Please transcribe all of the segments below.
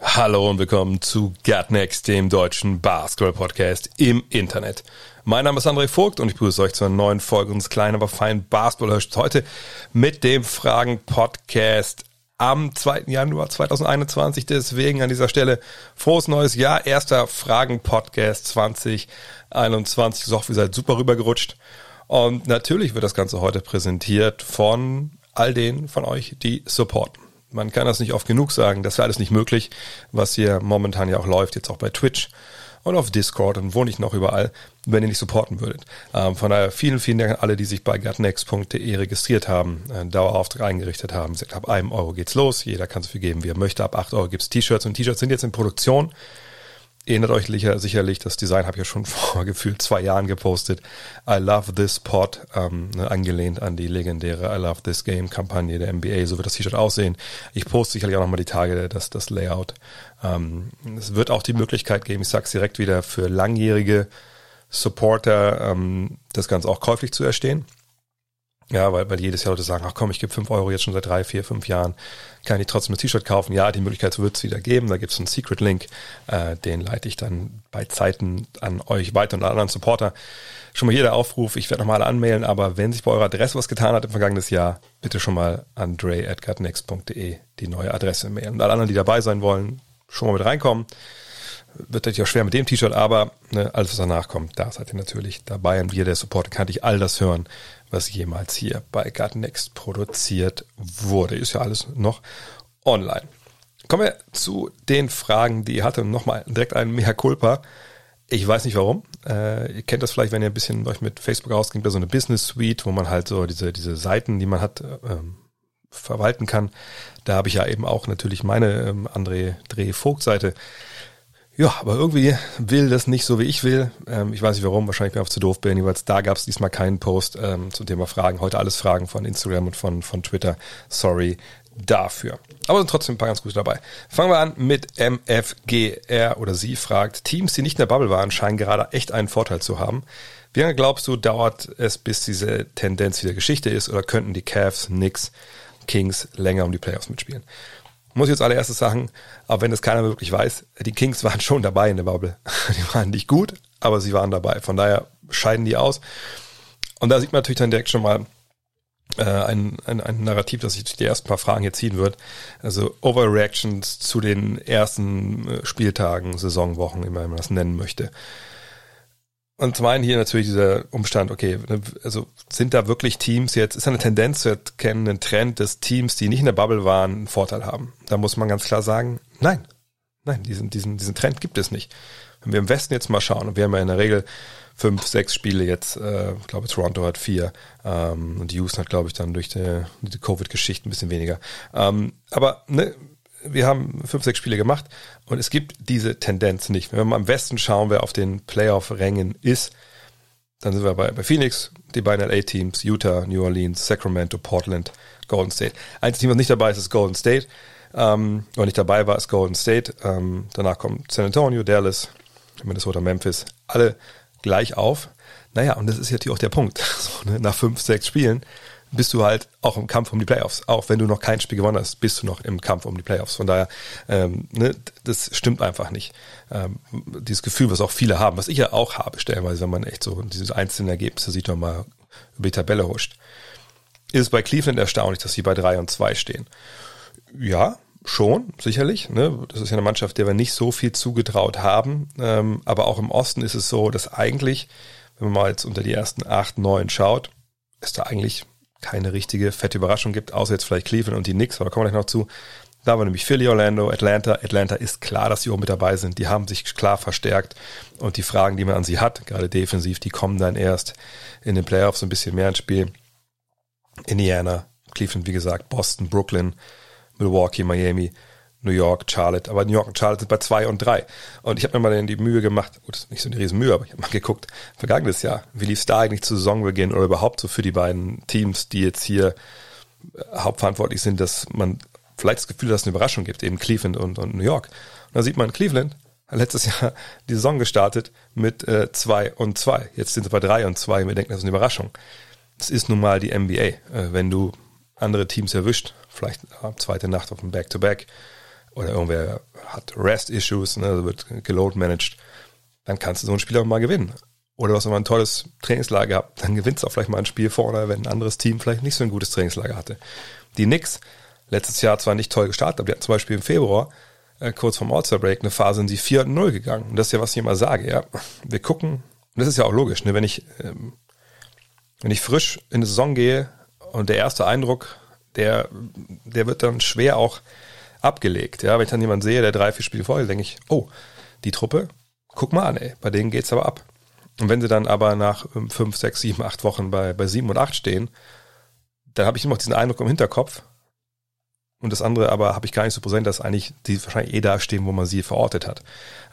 Hallo und willkommen zu Gut Next, dem deutschen Basketball-Podcast im Internet. Mein Name ist André Vogt und ich begrüße euch zu einer neuen Folge unseres kleinen, aber feinen basketball heute mit dem Fragen-Podcast am 2. Januar 2021. Deswegen an dieser Stelle frohes neues Jahr. Erster Fragen-Podcast 2021. Ich hoffe, ihr seid super rübergerutscht. Und natürlich wird das Ganze heute präsentiert von all denen von euch, die supporten. Man kann das nicht oft genug sagen, das wäre alles nicht möglich, was hier momentan ja auch läuft, jetzt auch bei Twitch und auf Discord und wo nicht noch überall, wenn ihr nicht supporten würdet. Ähm, von daher vielen, vielen Dank an alle, die sich bei gutnext.de registriert haben, einen Dauerauftrag eingerichtet haben. Ab einem Euro geht's los, jeder kann so viel geben, wie er möchte. Ab acht Euro gibt's T-Shirts und T-Shirts sind jetzt in Produktion. Erinnert euch sicherlich, das Design habe ich ja schon vor gefühlt zwei Jahren gepostet. I love this pod, ähm, ne, angelehnt an die legendäre I love this game Kampagne der NBA. So wird das T-Shirt aussehen. Ich poste sicherlich auch nochmal die Tage das, das Layout. Ähm, es wird auch die Möglichkeit geben, ich sag's direkt wieder, für langjährige Supporter ähm, das Ganze auch käuflich zu erstehen. Ja, weil, weil jedes Jahr Leute sagen, ach komm, ich gebe fünf Euro jetzt schon seit drei, vier, fünf Jahren, kann ich trotzdem ein T-Shirt kaufen? Ja, die Möglichkeit wird es wieder geben. Da gibt es einen Secret-Link, äh, den leite ich dann bei Zeiten an euch weiter und an anderen Supporter. Schon mal hier der Aufruf, ich werde nochmal anmailen, aber wenn sich bei eurer Adresse was getan hat im vergangenen Jahr, bitte schon mal an die neue Adresse mailen. Und alle anderen, die dabei sein wollen, schon mal mit reinkommen. Wird natürlich auch schwer mit dem T-Shirt, aber ne, alles, was danach kommt, da seid ihr natürlich dabei. Und wir, der Supporter, kann ich all das hören, was jemals hier bei Gartennext produziert wurde. Ist ja alles noch online. Kommen wir zu den Fragen, die ihr hatte. Nochmal direkt ein Mea Culpa. Ich weiß nicht warum. Äh, ihr kennt das vielleicht, wenn ihr ein bisschen euch mit Facebook ausgeht, so eine Business Suite, wo man halt so diese, diese Seiten, die man hat, ähm, verwalten kann. Da habe ich ja eben auch natürlich meine ähm, André Dreh Vogt Seite ja, aber irgendwie will das nicht so, wie ich will. Ähm, ich weiß nicht warum, wahrscheinlich bin ich auch zu doof bin. Jeweils da gab es diesmal keinen Post ähm, zum Thema Fragen. Heute alles Fragen von Instagram und von, von Twitter. Sorry dafür. Aber sind trotzdem ein paar ganz gute dabei. Fangen wir an mit MFGR oder sie fragt, Teams, die nicht in der Bubble waren, scheinen gerade echt einen Vorteil zu haben. Wie lange glaubst du, dauert es, bis diese Tendenz wieder Geschichte ist oder könnten die Cavs, Knicks, Kings länger um die Playoffs mitspielen? Muss ich jetzt allererstes sagen, aber wenn das keiner wirklich weiß, die Kings waren schon dabei in der Bubble. Die waren nicht gut, aber sie waren dabei. Von daher scheiden die aus. Und da sieht man natürlich dann direkt schon mal äh, ein, ein, ein Narrativ, das sich die ersten paar Fragen hier ziehen wird. Also Overreactions zu den ersten äh, Spieltagen, Saisonwochen, wie man das nennen möchte. Und zum einen hier natürlich dieser Umstand, okay, ne, also sind da wirklich Teams jetzt, ist eine Tendenz zu erkennen, ein Trend, dass Teams, die nicht in der Bubble waren, einen Vorteil haben. Da muss man ganz klar sagen, nein, nein, diesen, diesen, diesen Trend gibt es nicht. Wenn wir im Westen jetzt mal schauen, und wir haben ja in der Regel fünf, sechs Spiele jetzt, äh, ich glaube Toronto hat vier ähm, und Houston hat, glaube ich, dann durch die, die Covid-Geschichte ein bisschen weniger. Ähm, aber ne, wir haben fünf, sechs Spiele gemacht und es gibt diese Tendenz nicht. Wenn wir mal im Westen schauen, wer auf den Playoff-Rängen ist, dann sind wir bei, bei Phoenix, die beiden LA-Teams, Utah, New Orleans, Sacramento, Portland, Golden State. Einziges Team, was nicht dabei ist, ist Golden State. Ähm, und nicht dabei war, ist Golden State. Ähm, danach kommt San Antonio, Dallas, Minnesota, Memphis. Alle gleich auf. Naja, und das ist natürlich auch der Punkt. So, ne? Nach fünf, sechs Spielen bist du halt auch im Kampf um die Playoffs. Auch wenn du noch kein Spiel gewonnen hast, bist du noch im Kampf um die Playoffs. Von daher, ähm, ne, das stimmt einfach nicht. Ähm, dieses Gefühl, was auch viele haben, was ich ja auch habe, stellenweise, wenn man echt so diese einzelnen Ergebnisse sieht und mal über die Tabelle huscht, ist es bei Cleveland erstaunlich, dass sie bei drei und zwei stehen. Ja, schon, sicherlich. Ne? Das ist ja eine Mannschaft, der wir nicht so viel zugetraut haben. Ähm, aber auch im Osten ist es so, dass eigentlich, wenn man mal jetzt unter die ersten acht, neun schaut, ist da eigentlich keine richtige fette Überraschung gibt, außer jetzt vielleicht Cleveland und die Knicks, aber da kommen wir gleich noch zu. Da war nämlich Philly, Orlando, Atlanta. Atlanta ist klar, dass sie oben mit dabei sind. Die haben sich klar verstärkt. Und die Fragen, die man an sie hat, gerade defensiv, die kommen dann erst in den Playoffs ein bisschen mehr ins Spiel. Indiana, Cleveland, wie gesagt, Boston, Brooklyn, Milwaukee, Miami, New York, Charlotte, aber New York und Charlotte sind bei zwei und drei. Und ich habe mir mal die Mühe gemacht, gut, nicht so eine riesen Mühe, aber ich habe mal geguckt, vergangenes Jahr, wie lief es da eigentlich zu Saisonbeginn oder überhaupt so für die beiden Teams, die jetzt hier äh, hauptverantwortlich sind, dass man vielleicht das Gefühl, dass es eine Überraschung gibt, eben Cleveland und, und New York. Und da sieht man, Cleveland hat letztes Jahr die Saison gestartet mit äh, zwei und zwei. Jetzt sind sie bei drei und zwei. Wir denken, das ist eine Überraschung. Das ist nun mal die NBA. Äh, wenn du andere Teams erwischt, vielleicht äh, zweite Nacht auf dem Back-to-Back oder irgendwer hat Rest-Issues, ne, also wird geload-managed, dann kannst du so ein Spiel auch mal gewinnen. Oder du hast mal ein tolles Trainingslager gehabt, dann gewinnst du auch vielleicht mal ein Spiel vorne, wenn ein anderes Team vielleicht nicht so ein gutes Trainingslager hatte. Die Knicks, letztes Jahr zwar nicht toll gestartet, aber die hatten zum Beispiel im Februar, äh, kurz vorm All-Star-Break, eine Phase, in die 4-0 gegangen. Und das ist ja, was ich immer sage, ja. Wir gucken, und das ist ja auch logisch, ne, wenn ich, ähm, wenn ich frisch in die Saison gehe und der erste Eindruck, der, der wird dann schwer auch abgelegt. Ja, wenn ich dann jemanden sehe, der drei, vier Spiele vorher, denke ich, oh, die Truppe, guck mal an, ey, bei denen geht's aber ab. Und wenn sie dann aber nach ähm, fünf, sechs, sieben, acht Wochen bei, bei sieben und acht stehen, dann habe ich immer noch diesen Eindruck im Hinterkopf, und das andere aber habe ich gar nicht so präsent, dass eigentlich die wahrscheinlich eh da stehen, wo man sie verortet hat.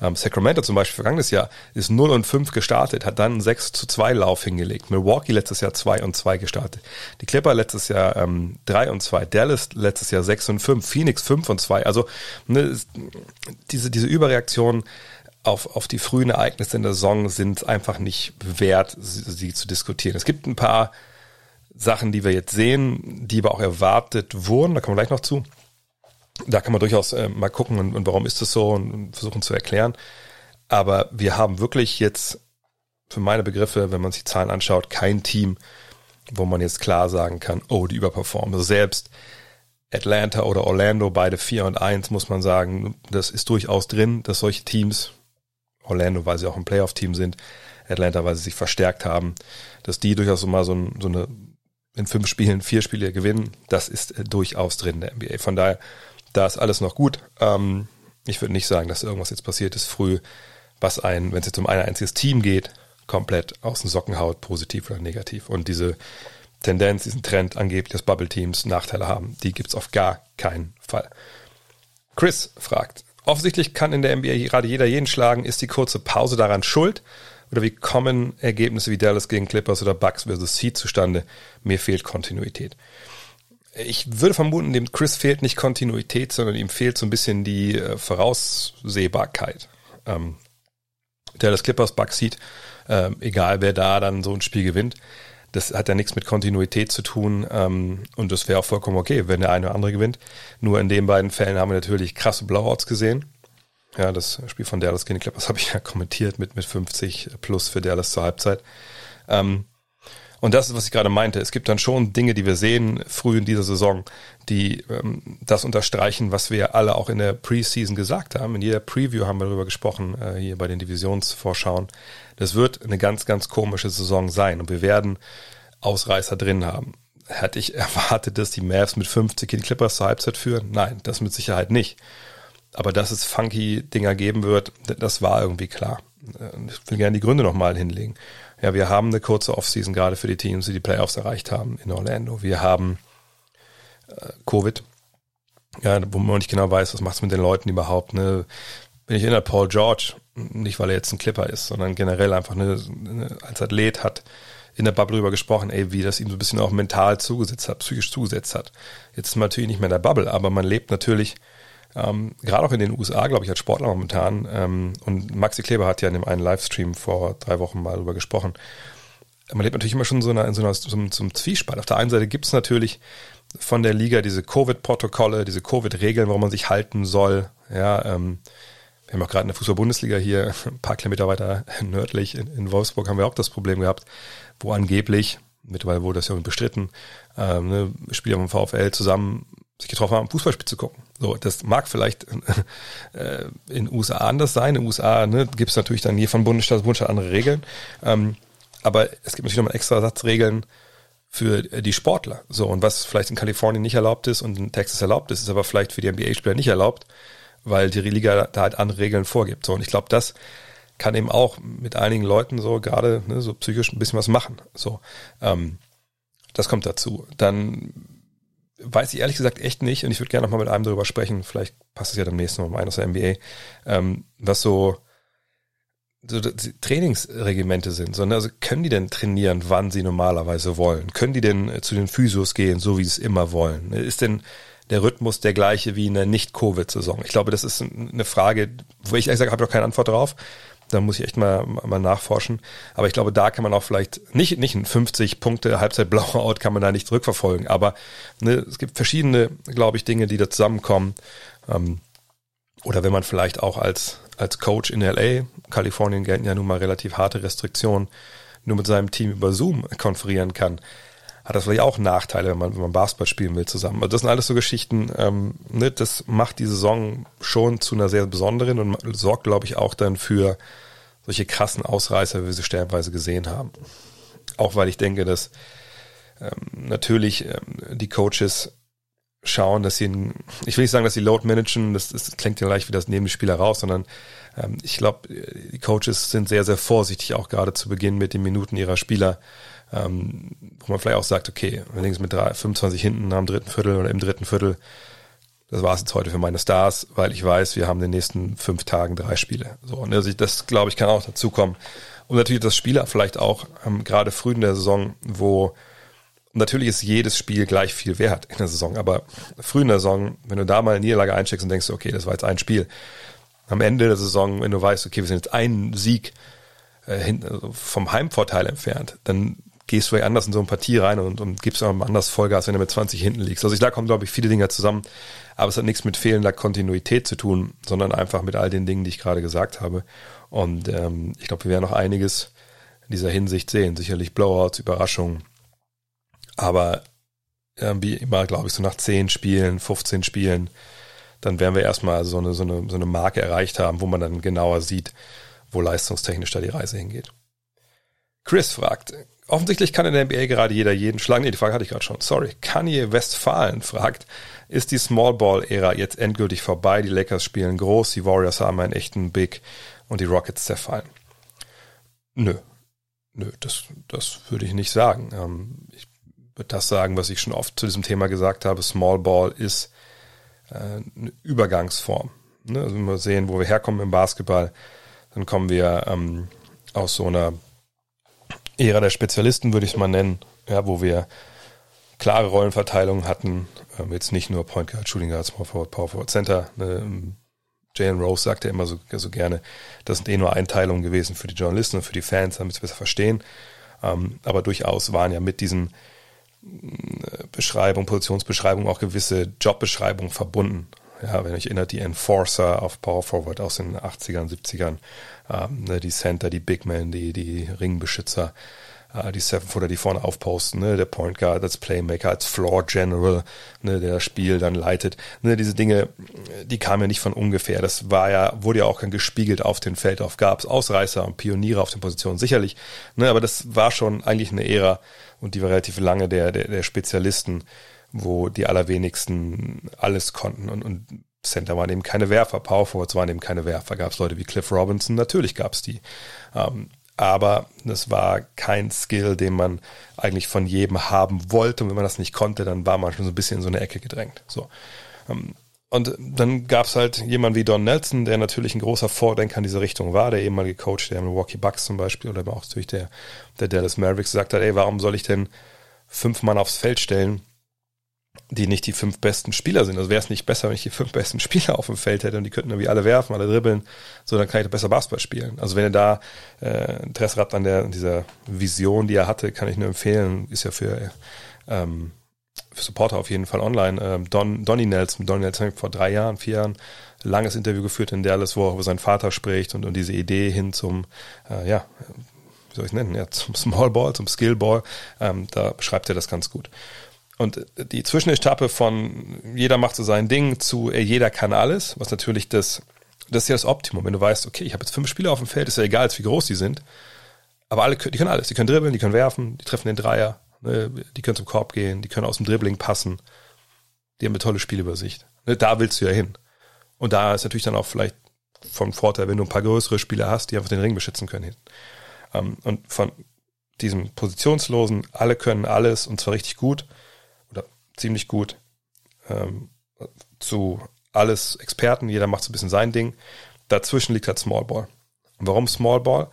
Ähm, Sacramento zum Beispiel vergangenes Jahr ist 0 und 5 gestartet, hat dann einen 6 zu 2 Lauf hingelegt. Milwaukee letztes Jahr 2 und 2 gestartet. Die Clipper letztes Jahr ähm, 3 und 2. Dallas letztes Jahr 6 und 5. Phoenix 5 und 2. Also ne, diese, diese Überreaktion auf, auf die frühen Ereignisse in der Saison sind einfach nicht wert, sie, sie zu diskutieren. Es gibt ein paar Sachen, die wir jetzt sehen, die aber auch erwartet wurden, da kommen wir gleich noch zu. Da kann man durchaus äh, mal gucken und, und warum ist das so und, und versuchen zu erklären. Aber wir haben wirklich jetzt für meine Begriffe, wenn man sich Zahlen anschaut, kein Team, wo man jetzt klar sagen kann, oh, die überperformen. Also selbst Atlanta oder Orlando, beide 4 und 1, muss man sagen, das ist durchaus drin, dass solche Teams, Orlando, weil sie auch ein Playoff-Team sind, Atlanta, weil sie sich verstärkt haben, dass die durchaus so mal so, ein, so eine in fünf Spielen vier Spiele gewinnen, das ist äh, durchaus drin in der NBA. Von daher, da ist alles noch gut. Ähm, ich würde nicht sagen, dass irgendwas jetzt passiert ist früh, was ein, wenn es jetzt um ein einziges Team geht, komplett aus den Socken haut, positiv oder negativ. Und diese Tendenz, diesen Trend angeblich, dass Bubble-Teams Nachteile haben, die gibt's auf gar keinen Fall. Chris fragt, offensichtlich kann in der NBA gerade jeder jeden schlagen. Ist die kurze Pause daran schuld? Oder wie kommen Ergebnisse wie Dallas gegen Clippers oder Bucks versus Heat zustande? Mir fehlt Kontinuität. Ich würde vermuten, dem Chris fehlt nicht Kontinuität, sondern ihm fehlt so ein bisschen die äh, Voraussehbarkeit. Ähm, Dallas Clippers, Bucks Heat, äh, egal wer da dann so ein Spiel gewinnt, das hat ja nichts mit Kontinuität zu tun ähm, und das wäre auch vollkommen okay, wenn der eine oder andere gewinnt. Nur in den beiden Fällen haben wir natürlich krasse Blowouts gesehen ja, das Spiel von Dallas gegen die Clippers habe ich ja kommentiert mit, mit 50 plus für Dallas zur Halbzeit. Ähm, und das ist, was ich gerade meinte. Es gibt dann schon Dinge, die wir sehen früh in dieser Saison, die ähm, das unterstreichen, was wir alle auch in der Preseason gesagt haben. In jeder Preview haben wir darüber gesprochen, äh, hier bei den Divisionsvorschauen. Das wird eine ganz, ganz komische Saison sein und wir werden Ausreißer drin haben. Hätte ich erwartet, dass die Mavs mit 50 in Clippers zur Halbzeit führen? Nein, das mit Sicherheit nicht. Aber dass es funky Dinger geben wird, das war irgendwie klar. Ich will gerne die Gründe nochmal hinlegen. Ja, wir haben eine kurze Offseason gerade für die Teams, die die Playoffs erreicht haben in Orlando. Wir haben äh, Covid, ja, wo man nicht genau weiß, was macht es mit den Leuten überhaupt. Ne? Wenn ich erinnere, Paul George, nicht weil er jetzt ein Clipper ist, sondern generell einfach eine, eine, als Athlet hat in der Bubble drüber gesprochen, ey, wie das ihm so ein bisschen auch mental zugesetzt hat, psychisch zugesetzt hat. Jetzt ist man natürlich nicht mehr in der Bubble, aber man lebt natürlich ähm, Gerade auch in den USA, glaube ich, als Sportler momentan. Ähm, und Maxi Kleber hat ja in dem einen Livestream vor drei Wochen mal drüber gesprochen. Man lebt natürlich immer schon so in so, einer, so, einem, so einem Zwiespalt. Auf der einen Seite gibt es natürlich von der Liga diese Covid-Protokolle, diese Covid-Regeln, warum man sich halten soll. Ja, ähm, wir haben auch gerade in der Fußball-Bundesliga hier ein paar Kilometer weiter nördlich in, in, Wolfsburg haben wir auch das Problem gehabt, wo angeblich, mittlerweile wurde das ja bestritten, ähm, ne, Spieler vom VfL zusammen sich getroffen haben, Fußballspiel zu gucken. So, das mag vielleicht äh, in den USA anders sein. In den USA ne, gibt es natürlich dann je von Bundesstaat zu Bundesstaat andere Regeln. Ähm, aber es gibt natürlich nochmal extra Satzregeln für die Sportler. So, und was vielleicht in Kalifornien nicht erlaubt ist und in Texas erlaubt ist, ist aber vielleicht für die NBA-Spieler nicht erlaubt, weil die Liga da halt andere Regeln vorgibt. So, und ich glaube, das kann eben auch mit einigen Leuten so gerade ne, so psychisch ein bisschen was machen. So, ähm, das kommt dazu. Dann weiß ich ehrlich gesagt echt nicht und ich würde gerne noch mal mit einem darüber sprechen. Vielleicht passt es ja dann nächsten Mal ein aus der NBA, ähm, was so, so Trainingsregimente sind, sondern also können die denn trainieren, wann sie normalerweise wollen? Können die denn äh, zu den Physios gehen, so wie sie es immer wollen? Ist denn der Rhythmus der gleiche wie in der Nicht-Covid-Saison? Ich glaube, das ist eine Frage, wo ich ehrlich gesagt habe noch keine Antwort drauf. Da muss ich echt mal, mal nachforschen. Aber ich glaube, da kann man auch vielleicht nicht, nicht ein 50 Punkte Halbzeit Blowout kann man da nicht zurückverfolgen. Aber ne, es gibt verschiedene, glaube ich, Dinge, die da zusammenkommen. Ähm, oder wenn man vielleicht auch als, als Coach in LA, Kalifornien gelten ja nun mal relativ harte Restriktionen, nur mit seinem Team über Zoom konferieren kann, hat das vielleicht auch Nachteile, wenn man, wenn man Basketball spielen will zusammen. Also das sind alles so Geschichten, ähm, ne, das macht die Saison schon zu einer sehr besonderen und sorgt, glaube ich, auch dann für solche krassen Ausreißer, wie wir sie stellenweise gesehen haben. Auch weil ich denke, dass ähm, natürlich ähm, die Coaches schauen, dass sie, ein, ich will nicht sagen, dass sie Load managen, das, das klingt ja leicht wie das neben die Spieler raus, sondern ähm, ich glaube, die Coaches sind sehr, sehr vorsichtig, auch gerade zu Beginn mit den Minuten ihrer Spieler, ähm, wo man vielleicht auch sagt, okay, wenn links mit drei, 25 hinten am dritten Viertel oder im dritten Viertel, das war es jetzt heute für meine Stars, weil ich weiß, wir haben in den nächsten fünf Tagen drei Spiele. So, und also ich, das, glaube ich, kann auch dazu kommen. Und natürlich das Spieler vielleicht auch, ähm, gerade früh in der Saison, wo natürlich ist jedes Spiel gleich viel wert in der Saison, aber früh in der Saison, wenn du da mal eine Niederlage eincheckst und denkst, okay, das war jetzt ein Spiel, am Ende der Saison, wenn du weißt, okay, wir sind jetzt einen Sieg äh, hin, also vom Heimvorteil entfernt, dann gehst du anders in so eine Partie rein und, und gibst auch anders Vollgas, wenn du mit 20 hinten liegst. Also ich, da kommen, glaube ich, viele Dinge zusammen, aber es hat nichts mit fehlender Kontinuität zu tun, sondern einfach mit all den Dingen, die ich gerade gesagt habe. Und ähm, ich glaube, wir werden noch einiges in dieser Hinsicht sehen. Sicherlich Blowouts, Überraschungen. Aber äh, wie immer, glaube ich, so nach 10 Spielen, 15 Spielen, dann werden wir erstmal so eine, so, eine, so eine Marke erreicht haben, wo man dann genauer sieht, wo leistungstechnisch da die Reise hingeht. Chris fragt, offensichtlich kann in der NBA gerade jeder jeden schlagen. Nee, die Frage hatte ich gerade schon. Sorry. Kanye Westfalen fragt, ist die Small Ball Ära jetzt endgültig vorbei? Die Lakers spielen groß, die Warriors haben einen echten Big und die Rockets zerfallen. Nö. Nö, das, das würde ich nicht sagen. Ähm, ich würde das sagen, was ich schon oft zu diesem Thema gesagt habe. Small Ball ist äh, eine Übergangsform. Ne? Also wenn wir sehen, wo wir herkommen im Basketball, dann kommen wir ähm, aus so einer Ära der Spezialisten, würde ich es mal nennen, ja, wo wir klare Rollenverteilung hatten, ähm, jetzt nicht nur Point Guard, Shooting Guard, Small Forward, Power Forward, Center. Ne, ähm, Jalen Rose sagt ja immer so, so gerne, das sind eh nur Einteilungen gewesen für die Journalisten und für die Fans, damit sie besser verstehen. Ähm, aber durchaus waren ja mit diesen äh, Beschreibungen, Positionsbeschreibungen auch gewisse Jobbeschreibungen verbunden. Ja, wenn ich erinnert, die Enforcer auf Power Forward aus den 80ern, 70ern, ähm, ne, die Center, die Big Men, die, die Ringbeschützer, äh, die Seven Footer, die vorne aufposten, ne, der Point Guard als Playmaker, als Floor General, ne, der das Spiel dann leitet. Ne, diese Dinge, die kamen ja nicht von ungefähr. Das war ja, wurde ja auch gespiegelt auf den Feld auf. Gab es Ausreißer und Pioniere auf den Positionen, sicherlich. Ne, aber das war schon eigentlich eine Ära und die war relativ lange der, der, der Spezialisten, wo die allerwenigsten alles konnten und, und Center waren eben keine Werfer, Power Forwards waren eben keine Werfer. Gab es Leute wie Cliff Robinson? Natürlich gab es die. Ähm, aber das war kein Skill, den man eigentlich von jedem haben wollte. Und wenn man das nicht konnte, dann war man schon so ein bisschen in so eine Ecke gedrängt. So. Ähm, und dann gab es halt jemanden wie Don Nelson, der natürlich ein großer Vordenker in diese Richtung war, der ehemalige Coach der Milwaukee Bucks zum Beispiel oder auch natürlich der, der Dallas Mavericks gesagt hat, ey, warum soll ich denn fünf Mann aufs Feld stellen, die nicht die fünf besten Spieler sind. Also wäre es nicht besser, wenn ich die fünf besten Spieler auf dem Feld hätte und die könnten irgendwie alle werfen, alle dribbeln, so dann kann ich doch besser Basketball spielen. Also wenn ihr da äh, Interesse habt an der dieser Vision, die er hatte, kann ich nur empfehlen, ist ja für, ähm, für Supporter auf jeden Fall online. Ähm, Don, Donny Nelson, Donny Nelson vor drei Jahren, vier Jahren langes Interview geführt in Dallas, wo er über seinen Vater spricht und, und diese Idee hin zum, äh, ja, wie soll ich es nennen, ja, zum Small Ball, zum Skill Ball, ähm, da beschreibt er das ganz gut. Und die Zwischenetappe von jeder macht so sein Ding zu jeder kann alles, was natürlich das, das ist ja das Optimum. Wenn du weißt, okay, ich habe jetzt fünf Spieler auf dem Feld, ist ja egal, wie groß die sind, aber alle, die können alles. Die können dribbeln, die können werfen, die treffen den Dreier, ne, die können zum Korb gehen, die können aus dem Dribbling passen. Die haben eine tolle Spielübersicht. Ne, da willst du ja hin. Und da ist natürlich dann auch vielleicht vom Vorteil, wenn du ein paar größere Spieler hast, die einfach den Ring beschützen können. Hin. Ähm, und von diesem Positionslosen, alle können alles und zwar richtig gut, ziemlich gut ähm, zu alles Experten, jeder macht so ein bisschen sein Ding. Dazwischen liegt halt Small Ball. Warum Small Ball?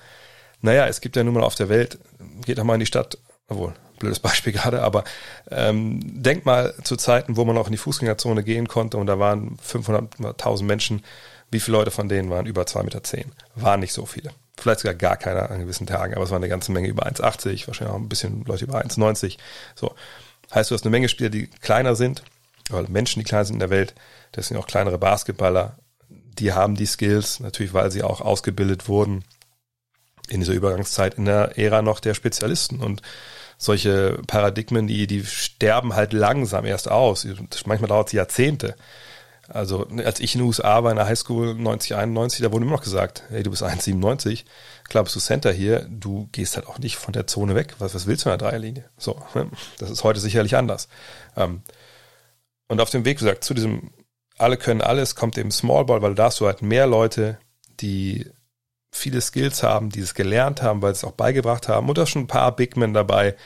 Naja, es gibt ja nun mal auf der Welt, geht doch mal in die Stadt, obwohl, blödes Beispiel gerade, aber ähm, denk mal zu Zeiten, wo man auch in die Fußgängerzone gehen konnte und da waren 500.000 Menschen. Wie viele Leute von denen waren über 2,10 Meter? Zehn? Waren nicht so viele. Vielleicht sogar gar keiner an gewissen Tagen, aber es war eine ganze Menge über 1,80, wahrscheinlich auch ein bisschen Leute über 1,90. So. Heißt, du hast eine Menge Spieler, die kleiner sind, oder Menschen, die klein sind in der Welt, das sind auch kleinere Basketballer, die haben die Skills, natürlich, weil sie auch ausgebildet wurden in dieser Übergangszeit in der Ära noch der Spezialisten und solche Paradigmen, die, die sterben halt langsam erst aus. Manchmal dauert es Jahrzehnte. Also als ich in den USA war in der Highschool 90, 91, da wurde immer noch gesagt, hey, du bist 1,97, klar bist du Center hier, du gehst halt auch nicht von der Zone weg. Was, was willst du in der Dreierlinie? So, ne? das ist heute sicherlich anders. Ähm, und auf dem Weg, wie gesagt, zu diesem alle können alles, kommt eben Small Ball, weil da hast du halt mehr Leute, die viele Skills haben, die es gelernt haben, weil sie es auch beigebracht haben und da schon ein paar Big Men dabei,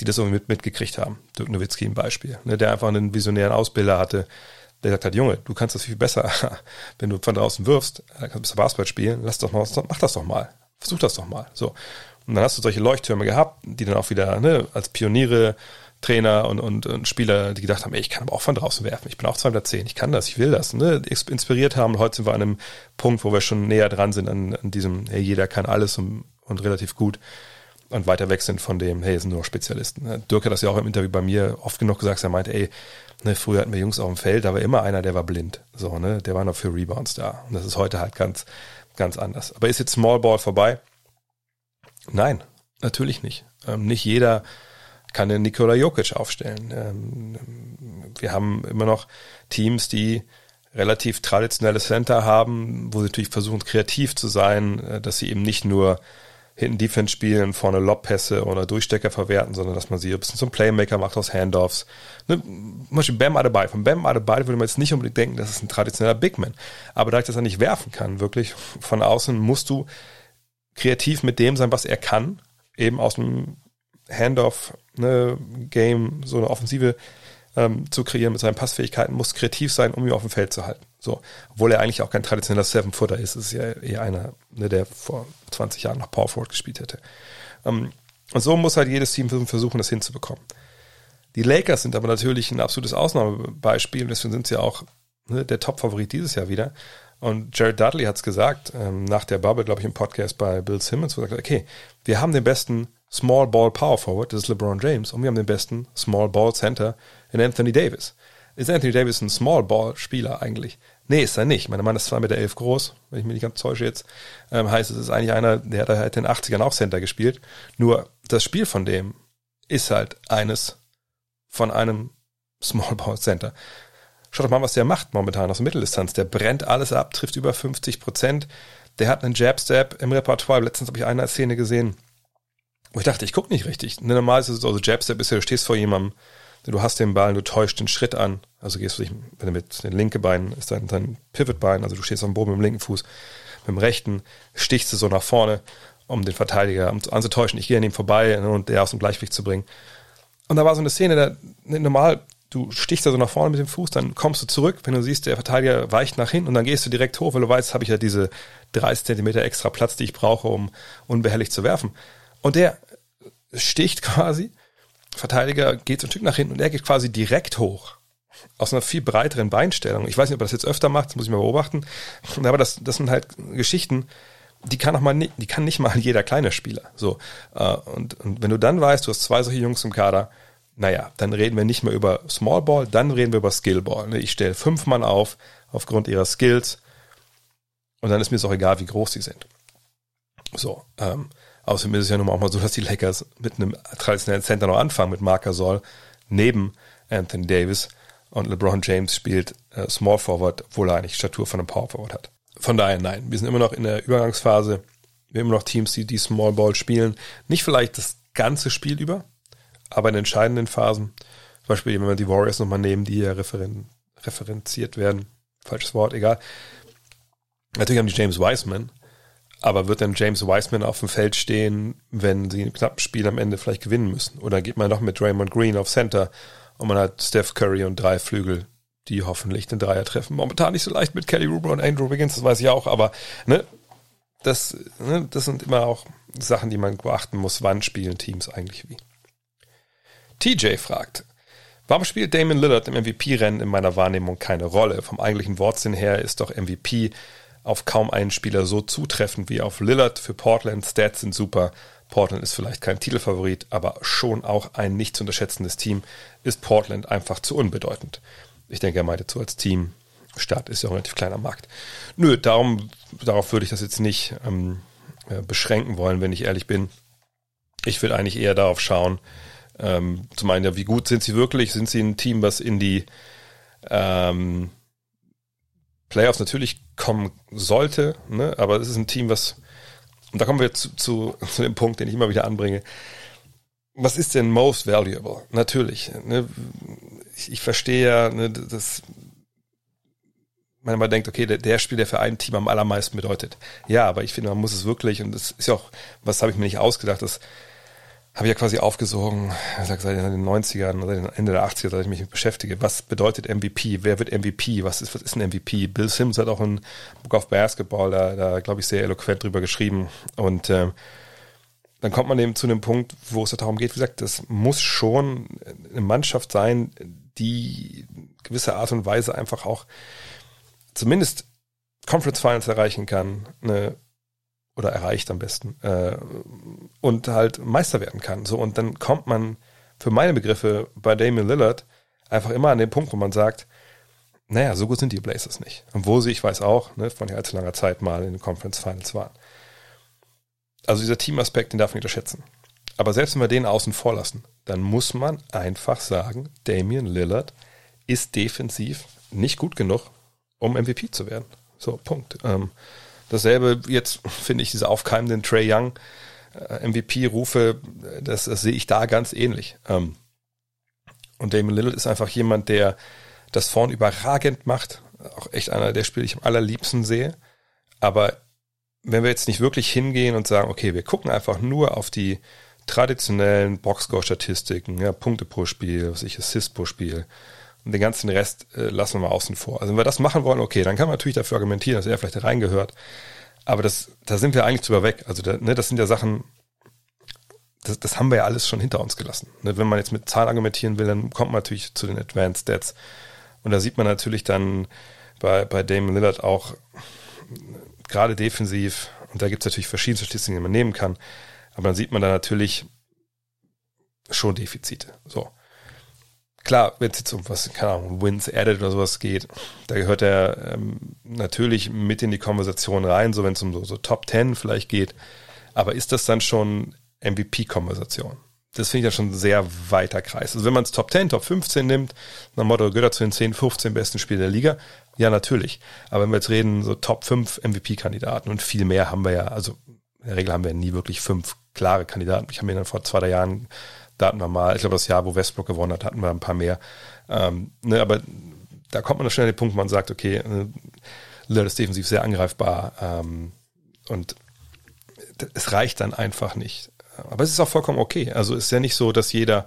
die das irgendwie mit, mitgekriegt haben. Dirk Nowitzki ein Beispiel, ne, der einfach einen visionären Ausbilder hatte, der gesagt hat, Junge, du kannst das viel besser, wenn du von draußen wirfst, dann kannst du Basketball spielen, lass doch mal, mach das doch mal, versuch das doch mal, so. Und dann hast du solche Leuchttürme gehabt, die dann auch wieder ne, als Pioniere Trainer und, und, und Spieler, die gedacht haben, ey, ich kann aber auch von draußen werfen. Ich bin auch 210, ich kann das, ich will das. Ne? Inspiriert haben. Heute sind wir an einem Punkt, wo wir schon näher dran sind an, an diesem, hey, jeder kann alles und, und relativ gut und weiter weg sind von dem, hey, es sind nur Spezialisten. Dirk hat das ja auch im Interview bei mir oft genug gesagt, er meinte, ey, ne, früher hatten wir Jungs auf dem Feld, da war immer einer, der war blind. So, ne, der war noch für Rebounds da. Und das ist heute halt ganz, ganz anders. Aber ist jetzt Small Ball vorbei? Nein, natürlich nicht. Ähm, nicht jeder kann den Nikola Jokic aufstellen. Ähm, wir haben immer noch Teams, die relativ traditionelle Center haben, wo sie natürlich versuchen, kreativ zu sein, äh, dass sie eben nicht nur hinten Defense spielen, vorne Lobpässe oder Durchstecker verwerten, sondern dass man sie ein bisschen zum Playmaker macht aus Handoffs. Ne, zum Beispiel Bam Adebayo. Von Bam Adebayo würde man jetzt nicht unbedingt denken, das ist ein traditioneller Big Man. Aber da ich das er nicht werfen kann, wirklich von außen, musst du kreativ mit dem sein, was er kann, eben aus dem Handoff ne, so eine Offensive ähm, zu kreieren mit seinen Passfähigkeiten, muss kreativ sein, um ihn auf dem Feld zu halten. So, obwohl er eigentlich auch kein traditioneller Seven-Footer ist, ist ja eher einer, ne, der vor 20 Jahren noch Power Forward gespielt hätte. Ähm, und so muss halt jedes Team versuchen, das hinzubekommen. Die Lakers sind aber natürlich ein absolutes Ausnahmebeispiel, deswegen sind sie auch ne, der Top-Favorit dieses Jahr wieder. Und Jared Dudley hat es gesagt, ähm, nach der Bubble, glaube ich, im Podcast bei Bill Simmons, wo er gesagt hat, okay, wir haben den besten Small Ball Power Forward, das ist LeBron James, und wir haben den besten Small Ball Center in Anthony Davis. Ist Anthony Davis ein Small Ball Spieler eigentlich? Nee, ist er nicht. Mein Mann ist 2,11 Meter elf groß, wenn ich mich nicht ganz täusche jetzt. Ähm, heißt, es ist eigentlich einer, der hat halt in den 80ern auch Center gespielt. Nur das Spiel von dem ist halt eines von einem Small Ball Center. Schaut doch mal, was der macht momentan aus der Mitteldistanz. Der brennt alles ab, trifft über 50 Prozent. Der hat einen Jab Step im Repertoire. Letztens habe ich eine Szene gesehen wo ich dachte, ich gucke nicht richtig. Normal ist es so, also Jabstep ist ja, du stehst vor jemandem, du hast den Ball, du täuscht den Schritt an. Also gehst du dich, wenn du mit dem linken Bein ist dein, dein Pivotbein, also du stehst am Boden mit dem linken Fuß, mit dem rechten stichst du so nach vorne, um den Verteidiger anzutäuschen. Ich gehe an ihm vorbei ne, und der aus dem Gleichgewicht zu bringen. Und da war so eine Szene, da ne, normal, du stichst da so nach vorne mit dem Fuß, dann kommst du zurück, wenn du siehst, der Verteidiger weicht nach hinten und dann gehst du direkt hoch, weil du weißt, habe ich ja diese 30 Zentimeter extra Platz, die ich brauche, um unbehelligt zu werfen. Und der sticht quasi, Verteidiger geht so ein Stück nach hinten und er geht quasi direkt hoch. Aus einer viel breiteren Beinstellung. Ich weiß nicht, ob er das jetzt öfter macht, das muss ich mal beobachten. Aber das, das sind halt Geschichten, die kann auch mal nicht, die kann nicht mal jeder kleine Spieler. So. Äh, und, und wenn du dann weißt, du hast zwei solche Jungs im Kader, naja, dann reden wir nicht mehr über Small Ball, dann reden wir über Skill Ball. Ne? Ich stelle fünf Mann auf, aufgrund ihrer Skills, und dann ist mir es auch egal, wie groß sie sind. So, ähm, Außerdem ist es ja nun auch mal so, dass die Lakers mit einem traditionellen Center noch anfangen, mit Marc Gasol, neben Anthony Davis und LeBron James spielt äh, Small Forward, obwohl er eigentlich Statur von einem Power Forward hat. Von daher nein, wir sind immer noch in der Übergangsphase. Wir haben immer noch Teams, die die Small Ball spielen. Nicht vielleicht das ganze Spiel über, aber in entscheidenden Phasen. Zum Beispiel, wenn wir die Warriors nochmal nehmen, die ja referen referenziert werden. Falsches Wort, egal. Natürlich haben die James Wiseman, aber wird dann James Wiseman auf dem Feld stehen, wenn sie ein knappes Spiel am Ende vielleicht gewinnen müssen? Oder geht man noch mit Raymond Green auf Center und man hat Steph Curry und drei Flügel die hoffentlich den Dreier treffen. Momentan nicht so leicht mit Kelly Ruber und Andrew Wiggins, das weiß ich auch, aber ne, das, ne, das sind immer auch Sachen, die man beachten muss. Wann spielen Teams eigentlich wie? TJ fragt, warum spielt Damon Lillard im MVP-Rennen in meiner Wahrnehmung keine Rolle? Vom eigentlichen Wortsinn her ist doch MVP auf kaum einen Spieler so zutreffend wie auf Lillard. Für Portland Stats sind super. Portland ist vielleicht kein Titelfavorit, aber schon auch ein nicht zu unterschätzendes Team. Ist Portland einfach zu unbedeutend. Ich denke, er meinte so als Team. Stadt ist ja ein relativ kleiner Markt. Nö, darum, darauf würde ich das jetzt nicht ähm, äh, beschränken wollen, wenn ich ehrlich bin. Ich will eigentlich eher darauf schauen, ähm, zum einen ja, wie gut sind sie wirklich? Sind sie ein Team, was in die ähm, Playoffs natürlich kommen sollte, ne? aber es ist ein Team, was, und da kommen wir zu, zu, zu dem Punkt, den ich immer wieder anbringe. Was ist denn most valuable? Natürlich. Ne? Ich, ich verstehe ja, ne, dass man immer denkt, okay, der, der Spiel, der für ein Team am allermeisten bedeutet. Ja, aber ich finde, man muss es wirklich, und das ist ja auch, was habe ich mir nicht ausgedacht, das habe ich ja quasi aufgesogen, seit den 90ern oder Ende der 80er, seit ich mich beschäftige. Was bedeutet MVP? Wer wird MVP? Was ist, was ist ein MVP? Bill Sims hat auch ein Book of Basketball da, da glaube ich, sehr eloquent drüber geschrieben. Und ähm, dann kommt man eben zu einem Punkt, wo es darum geht, wie gesagt, das muss schon eine Mannschaft sein, die gewisse Art und Weise einfach auch zumindest Conference Finals erreichen kann, eine, oder erreicht am besten, äh, und halt Meister werden kann. So, und dann kommt man für meine Begriffe bei Damian Lillard einfach immer an den Punkt, wo man sagt, naja, so gut sind die Blazers nicht. Obwohl sie, ich weiß auch, ne, von allzu langer Zeit mal in den Conference Finals waren. Also dieser Teamaspekt, den darf man nicht unterschätzen. Aber selbst wenn wir den außen vor lassen, dann muss man einfach sagen, Damian Lillard ist defensiv nicht gut genug, um MVP zu werden. So, Punkt. Ähm, dasselbe jetzt finde ich diese aufkeimenden Trey Young äh, MVP-Rufe, das, das, sehe ich da ganz ähnlich. Ähm, und Damon Lillard ist einfach jemand, der das vorn überragend macht. Auch echt einer der Spiele, die ich am allerliebsten sehe. Aber wenn wir jetzt nicht wirklich hingehen und sagen, okay, wir gucken einfach nur auf die traditionellen Boxscore-Statistiken, ja, Punkte pro Spiel, was ich, Assist pro Spiel, und den ganzen Rest äh, lassen wir mal außen vor. Also wenn wir das machen wollen, okay, dann kann man natürlich dafür argumentieren, dass er vielleicht reingehört. Aber das, da sind wir eigentlich drüber weg. Also da, ne, das sind ja Sachen, das, das haben wir ja alles schon hinter uns gelassen. Ne, wenn man jetzt mit Zahlen argumentieren will, dann kommt man natürlich zu den Advanced Stats. Und da sieht man natürlich dann bei, bei Damon Lillard auch gerade defensiv, und da gibt es natürlich verschiedene Statistiken, die man nehmen kann, aber dann sieht man da natürlich schon Defizite. So. Klar, wenn es jetzt um was, keine Ahnung, Wins added oder sowas geht, da gehört er ähm, natürlich mit in die Konversation rein, so wenn es um so, so Top 10 vielleicht geht. Aber ist das dann schon MVP-Konversation? Das finde ich ja schon sehr weiter Kreis. Also wenn man es Top 10, Top 15 nimmt, dann Motto gehört er zu den 10, 15 besten Spielen der Liga, ja natürlich. Aber wenn wir jetzt reden, so Top 5 MVP-Kandidaten und viel mehr haben wir ja, also in der Regel haben wir nie wirklich fünf klare Kandidaten. Ich habe mir dann vor zwei, drei Jahren da hatten wir mal, ich glaube, das Jahr, wo Westbrook gewonnen hat, hatten wir ein paar mehr. Ähm, ne, aber da kommt man schnell an den Punkt, wo man sagt, okay, äh, Lillard ist defensiv sehr angreifbar ähm, und es reicht dann einfach nicht. Aber es ist auch vollkommen okay. Also es ist ja nicht so, dass jeder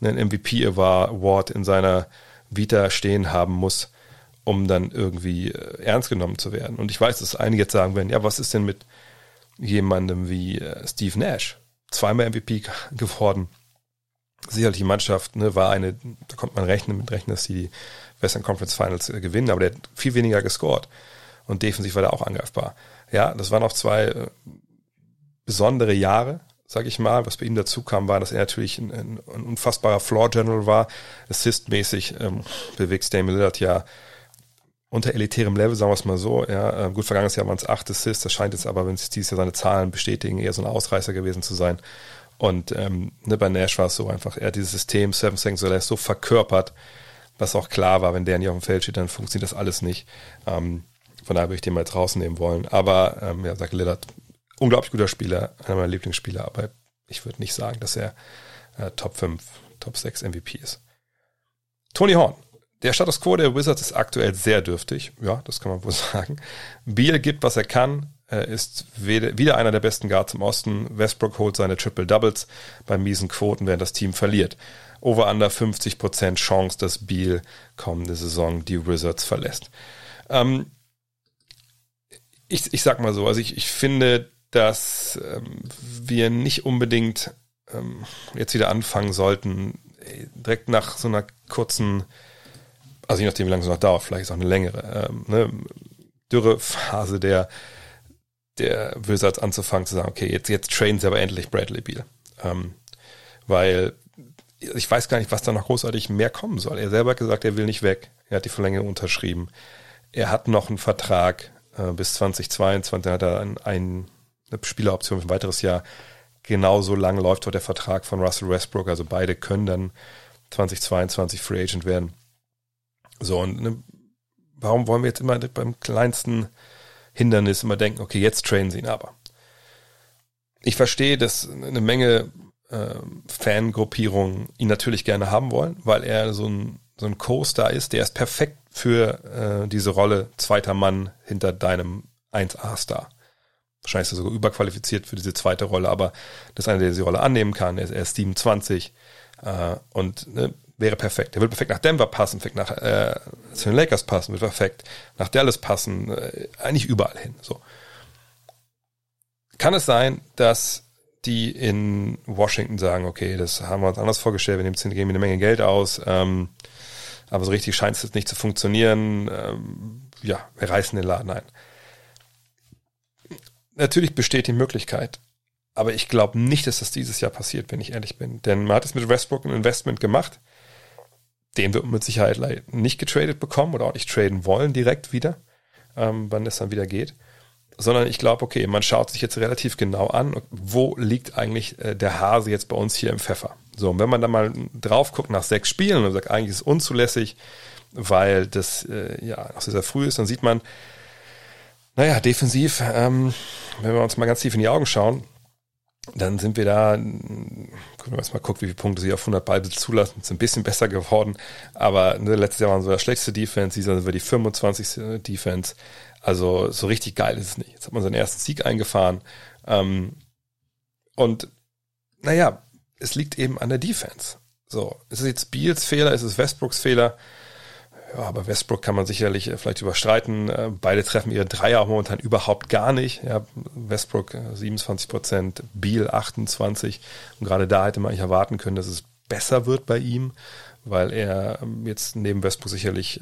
einen MVP-Award in seiner Vita stehen haben muss, um dann irgendwie äh, ernst genommen zu werden. Und ich weiß, dass einige jetzt sagen werden, ja, was ist denn mit jemandem wie äh, Steve Nash? Zweimal MVP geworden sicherlich die Mannschaft ne, war eine, da kommt man rechnen mit rechnen, dass die Western Conference Finals äh, gewinnen, aber der hat viel weniger gescored und defensiv war der auch angreifbar. Ja, das waren auch zwei äh, besondere Jahre, sag ich mal. Was bei ihm dazu kam, war, dass er natürlich ein, ein, ein unfassbarer Floor General war. Assist-mäßig ähm, bewegt Damon Lillard ja unter elitärem Level, sagen wir es mal so. Ja, äh, gut, vergangenes Jahr waren es acht Assists, das scheint jetzt aber, wenn sich dieses Jahr seine Zahlen bestätigen, eher so ein Ausreißer gewesen zu sein. Und ähm, ne, bei Nash war es so einfach, er hat dieses System Seven Seconds or Less so verkörpert, was auch klar war, wenn der nicht auf dem Feld steht, dann funktioniert das alles nicht. Ähm, von daher würde ich den mal draußen nehmen wollen. Aber ähm, ja, sagt Lillard, unglaublich guter Spieler, einer meiner Lieblingsspieler, aber ich würde nicht sagen, dass er äh, Top 5, Top 6 MVP ist. Tony Horn. Der Status quo der Wizards ist aktuell sehr dürftig. Ja, das kann man wohl sagen. Beal gibt, was er kann. Ist wieder einer der besten Guards im Osten. Westbrook holt seine Triple Doubles bei miesen Quoten, während das Team verliert. Over under 50% Chance, dass Beal kommende Saison die Wizards verlässt. Ähm, ich, ich sag mal so, also ich, ich finde, dass ähm, wir nicht unbedingt ähm, jetzt wieder anfangen sollten, direkt nach so einer kurzen, also je nachdem, wie lange es noch dauert, vielleicht ist auch eine längere, ähm, ne, Dürrephase der, der Wizards anzufangen zu sagen, okay, jetzt, jetzt trainen sie aber endlich Bradley Beal. Ähm, weil ich weiß gar nicht, was da noch großartig mehr kommen soll. Er selber hat gesagt, er will nicht weg. Er hat die Verlängerung unterschrieben. Er hat noch einen Vertrag äh, bis 2022. hat er ein, ein, eine Spieleroption für ein weiteres Jahr. Genauso lang läuft dort der Vertrag von Russell Westbrook. Also beide können dann 2022 Free Agent werden. So, und ne, warum wollen wir jetzt immer beim kleinsten Hindernis immer denken, okay, jetzt trainen sie ihn aber. Ich verstehe, dass eine Menge äh, Fangruppierungen ihn natürlich gerne haben wollen, weil er so ein, so ein Co-Star ist, der ist perfekt für äh, diese Rolle zweiter Mann hinter deinem 1A-Star. Wahrscheinlich ist er sogar überqualifiziert für diese zweite Rolle, aber das ist einer, der diese Rolle annehmen kann. Er ist, er ist 27 äh, und ne, wäre perfekt. Er würde perfekt nach Denver passen, perfekt nach äh, zu den Lakers passen, würde perfekt nach Dallas passen, äh, eigentlich überall hin. So. Kann es sein, dass die in Washington sagen, okay, das haben wir uns anders vorgestellt, wir nehmen geben eine Menge Geld aus, ähm, aber so richtig scheint es jetzt nicht zu funktionieren. Ähm, ja, wir reißen den Laden ein. Natürlich besteht die Möglichkeit, aber ich glaube nicht, dass das dieses Jahr passiert, wenn ich ehrlich bin. Denn man hat es mit Westbrook ein Investment gemacht, den wird man mit Sicherheit nicht getradet bekommen oder auch nicht traden wollen direkt wieder, ähm, wann es dann wieder geht sondern ich glaube, okay, man schaut sich jetzt relativ genau an, wo liegt eigentlich äh, der Hase jetzt bei uns hier im Pfeffer. So, und wenn man da mal drauf guckt nach sechs Spielen und sagt, eigentlich ist es unzulässig, weil das äh, ja noch sehr, sehr früh ist, dann sieht man, naja, defensiv, ähm, wenn wir uns mal ganz tief in die Augen schauen, dann sind wir da, können wir erstmal gucken, wie viele Punkte sie auf 100 Ballbesitz zulassen, ist ein bisschen besser geworden, aber ne, letztes Jahr waren so das schlechteste Defense, dieses sind wir die 25. Defense, also so richtig geil ist es nicht. Jetzt hat man seinen ersten Sieg eingefahren. Ähm, und naja, es liegt eben an der Defense. So, ist es jetzt Beals Fehler, ist es Westbrooks Fehler? Ja, aber Westbrook kann man sicherlich äh, vielleicht überstreiten. Äh, beide treffen ihre Dreier auch momentan überhaupt gar nicht. Ja, Westbrook 27 äh, Prozent, Beal 28. Und gerade da hätte man eigentlich erwarten können, dass es besser wird bei ihm weil er ähm, jetzt neben Westbrook sicherlich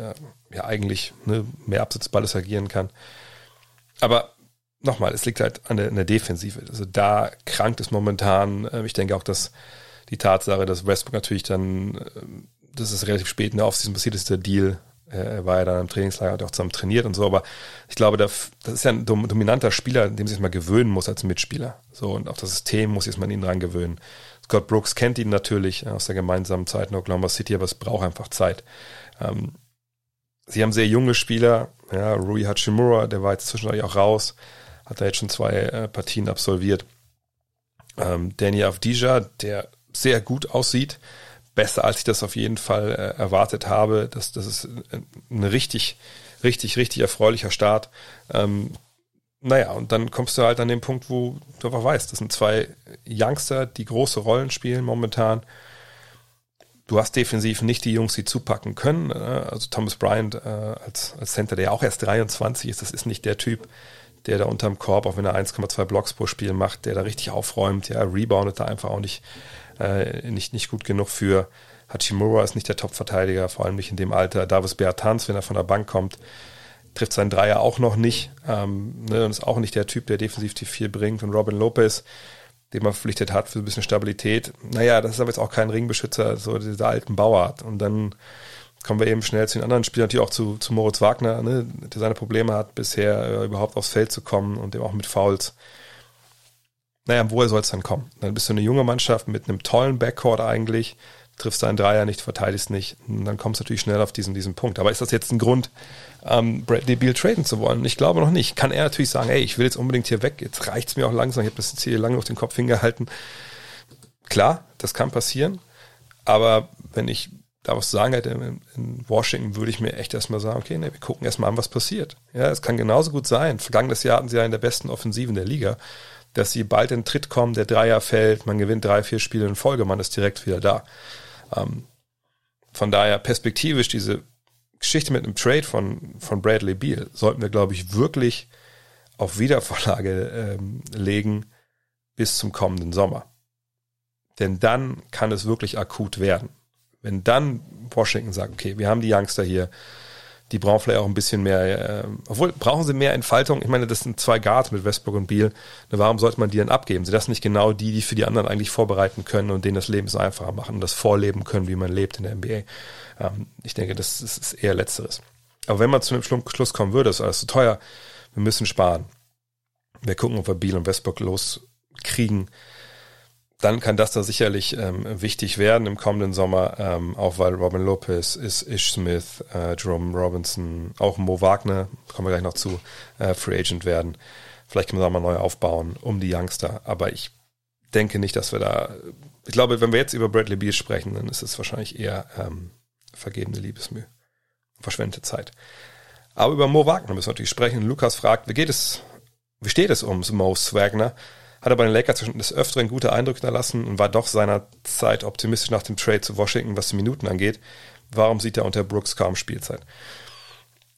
ja eigentlich ne, mehr Absatz Balles agieren kann. Aber nochmal, es liegt halt an der, an der Defensive. Also da krankt es momentan. Ich denke auch, dass die Tatsache, dass Westbrook natürlich dann, äh, das ist relativ spät in der Offseason passiert ist, der Deal. Äh, er war ja dann im Trainingslager, hat auch zusammen trainiert und so, aber ich glaube, das ist ja ein dominanter Spieler, dem sich mal gewöhnen muss als Mitspieler. So, und auch das System muss sich man ihn dran gewöhnen. Scott Brooks kennt ihn natürlich aus der gemeinsamen Zeit in Oklahoma City, aber es braucht einfach Zeit. Ähm, sie haben sehr junge Spieler, ja, Rui Hachimura, der war jetzt zwischendurch auch raus, hat da jetzt schon zwei äh, Partien absolviert. Ähm, Danny Avdija, der sehr gut aussieht, besser als ich das auf jeden Fall äh, erwartet habe. Das, das ist ein richtig, richtig, richtig erfreulicher Start. Ähm, naja, und dann kommst du halt an den Punkt, wo du einfach weißt, das sind zwei Youngster, die große Rollen spielen momentan. Du hast defensiv nicht die Jungs, die zupacken können. Äh, also Thomas Bryant äh, als, als Center, der auch erst 23 ist, das ist nicht der Typ, der da unterm Korb, auch wenn er 1,2 Blocks pro Spiel macht, der da richtig aufräumt. Ja, reboundet da einfach auch nicht, äh, nicht, nicht gut genug für. Hachimura ist nicht der Top-Verteidiger, vor allem nicht in dem Alter. Davis Bertans, wenn er von der Bank kommt, trifft seinen Dreier auch noch nicht. Ähm, ne, und ist auch nicht der Typ, der defensiv die viel bringt. Und Robin Lopez, den man verpflichtet hat für ein bisschen Stabilität. Naja, das ist aber jetzt auch kein Ringbeschützer, so dieser alten Bauart. Und dann kommen wir eben schnell zu den anderen Spielern, natürlich auch zu, zu Moritz Wagner, ne, der seine Probleme hat, bisher äh, überhaupt aufs Feld zu kommen und dem auch mit Fouls. Naja, woher soll es dann kommen? Dann bist du eine junge Mannschaft mit einem tollen Backcourt eigentlich, triffst deinen Dreier nicht, verteidigst nicht. Und dann kommst du natürlich schnell auf diesen, diesen Punkt. Aber ist das jetzt ein Grund, ähm, Bradley Beal traden zu wollen. Ich glaube noch nicht. Kann er natürlich sagen, ey, ich will jetzt unbedingt hier weg, jetzt reicht's mir auch langsam, ich habe das jetzt hier lange auf den Kopf hingehalten. Klar, das kann passieren, aber wenn ich da was zu sagen hätte in, in Washington, würde ich mir echt erstmal sagen, okay, ne, wir gucken erstmal an, was passiert. Ja, es kann genauso gut sein. Vergangenes Jahr hatten sie ja in der besten Offensiven der Liga, dass sie bald in Tritt kommen, der Dreier fällt, man gewinnt drei, vier Spiele in Folge, man ist direkt wieder da. Ähm, von daher perspektivisch diese Geschichte mit einem Trade von, von Bradley Beal sollten wir, glaube ich, wirklich auf Wiedervorlage ähm, legen bis zum kommenden Sommer. Denn dann kann es wirklich akut werden. Wenn dann Washington sagt, okay, wir haben die Youngster hier, die brauchen vielleicht auch ein bisschen mehr, äh, obwohl brauchen sie mehr Entfaltung. Ich meine, das sind zwei Guards mit Westbrook und Beal. Warum sollte man die dann abgeben? Sind das nicht genau die, die für die anderen eigentlich vorbereiten können und denen das Leben so einfacher machen und das vorleben können, wie man lebt in der NBA? Ähm, ich denke, das ist, ist eher Letzteres. Aber wenn man zu einem Schluss kommen würde, ist alles zu teuer, wir müssen sparen. Wir gucken, ob wir Beal und Westbrook loskriegen dann kann das da sicherlich ähm, wichtig werden im kommenden Sommer, ähm, auch weil Robin Lopez ist, Ish Smith, äh, Jerome Robinson, auch Mo Wagner, kommen wir gleich noch zu, äh, Free Agent werden. Vielleicht können wir da mal neu aufbauen um die Youngster, aber ich denke nicht, dass wir da, ich glaube, wenn wir jetzt über Bradley Beal sprechen, dann ist es wahrscheinlich eher ähm, vergebene Liebesmühe, verschwendete Zeit. Aber über Mo Wagner müssen wir natürlich sprechen. Lukas fragt, wie geht es, wie steht es um Mo Wagner? Hat er bei den Lakers schon des Öfteren gute Eindrücke hinterlassen und war doch seinerzeit optimistisch nach dem Trade zu Washington, was die Minuten angeht. Warum sieht er unter Brooks kaum Spielzeit?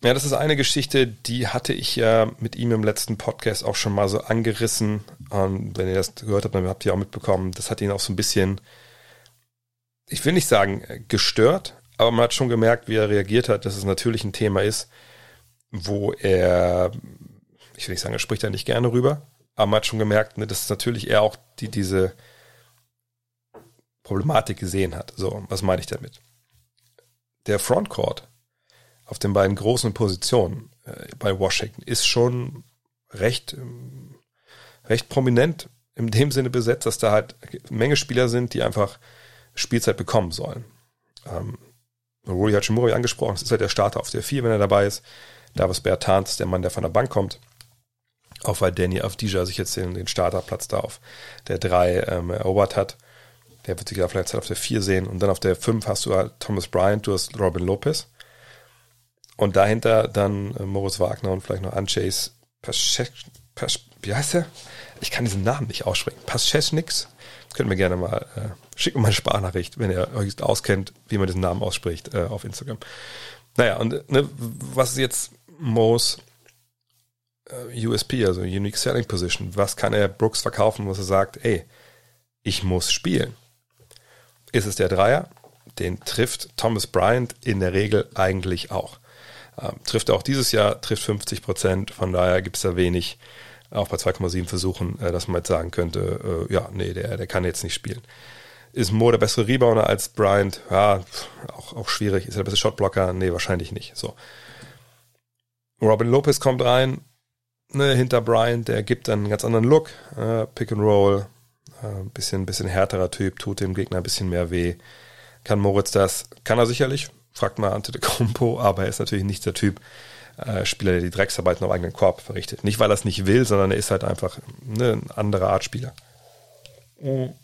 Ja, das ist eine Geschichte, die hatte ich ja mit ihm im letzten Podcast auch schon mal so angerissen. Und wenn ihr das gehört habt, dann habt ihr auch mitbekommen, das hat ihn auch so ein bisschen, ich will nicht sagen gestört, aber man hat schon gemerkt, wie er reagiert hat, dass es natürlich ein Thema ist, wo er, ich will nicht sagen, er spricht da nicht gerne rüber, aber man hat schon gemerkt, ne, dass natürlich er auch die, diese Problematik gesehen hat. So, was meine ich damit? Der Frontcourt auf den beiden großen Positionen äh, bei Washington ist schon recht, ähm, recht prominent in dem Sinne besetzt, dass da halt eine Menge Spieler sind, die einfach Spielzeit bekommen sollen. Ähm, Rui Hachimura angesprochen, das ist halt der Starter auf der 4, wenn er dabei ist. Davis Bertans, der Mann, der von der Bank kommt. Auch weil Danny Avdija sich jetzt den, den Starterplatz da auf der 3 ähm, erobert hat. Der wird sich da vielleicht auf der 4 sehen. Und dann auf der 5 hast du halt Thomas Bryant, du hast Robin Lopez. Und dahinter dann äh, Moritz Wagner und vielleicht noch Anchase Paschek, Pasch, wie heißt der? Ich kann diesen Namen nicht aussprechen. Paschetnix. Könnt mir gerne mal äh, schicken mal eine Sprachnachricht, wenn ihr euch auskennt, wie man diesen Namen ausspricht äh, auf Instagram. Naja, und ne, was ist jetzt Moos äh, USP, also Unique Selling Position. Was kann er Brooks verkaufen, wo er sagt, ey, ich muss spielen? Ist es der Dreier? Den trifft Thomas Bryant in der Regel eigentlich auch. Ähm, trifft er auch dieses Jahr, trifft 50 Prozent, von daher gibt es da wenig, auch bei 2,7 Versuchen, äh, dass man jetzt sagen könnte, äh, ja, nee, der, der kann jetzt nicht spielen. Ist Mo der bessere Rebounder als Bryant? Ja, auch, auch schwierig. Ist er der beste Shotblocker? Nee, wahrscheinlich nicht. So. Robin Lopez kommt rein, ne, hinter Bryant, der gibt dann einen ganz anderen Look. Äh, Pick and Roll, äh, bisschen, bisschen härterer Typ, tut dem Gegner ein bisschen mehr weh. Kann Moritz das? Kann er sicherlich. Fragt mal Ante de Compo, aber er ist natürlich nicht der Typ äh, Spieler, der die Drecksarbeiten auf eigenen Korb verrichtet. Nicht, weil er es nicht will, sondern er ist halt einfach ne, ein anderer Art Spieler. Und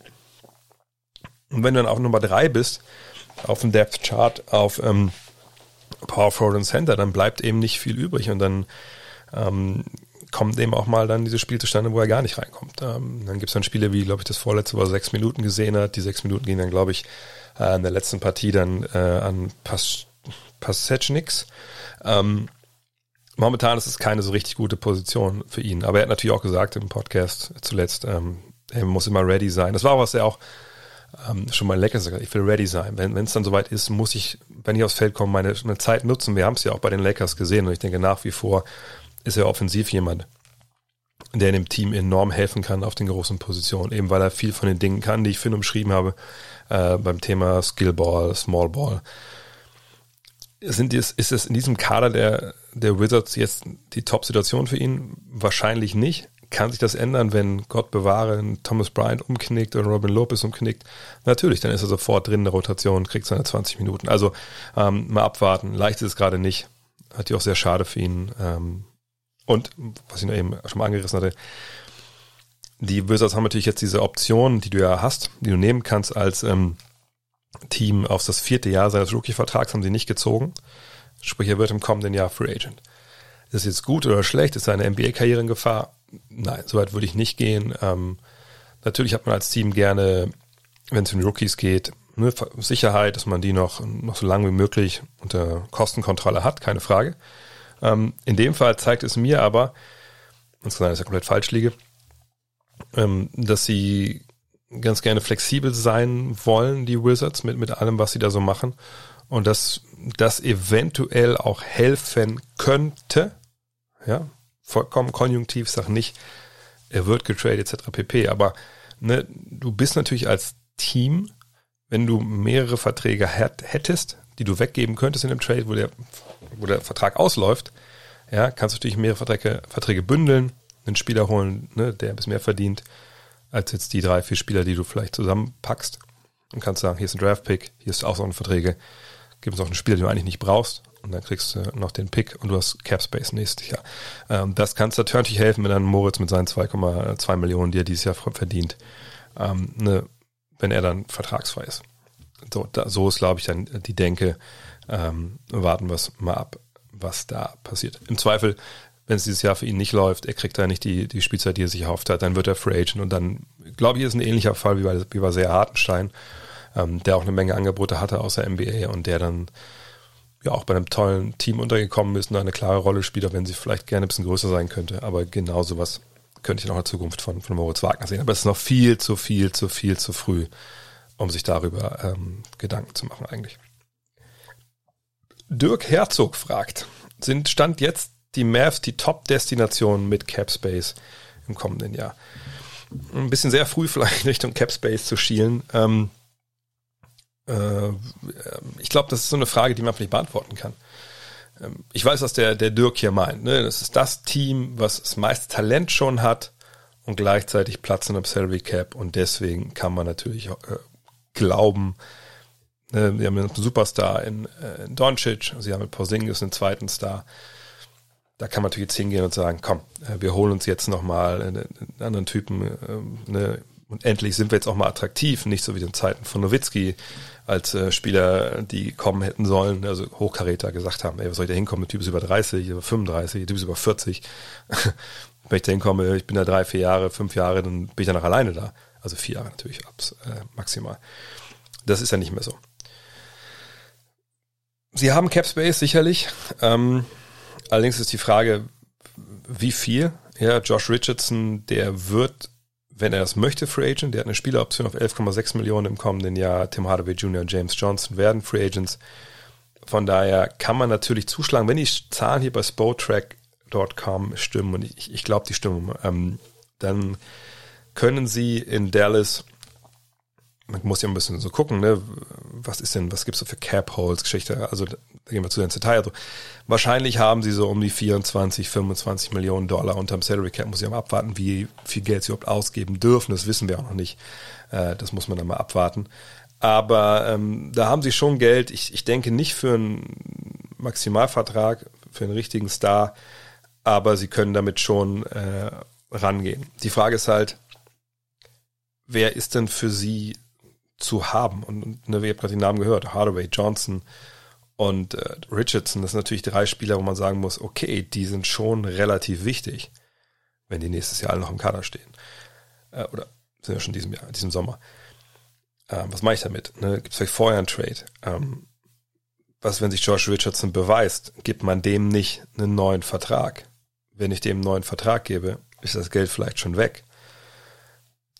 wenn du dann auf Nummer drei bist, auf dem Depth Chart, auf ähm, Power Forward und Center, dann bleibt eben nicht viel übrig und dann ähm, kommt eben auch mal dann dieses Spiel zustande, wo er gar nicht reinkommt. Ähm, dann gibt es dann Spiele, wie, glaube ich, das vorletzte, wo er sechs Minuten gesehen hat. Die sechs Minuten gingen dann, glaube ich, äh, in der letzten Partie dann äh, an Pas. Ähm, momentan ist es keine so richtig gute Position für ihn. Aber er hat natürlich auch gesagt im Podcast zuletzt, ähm, er muss immer ready sein. Das war auch, was er auch ähm, schon mal lecker gesagt Ich will ready sein. Wenn es dann soweit ist, muss ich, wenn ich aufs Feld komme, meine, meine Zeit nutzen. Wir haben es ja auch bei den Lakers gesehen und ich denke nach wie vor ist er offensiv jemand, der dem Team enorm helfen kann auf den großen Positionen, eben weil er viel von den Dingen kann, die ich vorhin umschrieben habe, äh, beim Thema Skillball, Smallball. Sind ist, ist es in diesem Kader der, der Wizards jetzt die Top-Situation für ihn? Wahrscheinlich nicht. Kann sich das ändern, wenn Gott bewahre, Thomas Bryant umknickt oder Robin Lopez umknickt? Natürlich, dann ist er sofort drin in der Rotation, kriegt seine 20 Minuten. Also ähm, mal abwarten. Leicht ist es gerade nicht. Hat die auch sehr schade für ihn. Ähm, und, was ich noch eben schon mal angerissen hatte, die Wizards haben natürlich jetzt diese Option, die du ja hast, die du nehmen kannst als ähm, Team auf das vierte Jahr seines Rookie-Vertrags haben sie nicht gezogen. Sprich, er wird im kommenden Jahr Free Agent. Ist jetzt gut oder schlecht? Ist seine NBA-Karriere in Gefahr? Nein, soweit würde ich nicht gehen. Ähm, natürlich hat man als Team gerne, wenn es um Rookies geht, ne, Sicherheit, dass man die noch, noch so lange wie möglich unter Kostenkontrolle hat, keine Frage. Ähm, in dem Fall zeigt es mir aber, und sein, dass ich komplett falsch liege, ähm, dass sie ganz gerne flexibel sein wollen, die Wizards, mit, mit allem, was sie da so machen. Und dass das eventuell auch helfen könnte, ja, vollkommen konjunktiv, sag nicht, er wird getradet etc. pp. Aber ne, du bist natürlich als Team, wenn du mehrere Verträge hättest, die du weggeben könntest in dem Trade, wo der, wo der Vertrag ausläuft, ja, kannst du natürlich mehrere Verträge, Verträge bündeln, einen Spieler holen, ne, der ein bisschen mehr verdient, als jetzt die drei, vier Spieler, die du vielleicht zusammenpackst. Und kannst sagen, hier ist ein Draft-Pick, hier ist auch so ein Verträge, gib uns auch einen Spieler, den du eigentlich nicht brauchst, und dann kriegst du noch den Pick und du hast Cap Space nächstes Jahr. Ähm, das kannst du natürlich helfen, wenn dann Moritz mit seinen 2,2 Millionen, die er dieses Jahr verdient, ähm, ne, wenn er dann vertragsfrei ist. So, da, so ist, glaube ich, dann die Denke. Ähm, warten wir es mal ab, was da passiert. Im Zweifel, wenn es dieses Jahr für ihn nicht läuft, er kriegt da nicht die, die Spielzeit, die er sich erhofft hat, dann wird er Free Agent und dann, glaube ich, ist ein ähnlicher Fall wie bei, wie bei Sehr Hartenstein, ähm, der auch eine Menge Angebote hatte außer NBA und der dann ja auch bei einem tollen Team untergekommen ist und eine klare Rolle spielt, auch wenn sie vielleicht gerne ein bisschen größer sein könnte. Aber genau sowas könnte ich noch in der Zukunft von, von Moritz Wagner sehen. Aber es ist noch viel zu viel, zu viel, zu früh, um sich darüber ähm, Gedanken zu machen eigentlich. Dirk Herzog fragt, sind Stand jetzt die Mavs die Top-Destination mit Capspace im kommenden Jahr? Ein bisschen sehr früh vielleicht Richtung Capspace zu schielen. Ähm, äh, ich glaube, das ist so eine Frage, die man vielleicht beantworten kann. Ähm, ich weiß, was der, der Dirk hier meint. Ne? Das ist das Team, was das meiste Talent schon hat und gleichzeitig Platz in einem Salary Cap und deswegen kann man natürlich äh, glauben, ne? wir haben einen Superstar in, äh, in Doncic, sie haben mit Porzingis einen zweiten Star. Da kann man natürlich jetzt hingehen und sagen, komm, äh, wir holen uns jetzt nochmal einen, anderen Typen, äh, ne? und endlich sind wir jetzt auch mal attraktiv, nicht so wie in Zeiten von Nowitzki, als äh, Spieler, die kommen hätten sollen, also Hochkaräter gesagt haben, ey, was soll ich da hinkommen? Der Typ ist über 30, über 35, der Typ ist über 40. Wenn ich da hinkomme, ich bin da drei, vier Jahre, fünf Jahre, dann bin ich ja noch alleine da. Also vier Jahre natürlich abs, äh, maximal. Das ist ja nicht mehr so. Sie haben Cap Space sicherlich. Ähm, allerdings ist die Frage, wie viel? Ja, Josh Richardson, der wird wenn er es möchte, Free Agent. Der hat eine Spieleroption auf 11,6 Millionen im kommenden Jahr. Tim Hardaway Jr. und James Johnson werden Free Agents. Von daher kann man natürlich zuschlagen, wenn die Zahlen hier bei Spotrack.com stimmen, und ich, ich glaube, die stimmen, ähm, dann können sie in Dallas man muss ja ein bisschen so gucken, ne, was ist denn, was gibt's so für Cap Holes Geschichte, also da gehen wir zu ins Detail. Also, wahrscheinlich haben sie so um die 24, 25 Millionen Dollar unterm Salary Cap, muss ich mal abwarten, wie viel Geld sie überhaupt ausgeben dürfen, das wissen wir auch noch nicht, äh, das muss man dann mal abwarten. Aber ähm, da haben sie schon Geld, ich, ich denke nicht für einen Maximalvertrag, für einen richtigen Star, aber sie können damit schon äh, rangehen. Die Frage ist halt, wer ist denn für sie zu haben. Und, ne, ihr habt gerade die Namen gehört, Hardaway, Johnson und äh, Richardson, das sind natürlich drei Spieler, wo man sagen muss, okay, die sind schon relativ wichtig, wenn die nächstes Jahr alle noch im Kader stehen. Äh, oder sind ja schon diesem Jahr, diesem Sommer. Ähm, was mache ich damit? Ne, Gibt es vielleicht vorher einen Trade? Ähm, was, wenn sich Josh Richardson beweist, gibt man dem nicht einen neuen Vertrag? Wenn ich dem einen neuen Vertrag gebe, ist das Geld vielleicht schon weg.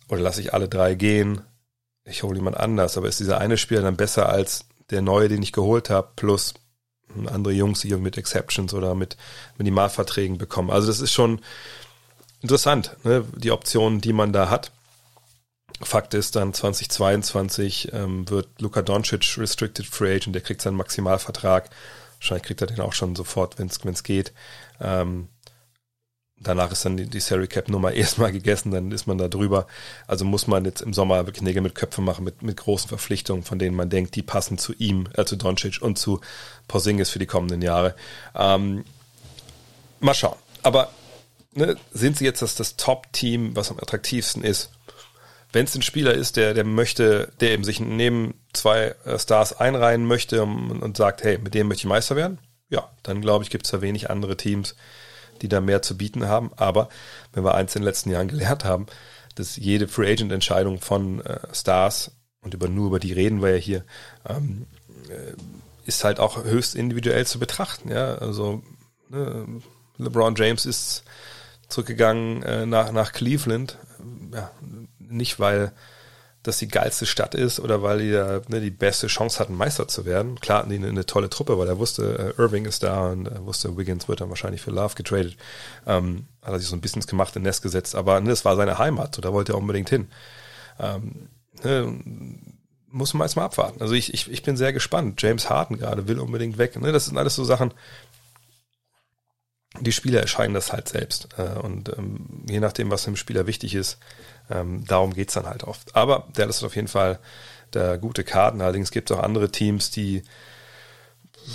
Oder lasse ich alle drei gehen, ich hole jemand anders, aber ist dieser eine Spieler dann besser als der neue, den ich geholt habe, plus andere Jungs, die mit Exceptions oder mit Minimalverträgen bekommen. Also das ist schon interessant, ne? die Optionen, die man da hat. Fakt ist dann 2022 ähm, wird Luka Doncic Restricted Free Agent, der kriegt seinen Maximalvertrag. Wahrscheinlich kriegt er den auch schon sofort, wenn es geht. Ähm, danach ist dann die, die Salary Cap Nummer erstmal gegessen, dann ist man da drüber. Also muss man jetzt im Sommer wirklich Nägel mit Köpfen machen, mit, mit großen Verpflichtungen, von denen man denkt, die passen zu ihm, äh, zu Doncic und zu Porzingis für die kommenden Jahre. Ähm, mal schauen. Aber ne, sind sie jetzt das, das Top-Team, was am attraktivsten ist? wenn es ein Spieler ist, der, der möchte, der eben sich neben zwei äh, Stars einreihen möchte und, und sagt, hey, mit dem möchte ich Meister werden, ja, dann glaube ich, gibt es da wenig andere Teams, die da mehr zu bieten haben. Aber wenn wir eins in den letzten Jahren gelernt haben, dass jede Free Agent Entscheidung von äh, Stars und über nur über die reden wir ja hier, ähm, äh, ist halt auch höchst individuell zu betrachten. Ja, also ne, LeBron James ist zurückgegangen äh, nach nach Cleveland, ja, nicht weil das die geilste Stadt ist oder weil die da ne, die beste Chance hatten, Meister zu werden. Klar hatten die eine, eine tolle Truppe, weil er wusste, äh, Irving ist da und er wusste, Wiggins wird dann wahrscheinlich für Love getradet. Ähm, hat er sich so ein bisschen gemacht in Nest gesetzt, aber ne, das war seine Heimat, so, da wollte er unbedingt hin. Ähm, ne, muss man jetzt mal abwarten. Also ich, ich, ich bin sehr gespannt. James Harden gerade will unbedingt weg. Ne, das sind alles so Sachen, die Spieler erscheinen das halt selbst. Äh, und ähm, je nachdem, was dem Spieler wichtig ist, ähm, darum geht's dann halt oft. Aber der ist auf jeden Fall der gute Karten. Allerdings gibt es auch andere Teams, die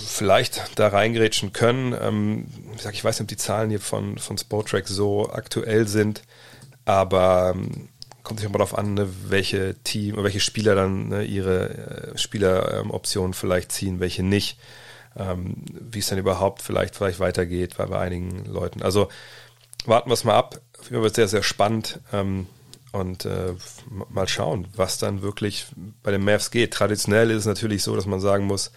vielleicht da reingerätschen können. Ähm, ich, sag, ich weiß nicht, ob die Zahlen hier von, von Sportrack so aktuell sind, aber ähm, kommt sich mal darauf an, ne, welche Team, welche Spieler dann ne, ihre äh, Spieleroptionen vielleicht ziehen, welche nicht. Ähm, wie es dann überhaupt vielleicht, vielleicht weitergeht bei, bei einigen Leuten. Also warten wir es mal ab. Auf jeden Fall wird sehr, sehr spannend. Ähm, und äh, mal schauen, was dann wirklich bei den Mavs geht. Traditionell ist es natürlich so, dass man sagen muss,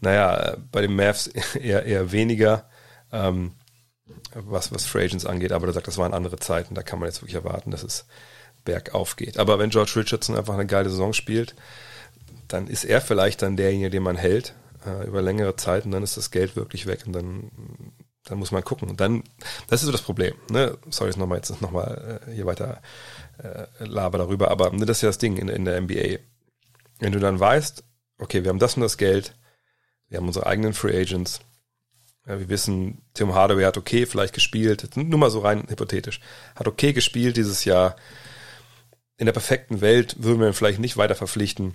naja, bei den Mavs eher, eher weniger, ähm, was, was Free Agents angeht, aber da sagt, das waren andere Zeiten, da kann man jetzt wirklich erwarten, dass es bergauf geht. Aber wenn George Richardson einfach eine geile Saison spielt, dann ist er vielleicht dann derjenige, den man hält äh, über längere Zeit und dann ist das Geld wirklich weg und dann dann muss man gucken. Und dann, das ist so das Problem. Ne? Sorry, jetzt nochmal jetzt nochmal äh, hier weiter äh, laber darüber, aber ne, das ist ja das Ding in, in der NBA. Wenn du dann weißt, okay, wir haben das und das Geld, wir haben unsere eigenen Free Agents, ja, wir wissen, Tim Hardaway hat okay vielleicht gespielt, nur mal so rein hypothetisch, hat okay gespielt dieses Jahr. In der perfekten Welt würden wir ihn vielleicht nicht weiter verpflichten.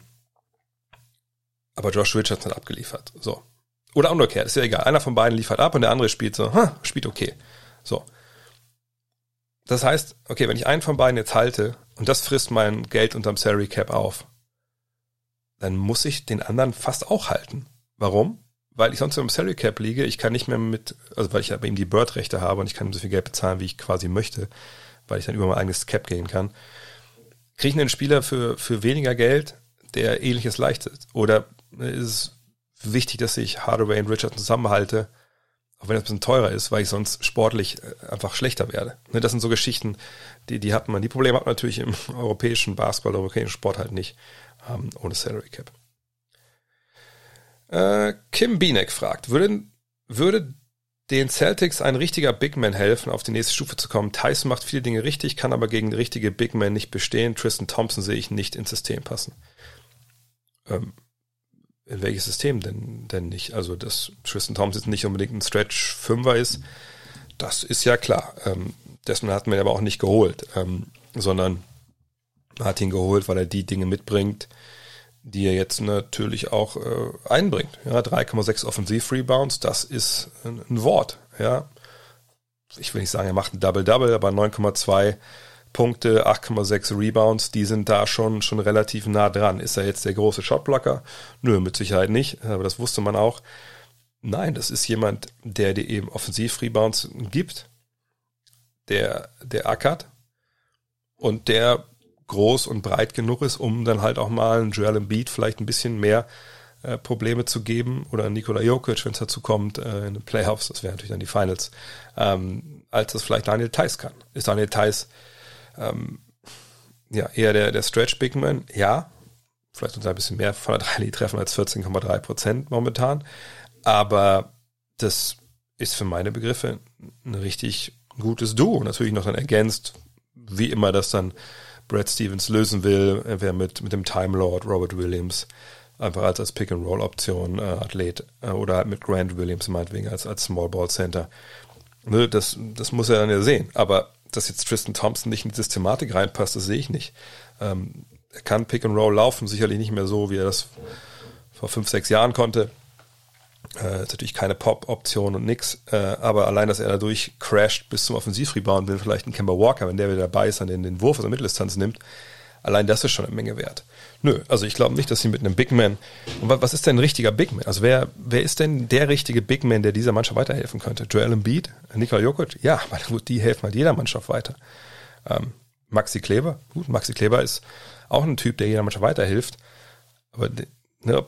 Aber Josh Richardson hat abgeliefert. So. Oder umgekehrt, ist ja egal. Einer von beiden liefert ab und der andere spielt so, ha, spielt okay. So. Das heißt, okay, wenn ich einen von beiden jetzt halte und das frisst mein Geld unterm Salary Cap auf, dann muss ich den anderen fast auch halten. Warum? Weil ich sonst im Salary Cap liege, ich kann nicht mehr mit, also weil ich bei ihm die Bird-Rechte habe und ich kann so viel Geld bezahlen, wie ich quasi möchte, weil ich dann über mein eigenes Cap gehen kann. Kriege ich einen Spieler für, für weniger Geld, der ähnliches leistet? Oder ist es wichtig, dass ich Hardaway und Richard zusammenhalte, auch wenn das ein bisschen teurer ist, weil ich sonst sportlich äh, einfach schlechter werde. Ne, das sind so Geschichten, die, die hat man. Die Probleme hat man natürlich im europäischen Basketball, europäischen Sport halt nicht, ähm, ohne Salary Cap. Äh, Kim Bienek fragt, würde, würde den Celtics ein richtiger Big Man helfen, auf die nächste Stufe zu kommen? Tyson macht viele Dinge richtig, kann aber gegen richtige Big Man nicht bestehen. Tristan Thompson sehe ich nicht ins System passen. Ähm, in welches System denn, denn nicht? Also, dass Tristan Thompson nicht unbedingt ein Stretch-Fünfer ist, das ist ja klar. Ähm, dessen hat man aber auch nicht geholt, ähm, sondern man hat ihn geholt, weil er die Dinge mitbringt, die er jetzt natürlich auch äh, einbringt. Ja, 3,6 Offensiv-Rebounds, das ist ein, ein Wort. Ja, ich will nicht sagen, er macht ein Double-Double, aber 9,2 Punkte, 8,6 Rebounds, die sind da schon, schon relativ nah dran. Ist er jetzt der große Shotblocker? Nö, mit Sicherheit nicht, aber das wusste man auch. Nein, das ist jemand, der dir eben Offensiv-Rebounds gibt, der, der ackert und der groß und breit genug ist, um dann halt auch mal einen Joel Embiid vielleicht ein bisschen mehr äh, Probleme zu geben oder Nikola Jokic, wenn es dazu kommt, äh, in den Playoffs, das wären natürlich dann die Finals, ähm, als das vielleicht Daniel Theiss kann. Ist Daniel Theiss ähm, ja, eher der, der Stretch Big Man, ja. Vielleicht uns ein bisschen mehr von der 3 treffen als 14,3 Prozent momentan. Aber das ist für meine Begriffe ein richtig gutes Duo. Natürlich noch dann ergänzt, wie immer das dann Brad Stevens lösen will, wer mit, mit dem Time Lord Robert Williams einfach als, als Pick-and-Roll-Option äh, Athlet äh, oder halt mit Grant Williams meinetwegen als, als Small Ball Center. Ne, das, das muss er dann ja sehen. Aber dass jetzt Tristan Thompson nicht in die Systematik reinpasst, das sehe ich nicht. Ähm, er kann Pick and Roll laufen, sicherlich nicht mehr so, wie er das vor fünf, sechs Jahren konnte. Äh, ist natürlich keine Pop-Option und nix, äh, aber allein, dass er dadurch crasht bis zum Offensivrebound, will vielleicht ein Kemba Walker, wenn der wieder dabei ist, dann den, den Wurf aus der Mitteldistanz nimmt, Allein das ist schon eine Menge wert. Nö, also ich glaube nicht, dass sie mit einem Big Man. Und was ist denn ein richtiger Big Man? Also wer, wer ist denn der richtige Big Man, der dieser Mannschaft weiterhelfen könnte? Joel Embiid? Nikola Jokic? Ja, weil die helfen halt jeder Mannschaft weiter. Ähm, Maxi Kleber? Gut, Maxi Kleber ist auch ein Typ, der jeder Mannschaft weiterhilft. Aber ne,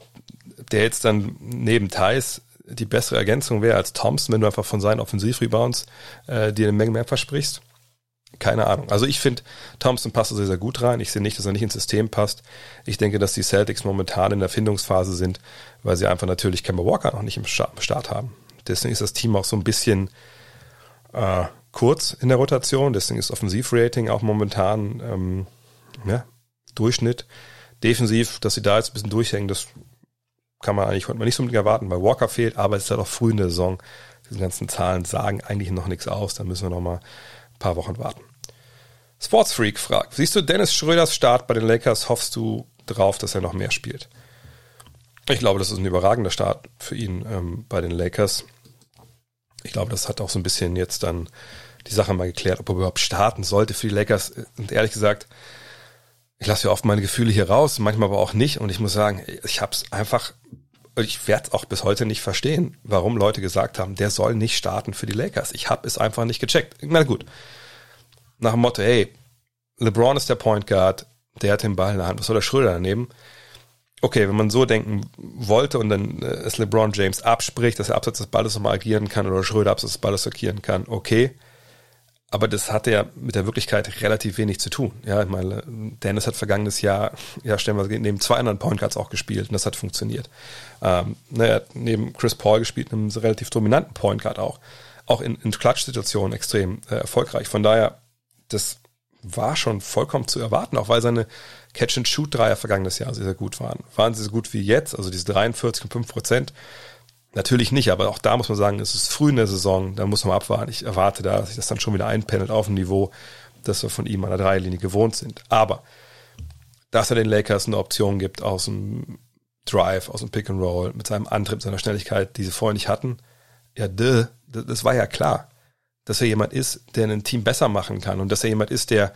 der jetzt dann neben Thais die bessere Ergänzung wäre als Thompson, wenn du einfach von seinen Offensivrebounds äh, dir eine Menge mehr versprichst. Keine Ahnung. Also ich finde, Thompson passt sehr, sehr gut rein. Ich sehe nicht, dass er nicht ins System passt. Ich denke, dass die Celtics momentan in der Findungsphase sind, weil sie einfach natürlich Kemba Walker noch nicht im Start haben. Deswegen ist das Team auch so ein bisschen äh, kurz in der Rotation. Deswegen ist Offensivrating auch momentan ähm, ja, Durchschnitt. Defensiv, dass sie da jetzt ein bisschen durchhängen, das kann man eigentlich, konnte man nicht so unbedingt erwarten, weil Walker fehlt, aber es ist halt auch früh in der Saison. Diese ganzen Zahlen sagen eigentlich noch nichts aus, da müssen wir noch mal ein paar Wochen warten. Sportsfreak fragt, siehst du Dennis Schröders Start bei den Lakers, hoffst du drauf, dass er noch mehr spielt? Ich glaube, das ist ein überragender Start für ihn ähm, bei den Lakers. Ich glaube, das hat auch so ein bisschen jetzt dann die Sache mal geklärt, ob er überhaupt starten sollte für die Lakers. Und ehrlich gesagt, ich lasse ja oft meine Gefühle hier raus, manchmal aber auch nicht. Und ich muss sagen, ich habe es einfach, ich werde es auch bis heute nicht verstehen, warum Leute gesagt haben, der soll nicht starten für die Lakers. Ich habe es einfach nicht gecheckt. Na gut, nach dem Motto, hey, LeBron ist der Point Guard, der hat den Ball in der Hand, was soll der Schröder daneben? Okay, wenn man so denken wollte und dann äh, es LeBron James abspricht, dass er abseits des Balles nochmal agieren kann oder Schröder abseits des Balles agieren kann, okay aber das hatte ja mit der Wirklichkeit relativ wenig zu tun. Ja, ich meine, Dennis hat vergangenes Jahr, ja, stellen wir neben zwei anderen Point Guards auch gespielt und das hat funktioniert. Ähm, naja, hat neben Chris Paul gespielt, einem relativ dominanten Point Guard auch. Auch in, in Klatsch-Situationen extrem äh, erfolgreich. Von daher, das war schon vollkommen zu erwarten, auch weil seine Catch-and-Shoot-Dreier vergangenes Jahr sehr, sehr gut waren. Waren sie so gut wie jetzt, also diese 43,5 Prozent, Natürlich nicht, aber auch da muss man sagen, es ist früh in der Saison, da muss man abwarten. Ich erwarte da, dass sich das dann schon wieder einpendelt auf ein Niveau, das wir von ihm an der Dreilinie gewohnt sind. Aber, dass er den Lakers eine Option gibt aus dem Drive, aus dem Pick and Roll, mit seinem Antrieb, seiner Schnelligkeit, die sie vorher nicht hatten, ja, duh, das war ja klar. Dass er jemand ist, der ein Team besser machen kann und dass er jemand ist, der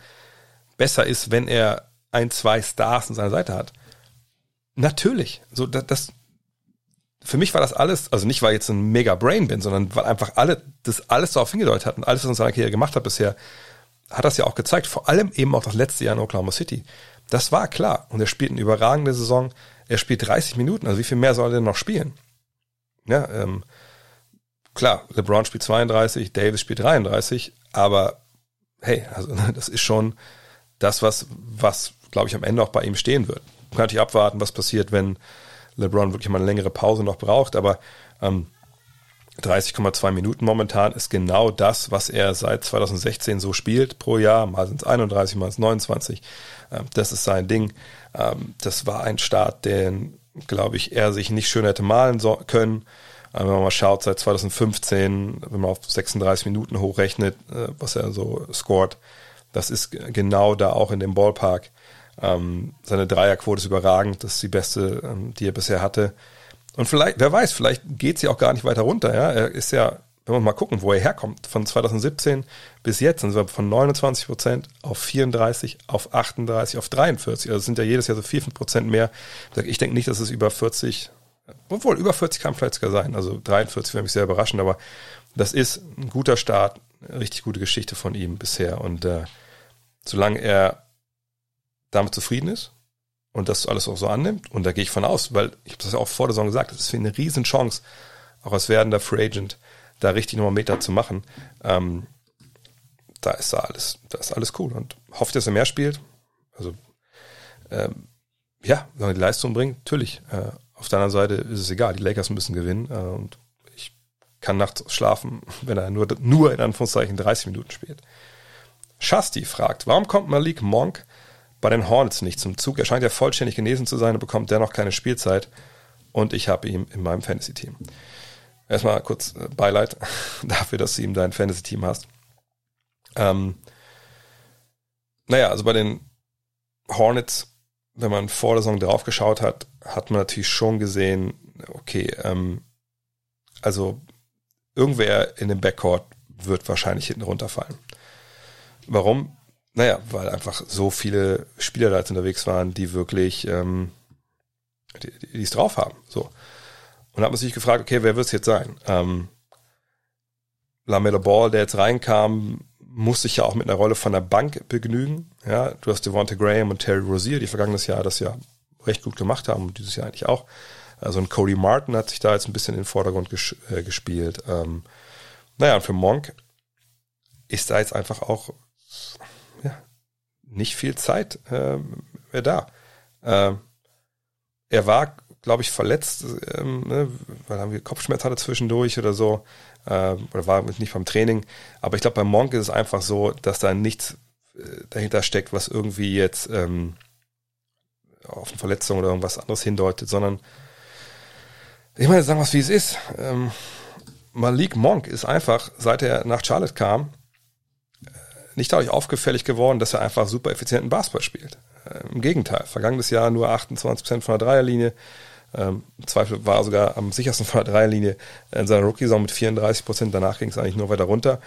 besser ist, wenn er ein, zwei Stars an seiner Seite hat. Natürlich. So, das für mich war das alles, also nicht weil ich jetzt ein mega Brain bin, sondern weil einfach alle, das alles darauf hingedeutet hat und alles, was in seiner Karriere gemacht hat bisher, hat das ja auch gezeigt. Vor allem eben auch das letzte Jahr in Oklahoma City. Das war klar. Und er spielt eine überragende Saison. Er spielt 30 Minuten. Also wie viel mehr soll er denn noch spielen? Ja, ähm, klar, LeBron spielt 32, Davis spielt 33, aber hey, also das ist schon das, was, was, glaube ich, am Ende auch bei ihm stehen wird. Man kann natürlich abwarten, was passiert, wenn LeBron wirklich mal eine längere Pause noch braucht, aber ähm, 30,2 Minuten momentan ist genau das, was er seit 2016 so spielt pro Jahr. Mal sind es 31, mal sind es 29. Ähm, das ist sein Ding. Ähm, das war ein Start, den, glaube ich, er sich nicht schön hätte malen so können. Äh, wenn man mal schaut, seit 2015, wenn man auf 36 Minuten hochrechnet, äh, was er so scored, das ist genau da auch in dem Ballpark. Ähm, seine Dreierquote ist überragend, das ist die beste, ähm, die er bisher hatte. Und vielleicht, wer weiß, vielleicht geht sie auch gar nicht weiter runter. Ja? Er ist ja, wenn wir mal gucken, wo er herkommt, von 2017 bis jetzt sind wir von 29 Prozent auf 34, auf 38, auf 43. Also sind ja jedes Jahr so 4, 5 Prozent mehr. Ich denke nicht, dass es über 40, obwohl über 40 kann vielleicht sogar sein. Also 43 wäre mich sehr überraschend, aber das ist ein guter Start, eine richtig gute Geschichte von ihm bisher. Und äh, solange er damit zufrieden ist und das alles auch so annimmt. Und da gehe ich von aus, weil ich habe das ja auch vor der Saison gesagt, das ist für ihn eine Riesenchance, auch als werdender Free Agent, da richtig nochmal Meter zu machen. Ähm, da ist da alles, da ist alles cool und hofft, dass er mehr spielt. Also ähm, ja, wenn er die Leistung bringt, natürlich. Äh, auf der anderen Seite ist es egal, die Lakers müssen gewinnen äh, und ich kann nachts schlafen, wenn er nur, nur in Anführungszeichen 30 Minuten spielt. Shasti fragt, warum kommt Malik Monk bei den Hornets nicht zum Zug. Er scheint ja vollständig genesen zu sein und bekommt dennoch keine Spielzeit. Und ich habe ihn in meinem Fantasy-Team. Erstmal kurz äh, Beileid dafür, dass du ihm dein Fantasy-Team hast. Ähm, naja, also bei den Hornets, wenn man vor der Saison drauf geschaut hat, hat man natürlich schon gesehen, okay, ähm, also irgendwer in dem Backcourt wird wahrscheinlich hinten runterfallen. Warum? Naja, weil einfach so viele Spieler da jetzt unterwegs waren, die wirklich ähm, die es drauf haben. So. Und da hat man sich gefragt, okay, wer wird es jetzt sein? Ähm, Lamella Ball, der jetzt reinkam, muss sich ja auch mit einer Rolle von der Bank begnügen. Ja, du hast Devonta Graham und Terry Rozier, die vergangenes Jahr das ja recht gut gemacht haben und dieses Jahr eigentlich auch. Also ein Cody Martin hat sich da jetzt ein bisschen in den Vordergrund ges äh, gespielt. Ähm, naja, und für Monk ist da jetzt einfach auch nicht viel Zeit äh, mehr da. Ähm, er war, glaube ich, verletzt, ähm, ne, weil er Kopfschmerz hatte zwischendurch oder so, äh, oder war nicht beim Training. Aber ich glaube, bei Monk ist es einfach so, dass da nichts äh, dahinter steckt, was irgendwie jetzt ähm, auf eine Verletzung oder irgendwas anderes hindeutet, sondern ich meine, sagen wir es wie es ist. Ähm, Malik Monk ist einfach, seit er nach Charlotte kam, äh, nicht dadurch aufgefällig geworden, dass er einfach super effizienten Basketball spielt. Äh, Im Gegenteil, vergangenes Jahr nur 28% von der Dreierlinie. Ähm, Im Zweifel war er sogar am sichersten von der Dreierlinie in seiner Rookie-Saison mit 34%. Danach ging es eigentlich nur weiter runter.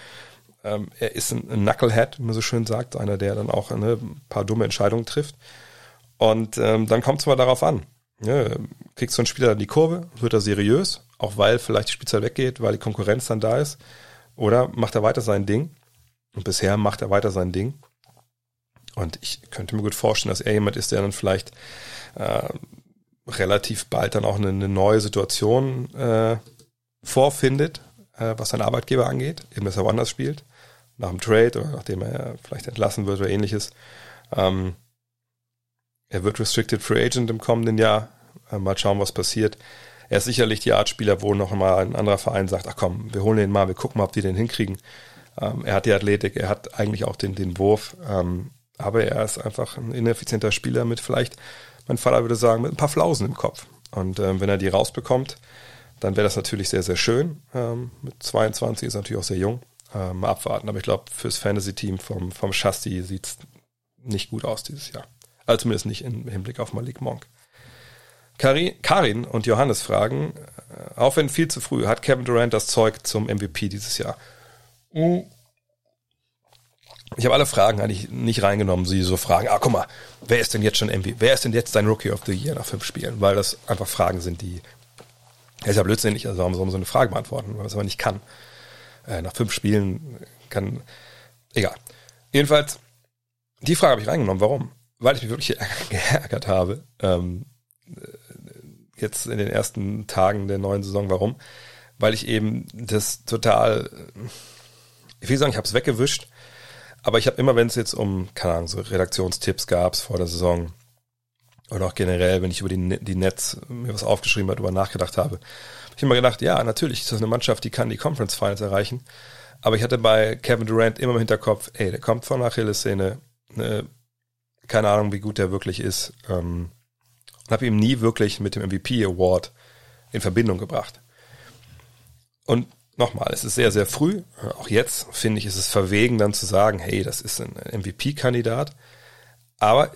Ähm, er ist ein, ein Knucklehead, wie man so schön sagt, einer, der dann auch eine, ein paar dumme Entscheidungen trifft. Und ähm, dann kommt es mal darauf an. Ja, kriegt so ein Spieler dann die Kurve, wird er seriös, auch weil vielleicht die Spielzeit weggeht, weil die Konkurrenz dann da ist. Oder macht er weiter sein Ding? Und bisher macht er weiter sein Ding. Und ich könnte mir gut vorstellen, dass er jemand ist, der dann vielleicht äh, relativ bald dann auch eine, eine neue Situation äh, vorfindet, äh, was sein Arbeitgeber angeht, eben dass er woanders spielt, nach dem Trade oder nachdem er vielleicht entlassen wird oder ähnliches. Ähm, er wird Restricted Free Agent im kommenden Jahr. Äh, mal schauen, was passiert. Er ist sicherlich die Art Spieler, wo noch mal ein anderer Verein sagt, ach komm, wir holen den mal, wir gucken mal, ob die den hinkriegen. Ähm, er hat die Athletik, er hat eigentlich auch den, den Wurf. Ähm, aber er ist einfach ein ineffizienter Spieler mit vielleicht, mein Vater würde sagen, mit ein paar Flausen im Kopf. Und ähm, wenn er die rausbekommt, dann wäre das natürlich sehr, sehr schön. Ähm, mit 22 ist er natürlich auch sehr jung. Ähm, mal abwarten. Aber ich glaube, fürs Fantasy-Team vom, vom Shasti sieht es nicht gut aus dieses Jahr. Also zumindest nicht im Hinblick auf Malik Monk. Karin und Johannes fragen, äh, auch wenn viel zu früh, hat Kevin Durant das Zeug zum MVP dieses Jahr? Uh, ich habe alle Fragen eigentlich nicht reingenommen, sie so fragen, ah, guck mal, wer ist denn jetzt schon MVP? Wer ist denn jetzt dein Rookie of the Year nach fünf Spielen? Weil das einfach Fragen sind, die, ja, ist ja blödsinnig, also warum soll man so eine Frage beantworten, weil man es aber nicht kann. Äh, nach fünf Spielen kann, egal. Jedenfalls, die Frage habe ich reingenommen, warum? Weil ich mich wirklich geärgert habe, ähm, jetzt in den ersten Tagen der neuen Saison, warum? Weil ich eben das total, ich will sagen, ich habe es weggewischt, aber ich habe immer, wenn es jetzt um, keine Ahnung, so Redaktionstipps gab vor der Saison oder auch generell, wenn ich über die, die Netz mir was aufgeschrieben habe, darüber nachgedacht habe, habe ich immer gedacht, ja, natürlich ist das eine Mannschaft, die kann die Conference Finals erreichen. Aber ich hatte bei Kevin Durant immer im Hinterkopf, ey, der kommt von der Achillessehne, ne, keine Ahnung, wie gut der wirklich ist. Ähm, und habe ihn nie wirklich mit dem MVP Award in Verbindung gebracht. Und nochmal, es ist sehr, sehr früh. Auch jetzt finde ich, ist es verwegen, dann zu sagen, hey, das ist ein MVP-Kandidat. Aber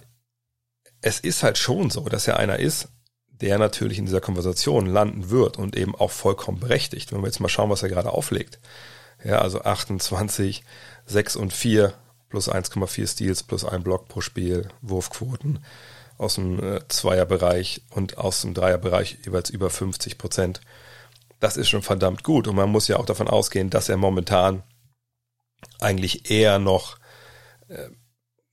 es ist halt schon so, dass er einer ist, der natürlich in dieser Konversation landen wird und eben auch vollkommen berechtigt. Wenn wir jetzt mal schauen, was er gerade auflegt. Ja, also 28, 6 und 4 plus 1,4 Steals plus ein Block pro Spiel, Wurfquoten aus dem äh, Zweierbereich und aus dem Dreierbereich jeweils über 50 Prozent das ist schon verdammt gut. Und man muss ja auch davon ausgehen, dass er momentan eigentlich eher noch, äh,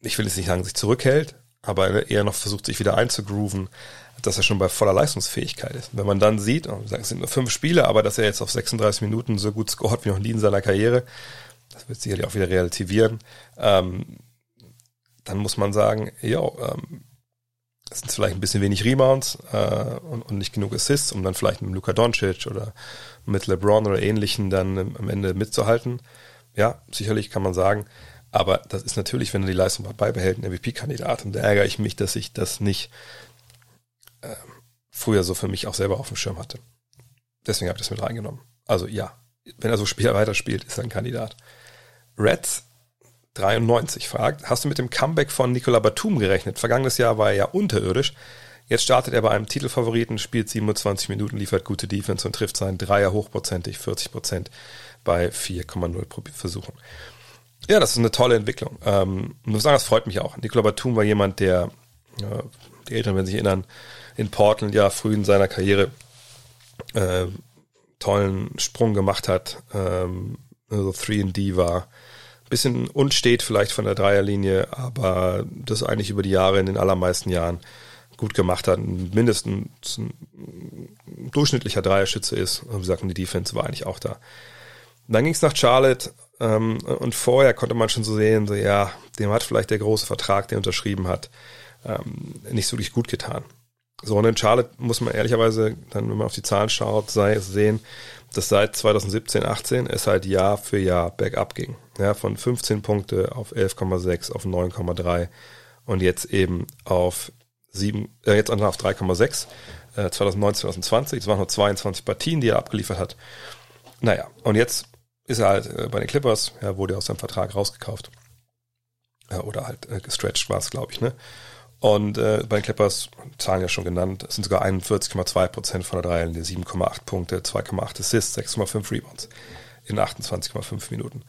ich will jetzt nicht sagen, sich zurückhält, aber eher noch versucht, sich wieder einzugrooven, dass er schon bei voller Leistungsfähigkeit ist. Wenn man dann sieht, es sind nur fünf Spiele, aber dass er jetzt auf 36 Minuten so gut scoret wie noch nie in seiner Karriere, das wird sicherlich auch wieder relativieren, ähm, dann muss man sagen, ja, es sind vielleicht ein bisschen wenig Rebounds äh, und, und, nicht genug Assists, um dann vielleicht mit Luka Doncic oder mit LeBron oder ähnlichen dann am Ende mitzuhalten. Ja, sicherlich kann man sagen. Aber das ist natürlich, wenn er die Leistung beibehält, ein MVP-Kandidat. Und da ärgere ich mich, dass ich das nicht äh, früher so für mich auch selber auf dem Schirm hatte. Deswegen habe ich das mit reingenommen. Also ja, wenn er so Spieler weiterspielt, ist er ein Kandidat. Reds 93 fragt, hast du mit dem Comeback von Nicola Batum gerechnet? Vergangenes Jahr war er ja unterirdisch. Jetzt startet er bei einem Titelfavoriten, spielt 27 Minuten, liefert gute Defense und trifft seinen Dreier hochprozentig, 40 Prozent bei 4,0 Versuchen. Ja, das ist eine tolle Entwicklung. Ähm, muss sagen, das freut mich auch. Nikola Batum war jemand, der, ja, die Eltern werden sich erinnern, in Portland ja früh in seiner Karriere äh, tollen Sprung gemacht hat, ähm, also 3D war. Bisschen unstet vielleicht von der Dreierlinie, aber das eigentlich über die Jahre in den allermeisten Jahren gut gemacht hat, mindestens ein durchschnittlicher Dreierschütze ist. Und wie gesagt, die Defense war eigentlich auch da. Dann ging es nach Charlotte ähm, und vorher konnte man schon so sehen, so ja, dem hat vielleicht der große Vertrag, der unterschrieben hat, ähm, nicht so wirklich gut getan. So, und in Charlotte muss man ehrlicherweise, dann, wenn man auf die Zahlen schaut, sei, sehen, dass seit 2017, 18 es halt Jahr für Jahr bergab ging. Ja, von 15 Punkte auf 11,6 auf 9,3 und jetzt eben auf 7, äh, jetzt auf 3,6. Äh, 2019, 2020, es waren nur 22 Partien, die er abgeliefert hat. Naja, und jetzt ist er halt äh, bei den Clippers, ja, wurde aus seinem Vertrag rausgekauft. Ja, oder halt äh, gestretched war es, glaube ich, ne? Und äh, bei den Clippers, Zahlen ja schon genannt, sind sogar 41,2 Prozent von der Dreierlinie, 7,8 Punkte, 2,8 Assists, 6,5 Rebounds in 28,5 Minuten.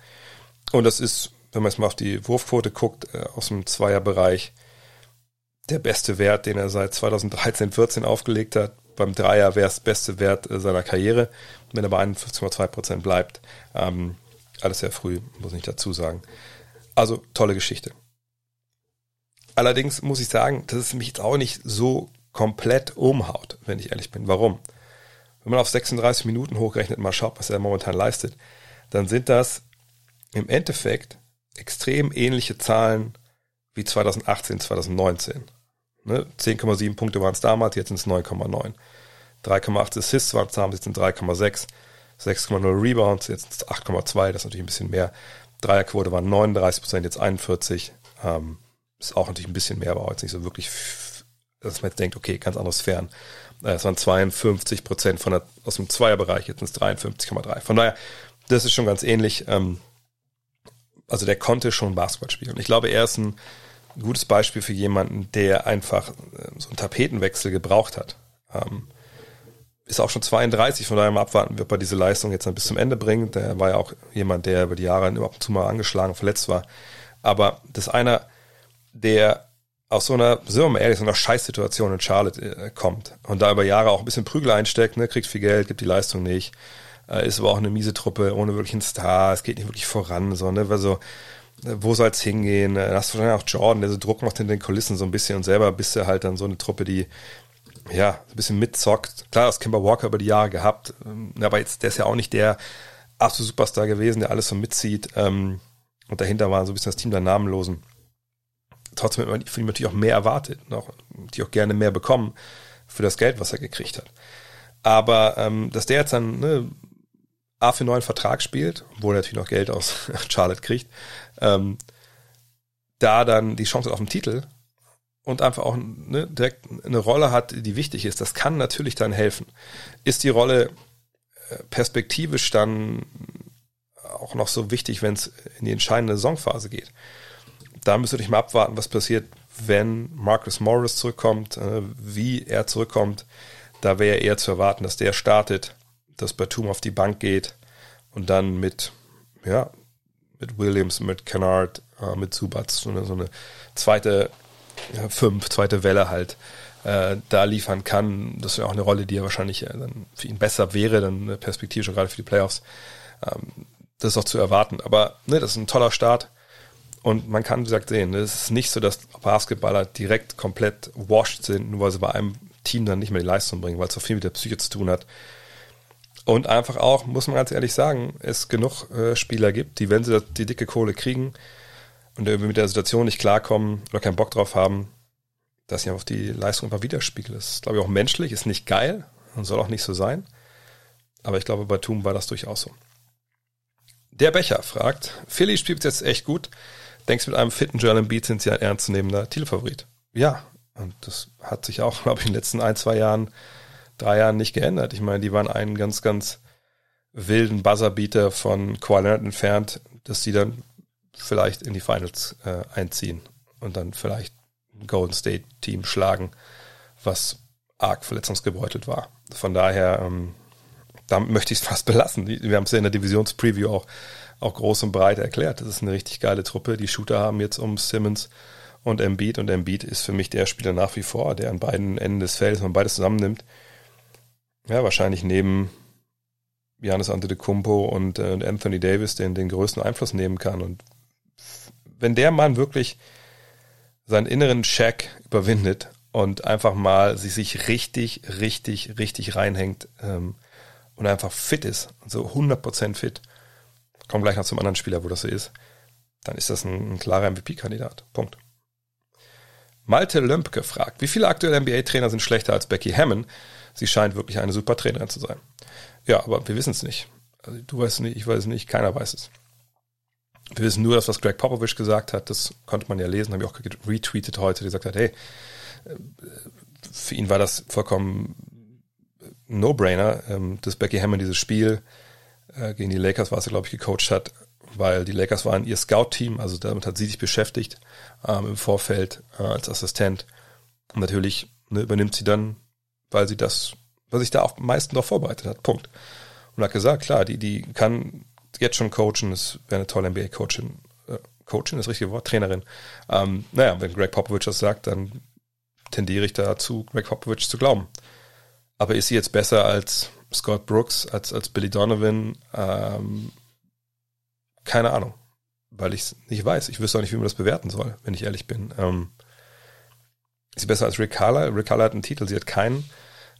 Und das ist, wenn man jetzt mal auf die Wurfquote guckt, äh, aus dem Zweierbereich, der beste Wert, den er seit 2013, 14 aufgelegt hat. Beim Dreier wäre es der beste Wert äh, seiner Karriere, wenn er bei 51,2 Prozent bleibt. Ähm, alles sehr früh, muss ich dazu sagen. Also tolle Geschichte. Allerdings muss ich sagen, dass es mich jetzt auch nicht so komplett umhaut, wenn ich ehrlich bin. Warum? Wenn man auf 36 Minuten hochrechnet mal schaut, was er momentan leistet, dann sind das im Endeffekt extrem ähnliche Zahlen wie 2018, 2019. Ne? 10,7 Punkte waren es damals, jetzt sind es 9,9. 3,8 Assists waren es damals, jetzt sind 3,6. 6,0 Rebounds, jetzt sind es 8,2, das ist natürlich ein bisschen mehr. Dreierquote waren 39% jetzt 41. Ähm, ist auch natürlich ein bisschen mehr, aber auch jetzt nicht so wirklich, dass man jetzt denkt, okay, ganz anderes Fern. Äh, es waren 52 Prozent von der, aus dem Zweierbereich, jetzt sind es 53,3. Von daher, das ist schon ganz ähnlich. Ähm, also der konnte schon Basketball spielen. Ich glaube, er ist ein gutes Beispiel für jemanden, der einfach äh, so einen Tapetenwechsel gebraucht hat. Ähm, ist auch schon 32, von daher mal abwarten, ob er diese Leistung jetzt dann bis zum Ende bringt. Der war ja auch jemand, der über die Jahre ab und zu mal angeschlagen, verletzt war. Aber das einer, der aus so einer, sind wir mal ehrlich, so einer Scheißsituation in Charlotte äh, kommt und da über Jahre auch ein bisschen Prügel einsteckt, ne, kriegt viel Geld, gibt die Leistung nicht, ist aber auch eine miese Truppe, ohne wirklich einen Star, es geht nicht wirklich voran, so, ne, so, äh, wo soll es hingehen? Äh, da hast du wahrscheinlich auch Jordan, der so Druck macht in den Kulissen so ein bisschen und selber bist du halt dann so eine Truppe, die ja, ein bisschen mitzockt. Klar, das Kimber Walker über die Jahre gehabt, ähm, aber jetzt, der ist ja auch nicht der absolute Superstar gewesen, der alles so mitzieht. Ähm, und dahinter war so ein bisschen das Team der Namenlosen trotzdem hat man von ihm natürlich auch mehr erwartet auch, die auch gerne mehr bekommen für das Geld, was er gekriegt hat. Aber ähm, dass der jetzt dann ne, A für neuen Vertrag spielt, wo er natürlich noch Geld aus Charlotte kriegt, ähm, da dann die Chance auf den Titel und einfach auch ne, direkt eine Rolle hat, die wichtig ist, das kann natürlich dann helfen. Ist die Rolle äh, perspektivisch dann auch noch so wichtig, wenn es in die entscheidende Saisonphase geht? da müsst ihr dich mal abwarten, was passiert, wenn Marcus Morris zurückkommt, äh, wie er zurückkommt. Da wäre eher zu erwarten, dass der startet, dass Batum auf die Bank geht und dann mit, ja, mit Williams, mit Kennard, äh, mit Subatz, so eine, so eine zweite ja, fünf, zweite Welle halt äh, da liefern kann. Das wäre auch eine Rolle, die ja wahrscheinlich äh, dann für ihn besser wäre, dann eine Perspektive schon gerade für die Playoffs. Ähm, das ist auch zu erwarten. Aber ne, das ist ein toller Start. Und man kann, wie gesagt, sehen, es ist nicht so, dass Basketballer direkt komplett washed sind, nur weil sie bei einem Team dann nicht mehr die Leistung bringen, weil es auch viel mit der Psyche zu tun hat. Und einfach auch, muss man ganz ehrlich sagen, es genug äh, Spieler gibt, die, wenn sie die dicke Kohle kriegen und irgendwie mit der Situation nicht klarkommen oder keinen Bock drauf haben, dass sie auf die Leistung einfach widerspiegeln. Das ist, glaube ich, auch menschlich, ist nicht geil und soll auch nicht so sein. Aber ich glaube, bei Tum war das durchaus so. Der Becher fragt, Philly spielt jetzt echt gut denkst, mit einem fitten Joel Embiid sind sie ein ernstzunehmender Titelfavorit. Ja, und das hat sich auch, glaube ich, in den letzten ein, zwei Jahren, drei Jahren nicht geändert. Ich meine, die waren einen ganz, ganz wilden Buzzerbeater von Kawhi Leonard entfernt, dass sie dann vielleicht in die Finals äh, einziehen und dann vielleicht ein Golden State Team schlagen, was arg verletzungsgebeutelt war. Von daher, ähm, damit möchte ich es fast belassen. Wir haben es ja in der Divisionspreview auch, auch groß und breit erklärt. Das ist eine richtig geile Truppe. Die Shooter haben jetzt um Simmons und Embiid und Embiid ist für mich der Spieler nach wie vor, der an beiden Enden des Feldes, wenn man beides zusammennimmt, ja, wahrscheinlich neben Janis Antetokounmpo und, äh, Anthony Davis den, den größten Einfluss nehmen kann. Und wenn der Mann wirklich seinen inneren Check überwindet und einfach mal sich, sich richtig, richtig, richtig reinhängt ähm, und einfach fit ist, so 100% fit, kommen gleich noch zum anderen Spieler, wo das so ist, dann ist das ein, ein klarer MVP-Kandidat. Punkt. Malte Lömpke fragt, wie viele aktuelle NBA-Trainer sind schlechter als Becky Hammond? Sie scheint wirklich eine super Trainerin zu sein. Ja, aber wir wissen es nicht. Also du weißt es nicht, ich weiß es nicht, keiner weiß es. Wir wissen nur, dass was Greg Popovich gesagt hat, das konnte man ja lesen, habe ich auch retweetet heute, der gesagt hat, hey, äh, für ihn war das vollkommen No-Brainer, ähm, dass Becky Hammond dieses Spiel äh, gegen die Lakers, was er, glaube ich, gecoacht hat, weil die Lakers waren ihr Scout-Team, also damit hat sie sich beschäftigt ähm, im Vorfeld äh, als Assistent. Und natürlich ne, übernimmt sie dann, weil sie das, was sich da am meisten noch vorbereitet hat. Punkt. Und hat gesagt, klar, die, die kann jetzt schon coachen, das wäre eine tolle NBA-Coachin. Äh, Coachin, das richtige Wort, Trainerin. Ähm, naja, wenn Greg Popovich das sagt, dann tendiere ich dazu, Greg Popovich zu glauben. Aber ist sie jetzt besser als Scott Brooks, als, als Billy Donovan? Ähm, keine Ahnung, weil ich es nicht weiß. Ich wüsste auch nicht, wie man das bewerten soll, wenn ich ehrlich bin. Ähm, ist sie besser als Rick Carla? Rick Carla hat einen Titel, sie hat keinen.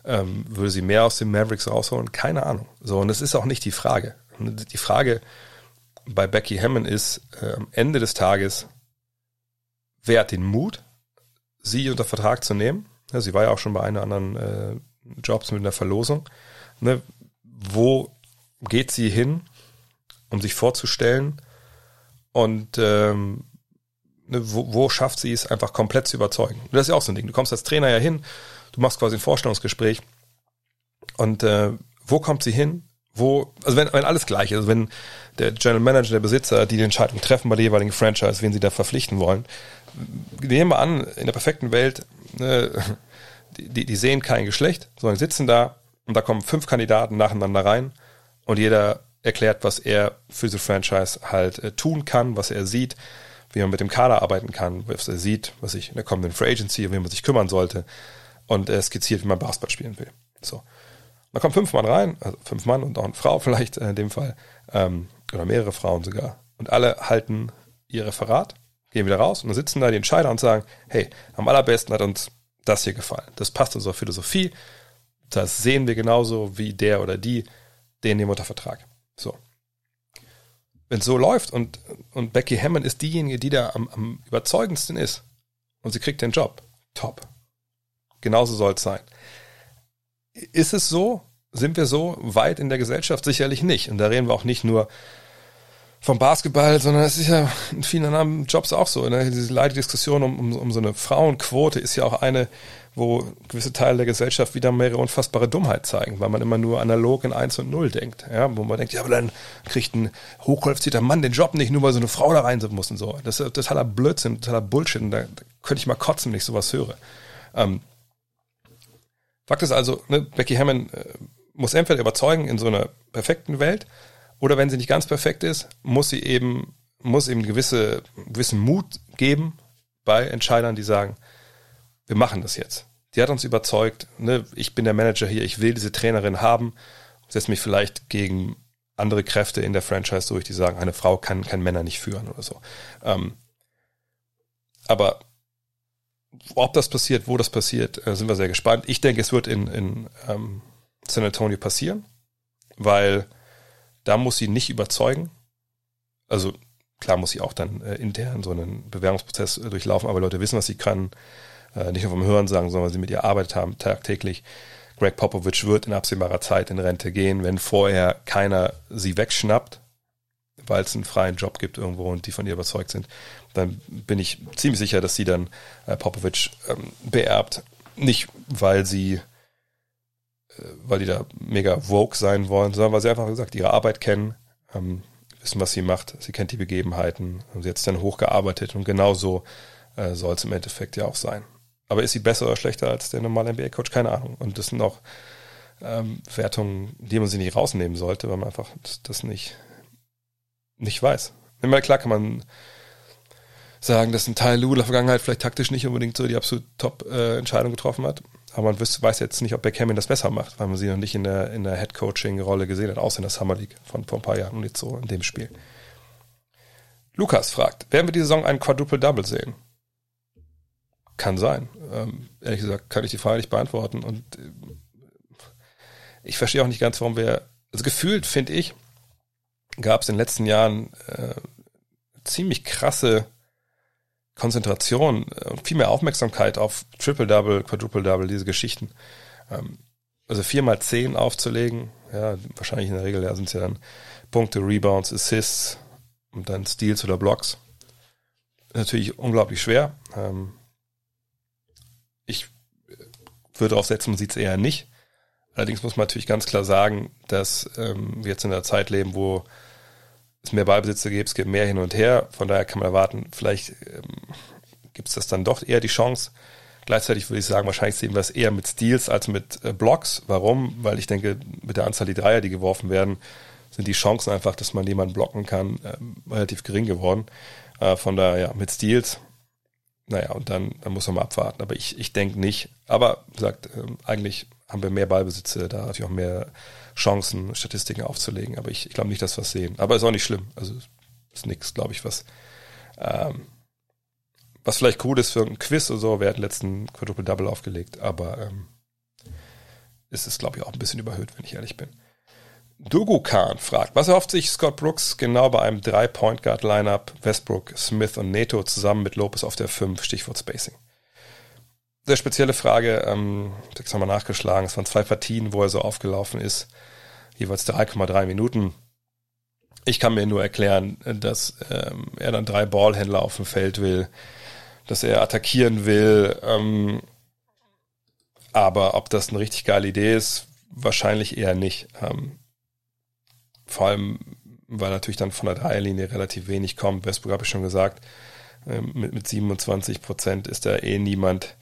Ähm, würde sie mehr aus den Mavericks rausholen? Keine Ahnung. So, und das ist auch nicht die Frage. Die Frage bei Becky Hammond ist äh, am Ende des Tages, wer hat den Mut, sie unter Vertrag zu nehmen? Ja, sie war ja auch schon bei einer anderen äh, Jobs mit einer Verlosung. Ne? Wo geht sie hin, um sich vorzustellen? Und ähm, wo, wo schafft sie es, einfach komplett zu überzeugen? Das ist ja auch so ein Ding. Du kommst als Trainer ja hin, du machst quasi ein Vorstellungsgespräch und äh, wo kommt sie hin? Wo, also wenn, wenn alles gleich ist, also wenn der General Manager, der Besitzer, die die Entscheidung treffen bei der jeweiligen Franchise, wen sie da verpflichten wollen, nehmen wir an, in der perfekten Welt, ne, die, die sehen kein Geschlecht, sondern sitzen da und da kommen fünf Kandidaten nacheinander rein und jeder erklärt, was er für diese Franchise halt äh, tun kann, was er sieht, wie man mit dem Kader arbeiten kann, was er sieht, was sich in der kommenden Free Agency, um wen man sich kümmern sollte und er skizziert, wie man Basketball spielen will. So. Da kommen fünf Mann rein, also fünf Mann und auch eine Frau vielleicht in dem Fall, ähm, oder mehrere Frauen sogar. Und alle halten ihr Referat, gehen wieder raus und dann sitzen da die Entscheider und sagen, hey, am allerbesten hat uns das hier gefallen. Das passt unserer Philosophie. Das sehen wir genauso wie der oder die, den nehmen wir unter Vertrag. So. Wenn es so läuft und, und Becky Hammond ist diejenige, die da am, am überzeugendsten ist und sie kriegt den Job, top. Genauso soll es sein. Ist es so? Sind wir so weit in der Gesellschaft? Sicherlich nicht. Und da reden wir auch nicht nur vom Basketball, sondern es ist ja in vielen anderen Jobs auch so. Ne? Diese Leidendiskussion um, um, um so eine Frauenquote ist ja auch eine, wo gewisse Teile der Gesellschaft wieder mehr unfassbare Dummheit zeigen, weil man immer nur analog in 1 und 0 denkt. Ja? Wo man denkt, ja, aber dann kriegt ein hochqualifizierter Mann den Job nicht, nur weil so eine Frau da rein muss und so. Das ist totaler Blödsinn, totaler Bullshit. Und da, da könnte ich mal kotzen, wenn ich sowas höre. Ähm, Fakt ist also, ne, Becky Hammond äh, muss entweder überzeugen in so einer perfekten Welt oder wenn sie nicht ganz perfekt ist, muss sie eben, muss eben gewisse, gewissen Mut geben bei Entscheidern, die sagen, wir machen das jetzt. Die hat uns überzeugt, ne, ich bin der Manager hier, ich will diese Trainerin haben, setze mich vielleicht gegen andere Kräfte in der Franchise durch, die sagen, eine Frau kann, kann Männer nicht führen oder so. Ähm, aber ob das passiert, wo das passiert, äh, sind wir sehr gespannt. Ich denke, es wird in, in ähm, San Antonio passieren, weil da muss sie nicht überzeugen. Also klar muss sie auch dann äh, intern so einen Bewerbungsprozess äh, durchlaufen, aber Leute wissen, was sie kann. Äh, nicht nur vom Hören sagen, sondern weil sie mit ihr arbeitet haben, tagtäglich. Greg Popovich wird in absehbarer Zeit in Rente gehen, wenn vorher keiner sie wegschnappt, weil es einen freien Job gibt irgendwo und die von ihr überzeugt sind, dann bin ich ziemlich sicher, dass sie dann äh, Popovich ähm, beerbt. Nicht, weil sie weil die da mega woke sein wollen, sondern weil sie einfach gesagt ihre Arbeit kennen, ähm, wissen, was sie macht, sie kennt die Begebenheiten und sie es dann hochgearbeitet und genau so äh, soll es im Endeffekt ja auch sein. Aber ist sie besser oder schlechter als der normale NBA-Coach? Keine Ahnung. Und das sind auch ähm, Wertungen, die man sich nicht rausnehmen sollte, weil man einfach das, nicht, nicht weiß. Immer klar kann man sagen, dass ein Teil Lu in der Vergangenheit vielleicht taktisch nicht unbedingt so die absolut Top-Entscheidung äh, getroffen hat. Aber man wüsste, weiß jetzt nicht, ob Beckham das besser macht, weil man sie noch nicht in der, in der Head-Coaching-Rolle gesehen hat, außer in der Summer League von vor ein paar Jahren und jetzt so in dem Spiel. Lukas fragt, werden wir die Saison ein Quadruple-Double sehen? Kann sein. Ähm, ehrlich gesagt kann ich die Frage nicht beantworten und äh, ich verstehe auch nicht ganz, warum wir, also gefühlt finde ich, gab es in den letzten Jahren äh, ziemlich krasse Konzentration äh, und viel mehr Aufmerksamkeit auf Triple-Double, Quadruple-Double, diese Geschichten. Ähm, also vier mal zehn aufzulegen, ja, wahrscheinlich in der Regel ja, sind es ja dann Punkte, Rebounds, Assists und dann Steals oder Blocks. Natürlich unglaublich schwer. Ähm, ich würde darauf setzen, man sieht es eher nicht. Allerdings muss man natürlich ganz klar sagen, dass ähm, wir jetzt in einer Zeit leben, wo es mehr Ballbesitzer gibt, es gibt mehr hin und her. Von daher kann man erwarten, vielleicht ähm, gibt es das dann doch eher die Chance. Gleichzeitig würde ich sagen, wahrscheinlich sehen wir es eher mit Steals als mit äh, Blocks. Warum? Weil ich denke, mit der Anzahl die Dreier, die geworfen werden, sind die Chancen einfach, dass man jemanden blocken kann, ähm, relativ gering geworden. Äh, von daher, ja, mit Steals, naja, und dann, dann muss man mal abwarten. Aber ich, ich denke nicht. Aber, wie gesagt, äh, eigentlich haben wir mehr Ballbesitze, da natürlich auch mehr Chancen, Statistiken aufzulegen. Aber ich, ich glaube nicht, dass wir es sehen. Aber ist auch nicht schlimm. Also ist nichts, glaube ich, was, ähm, was vielleicht cool ist für ein Quiz oder so. Wir hatten letzten Quadruple Double aufgelegt, aber ähm, ist es, glaube ich, auch ein bisschen überhöht, wenn ich ehrlich bin. Dugu Khan fragt, was erhofft sich Scott Brooks genau bei einem Drei-Point-Guard-Lineup Westbrook, Smith und Neto zusammen mit Lopez auf der 5, Stichwort Spacing? Sehr spezielle Frage, ähm, das haben wir nachgeschlagen, es waren zwei Partien, wo er so aufgelaufen ist jeweils 3,3 Minuten. Ich kann mir nur erklären, dass ähm, er dann drei Ballhändler auf dem Feld will, dass er attackieren will. Ähm, aber ob das eine richtig geile Idee ist, wahrscheinlich eher nicht. Vor allem, weil natürlich dann von der Dreierlinie relativ wenig kommt. Westbrook habe ich schon gesagt, mit 27 Prozent ist da eh niemand,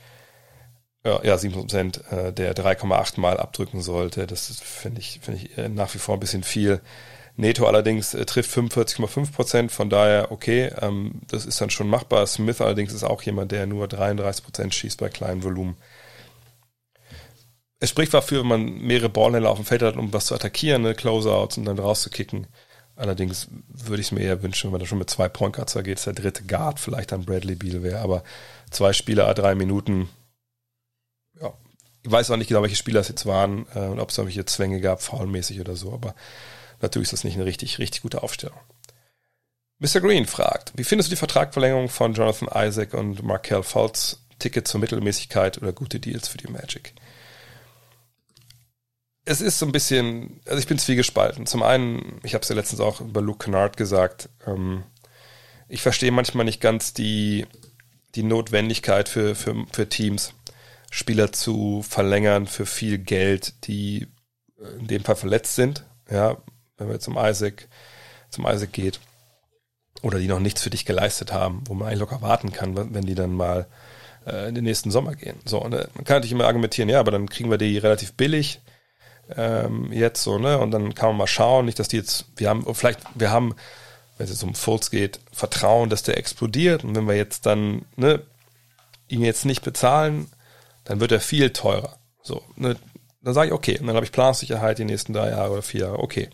ja, ja 7 Prozent, äh, der 3,8 Mal abdrücken sollte. Das finde ich, finde ich äh, nach wie vor ein bisschen viel. Neto allerdings äh, trifft 45,5 Prozent, von daher okay, ähm, das ist dann schon machbar. Smith allerdings ist auch jemand, der nur 33 Prozent schießt bei kleinem Volumen. Es spricht dafür, wenn man mehrere Ballhändler auf dem Feld hat, um was zu attackieren, ne, Closeouts und dann rauszukicken. Allerdings würde ich es mir eher wünschen, wenn man da schon mit zwei Point Guards geht, der dritte Guard vielleicht dann Bradley Beal wäre, aber zwei Spieler, drei Minuten, ich weiß auch nicht genau, welche Spieler es jetzt waren äh, und ob es irgendwelche Zwänge gab, faulmäßig oder so, aber natürlich ist das nicht eine richtig, richtig gute Aufstellung. Mr. Green fragt, wie findest du die Vertragverlängerung von Jonathan Isaac und Markel Fultz? Ticket zur Mittelmäßigkeit oder gute Deals für die Magic? Es ist so ein bisschen, also ich bin zwiegespalten. Zum einen, ich habe es ja letztens auch über Luke Kennard gesagt, ähm, ich verstehe manchmal nicht ganz die, die Notwendigkeit für, für, für Teams, Spieler zu verlängern für viel Geld, die äh, in dem Fall verletzt sind. Ja, wenn man zum Isaac, zum Isaac geht. Oder die noch nichts für dich geleistet haben, wo man eigentlich locker warten kann, wenn die dann mal äh, in den nächsten Sommer gehen. So, und äh, man kann natürlich immer argumentieren, ja, aber dann kriegen wir die relativ billig ähm, jetzt so, ne? Und dann kann man mal schauen, nicht, dass die jetzt, wir haben, vielleicht, wir haben, wenn es jetzt um Fultz geht, Vertrauen, dass der explodiert. Und wenn wir jetzt dann, ne, ihn jetzt nicht bezahlen, dann wird er viel teurer. So, ne, dann sage ich, okay, und dann habe ich Planungssicherheit die nächsten drei Jahre oder vier Jahre, okay.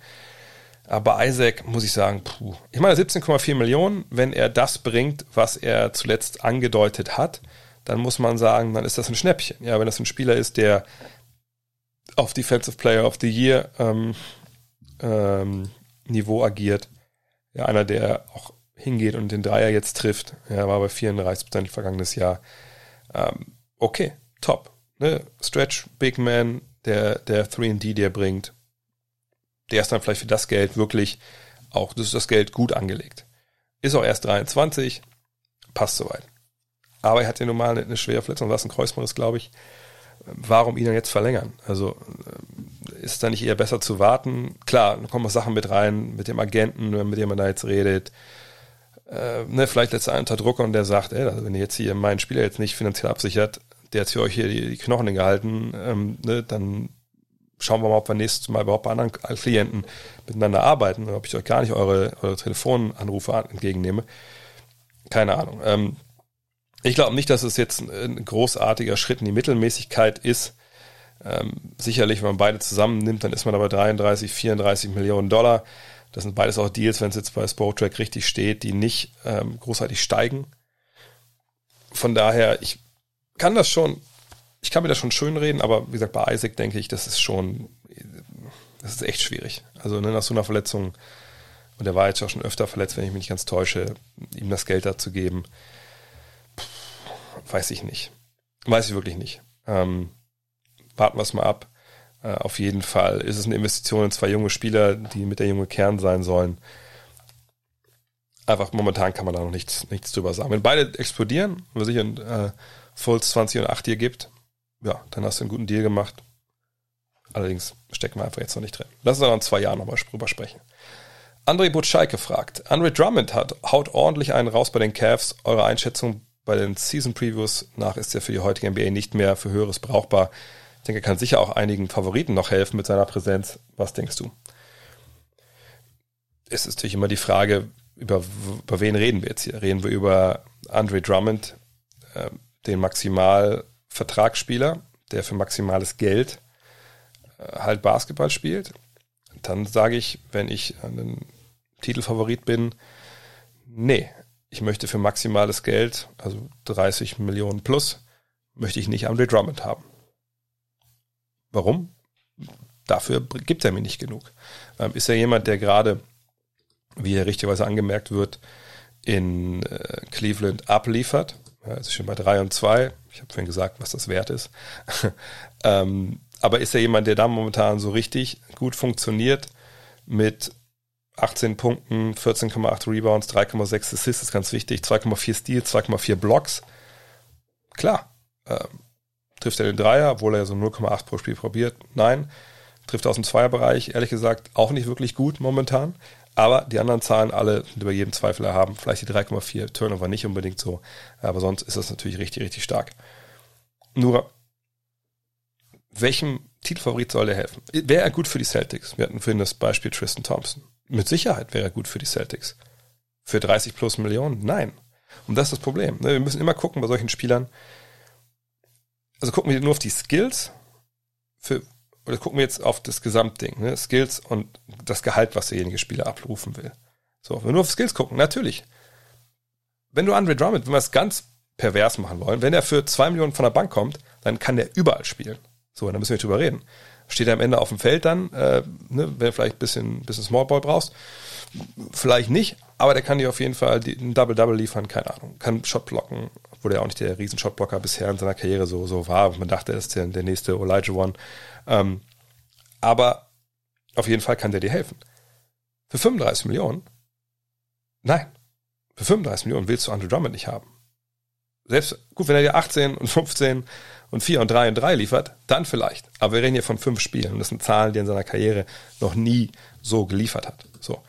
Aber Isaac muss ich sagen, puh. Ich meine, 17,4 Millionen, wenn er das bringt, was er zuletzt angedeutet hat, dann muss man sagen, dann ist das ein Schnäppchen. Ja, wenn das ein Spieler ist, der auf Defensive Player of the Year ähm, ähm, Niveau agiert, ja, einer, der auch hingeht und den Dreier jetzt trifft, ja, war bei 34 Prozent vergangenes Jahr. Ähm, okay, top. Ne? Stretch, Big Man, der, der 3D, der bringt, der ist dann vielleicht für das Geld wirklich auch, das ist das Geld gut angelegt. Ist auch erst 23, passt soweit. Aber er hat ja nun mal eine, schwere Verletzung, was ein Kreuzbandriss, glaube ich. Warum ihn dann jetzt verlängern? Also äh, ist es dann nicht eher besser zu warten? Klar, da kommen auch Sachen mit rein, mit dem Agenten, mit dem man da jetzt redet. Äh, ne, vielleicht letzter unter Druck und der sagt, ey, also wenn ihr jetzt hier meinen Spieler jetzt nicht finanziell absichert, der hat für euch hier die, die Knochen gehalten, ähm, ne, dann schauen wir mal, ob wir nächstes Mal überhaupt bei anderen Klienten miteinander arbeiten oder ob ich euch gar nicht eure, eure Telefonanrufe entgegennehme. Keine Ahnung. Ähm, ich glaube nicht, dass es jetzt ein großartiger Schritt in die Mittelmäßigkeit ist. Ähm, sicherlich, wenn man beide zusammennimmt, dann ist man aber 33, 34 Millionen Dollar. Das sind beides auch Deals, wenn es jetzt bei Spotrack richtig steht, die nicht ähm, großartig steigen. Von daher, ich kann das schon, ich kann mir das schon schön reden, aber wie gesagt, bei Isaac denke ich, das ist schon, das ist echt schwierig. Also ne, nach so einer Verletzung, und er war jetzt auch schon öfter verletzt, wenn ich mich nicht ganz täusche, ihm das Geld dazu geben, weiß ich nicht. Weiß ich wirklich nicht. Ähm, warten wir es mal ab. Äh, auf jeden Fall ist es eine Investition in zwei junge Spieler, die mit der junge Kern sein sollen. Einfach momentan kann man da noch nichts, nichts drüber sagen. Wenn beide explodieren, es sich ein äh, Fulls 20 und 8 hier gibt, ja, dann hast du einen guten Deal gemacht. Allerdings stecken wir einfach jetzt noch nicht drin. Lass uns dann in zwei Jahren nochmal drüber sprechen. André Butscheike fragt, Andre Drummond hat, haut ordentlich einen raus bei den Cavs. Eure Einschätzung bei den Season Previews nach ist er für die heutige NBA nicht mehr für Höheres brauchbar. Ich denke, er kann sicher auch einigen Favoriten noch helfen mit seiner Präsenz. Was denkst du? Es ist natürlich immer die Frage, über, über wen reden wir jetzt hier? Reden wir über Andre Drummond, äh, den Maximalvertragsspieler, der für maximales Geld äh, halt Basketball spielt? Dann sage ich, wenn ich ein Titelfavorit bin, nee, ich möchte für maximales Geld, also 30 Millionen plus, möchte ich nicht Andre Drummond haben. Warum? Dafür gibt er mir nicht genug. Ähm, ist er jemand, der gerade, wie er richtigerweise angemerkt wird, in äh, Cleveland abliefert. Er ist schon bei 3 und 2. Ich habe vorhin gesagt, was das wert ist. ähm, aber ist er jemand, der da momentan so richtig gut funktioniert mit 18 Punkten, 14,8 Rebounds, 3,6 Assists, ist ganz wichtig, 2,4 Steals, 2,4 Blocks. Klar, ähm, trifft er den Dreier, obwohl er so 0,8 pro Spiel probiert? Nein. Trifft er aus dem Zweierbereich, ehrlich gesagt, auch nicht wirklich gut momentan. Aber die anderen Zahlen alle über jedem Zweifel erhaben. Vielleicht die 3,4 Turnover nicht unbedingt so. Aber sonst ist das natürlich richtig, richtig stark. Nur, welchem Titelfavorit soll er helfen? Wäre er gut für die Celtics? Wir hatten vorhin das Beispiel Tristan Thompson. Mit Sicherheit wäre er gut für die Celtics. Für 30 plus Millionen? Nein. Und das ist das Problem. Ne? Wir müssen immer gucken bei solchen Spielern. Also gucken wir nur auf die Skills für, oder gucken wir jetzt auf das Gesamtding, ne? Skills und das Gehalt, was derjenige Spieler abrufen will. So, wenn wir nur auf Skills gucken, natürlich. Wenn du Andre Drummond, wenn wir es ganz pervers machen wollen, wenn er für zwei Millionen von der Bank kommt, dann kann der überall spielen. So, dann müssen wir drüber reden steht er am Ende auf dem Feld dann, äh, ne, wenn du vielleicht ein bisschen, bisschen Smallball brauchst. Vielleicht nicht, aber der kann dir auf jeden Fall einen Double-Double liefern, keine Ahnung. Kann Shot blocken, obwohl er auch nicht der riesen Shotblocker bisher in seiner Karriere so, so war. Man dachte, er ist der, der nächste Elijah One. Ähm, aber auf jeden Fall kann der dir helfen. Für 35 Millionen? Nein. Für 35 Millionen willst du Andrew Drummond nicht haben. Selbst, gut, wenn er dir 18 und 15 und 4 und 3 und 3 liefert, dann vielleicht. Aber wir reden hier von fünf Spielen. Und das sind Zahlen, die er in seiner Karriere noch nie so geliefert hat. So.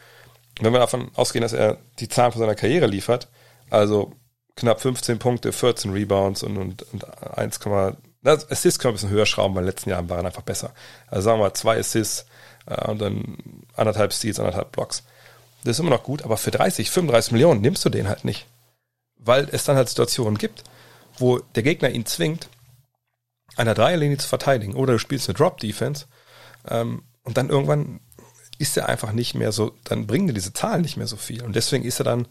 Wenn wir davon ausgehen, dass er die Zahlen von seiner Karriere liefert, also knapp 15 Punkte, 14 Rebounds und, und, und 1, das Assists können wir ein bisschen höher schrauben, weil in den letzten Jahren waren einfach besser. Also sagen wir mal zwei Assists äh, und dann anderthalb Steals, anderthalb Blocks. Das ist immer noch gut, aber für 30, 35 Millionen nimmst du den halt nicht. Weil es dann halt Situationen gibt, wo der Gegner ihn zwingt, einer Dreierlinie zu verteidigen oder du spielst eine Drop-Defense ähm, und dann irgendwann ist er einfach nicht mehr so, dann bringen dir diese Zahlen nicht mehr so viel und deswegen ist er dann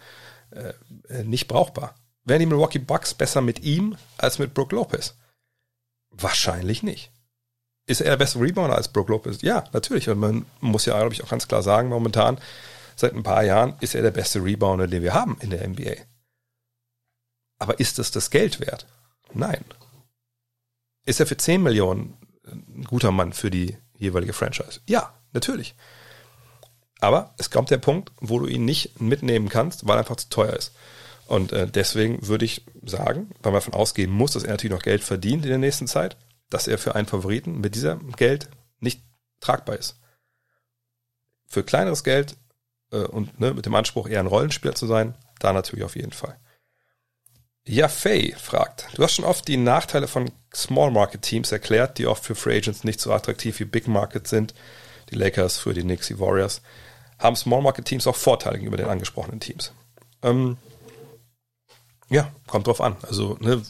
äh, äh, nicht brauchbar. Wären die Milwaukee Bucks besser mit ihm als mit Brook Lopez? Wahrscheinlich nicht. Ist er der beste Rebounder als Brook Lopez? Ja, natürlich. Und man muss ja, glaube ich, auch ganz klar sagen, momentan, seit ein paar Jahren, ist er der beste Rebounder, den wir haben in der NBA. Aber ist es das Geld wert? Nein. Ist er für 10 Millionen ein guter Mann für die jeweilige Franchise? Ja, natürlich. Aber es kommt der Punkt, wo du ihn nicht mitnehmen kannst, weil er einfach zu teuer ist. Und äh, deswegen würde ich sagen, weil man davon ausgehen muss, dass er natürlich noch Geld verdient in der nächsten Zeit, dass er für einen Favoriten mit diesem Geld nicht tragbar ist. Für kleineres Geld äh, und ne, mit dem Anspruch, eher ein Rollenspieler zu sein, da natürlich auf jeden Fall. Ja, Faye fragt, du hast schon oft die Nachteile von Small Market Teams erklärt, die oft für Free Agents nicht so attraktiv wie Big Market sind. Die Lakers für die Knicks, die Warriors. Haben Small Market Teams auch Vorteile gegenüber den angesprochenen Teams. Ähm, ja, kommt drauf an. Also, ne,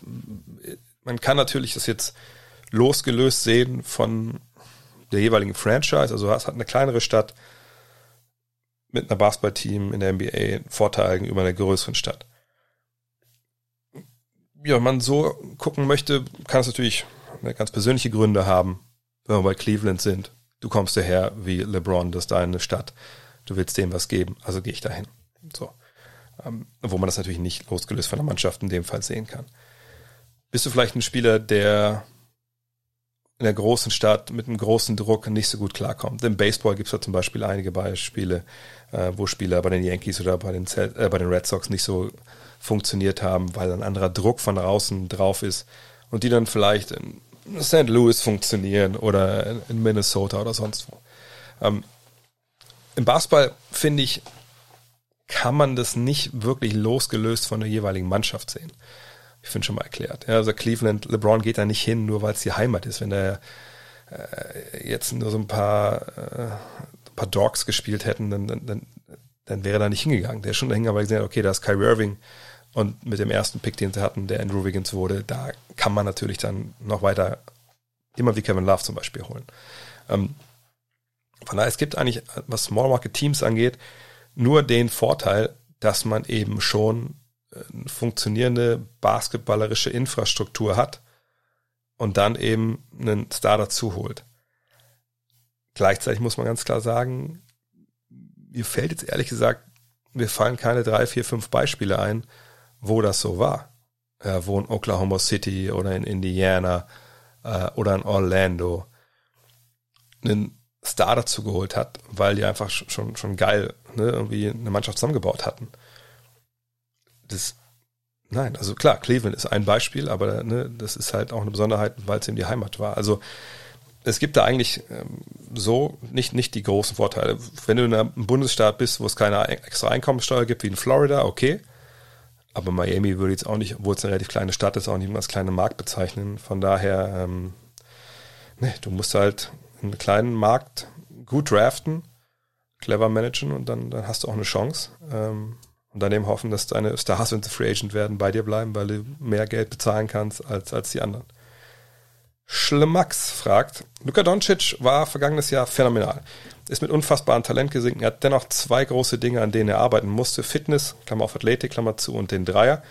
man kann natürlich das jetzt losgelöst sehen von der jeweiligen Franchise. Also, es hat eine kleinere Stadt mit einer Basketballteam in der NBA Vorteile gegenüber einer größeren Stadt ja, man so gucken möchte, kann es natürlich ganz persönliche Gründe haben, wenn wir bei Cleveland sind. Du kommst daher wie LeBron, das ist deine Stadt. Du willst dem was geben, also gehe ich dahin. So. Ähm, wo man das natürlich nicht losgelöst von der Mannschaft in dem Fall sehen kann. Bist du vielleicht ein Spieler, der in der großen Stadt mit einem großen Druck nicht so gut klarkommt? Im Baseball gibt es da zum Beispiel einige Beispiele, äh, wo Spieler bei den Yankees oder bei den, äh, bei den Red Sox nicht so funktioniert haben, weil ein anderer Druck von außen drauf ist und die dann vielleicht in St. Louis funktionieren oder in Minnesota oder sonst wo. Ähm, Im Basketball finde ich, kann man das nicht wirklich losgelöst von der jeweiligen Mannschaft sehen. Ich finde schon mal erklärt. Ja, also Cleveland, LeBron geht da nicht hin, nur weil es die Heimat ist. Wenn er äh, jetzt nur so ein paar, äh, ein paar Dogs gespielt hätten, dann, dann, dann, dann wäre er da nicht hingegangen. Der ist schon dahin, aber gesehen, okay, da ist Kyrie Irving, und mit dem ersten Pick, den sie hatten, der Andrew Wiggins wurde, da kann man natürlich dann noch weiter immer wie Kevin Love zum Beispiel holen. Ähm, von daher, es gibt eigentlich, was Small Market Teams angeht, nur den Vorteil, dass man eben schon eine funktionierende basketballerische Infrastruktur hat und dann eben einen Star dazu holt. Gleichzeitig muss man ganz klar sagen, mir fällt jetzt ehrlich gesagt, mir fallen keine drei, vier, fünf Beispiele ein, wo das so war. Äh, wo in Oklahoma City oder in Indiana äh, oder in Orlando einen Star dazu geholt hat, weil die einfach schon, schon geil ne, irgendwie eine Mannschaft zusammengebaut hatten. Das, nein, also klar, Cleveland ist ein Beispiel, aber ne, das ist halt auch eine Besonderheit, weil es eben die Heimat war. Also es gibt da eigentlich ähm, so nicht, nicht die großen Vorteile. Wenn du in einem Bundesstaat bist, wo es keine extra Einkommenssteuer gibt, wie in Florida, okay. Aber Miami würde jetzt auch nicht, obwohl es eine relativ kleine Stadt ist, auch nicht als kleine Markt bezeichnen. Von daher, ähm, ne, du musst halt einen kleinen Markt gut draften, clever managen und dann, dann hast du auch eine Chance. Ähm, und dann eben hoffen, dass deine Stars, wenn sie Free Agent werden, bei dir bleiben, weil du mehr Geld bezahlen kannst als, als die anderen. Schlimmax fragt, Luka Doncic war vergangenes Jahr phänomenal ist mit unfassbarem Talent gesinkt. Er hat dennoch zwei große Dinge, an denen er arbeiten musste. Fitness, Klammer auf Athletik, Klammer zu und den Dreier.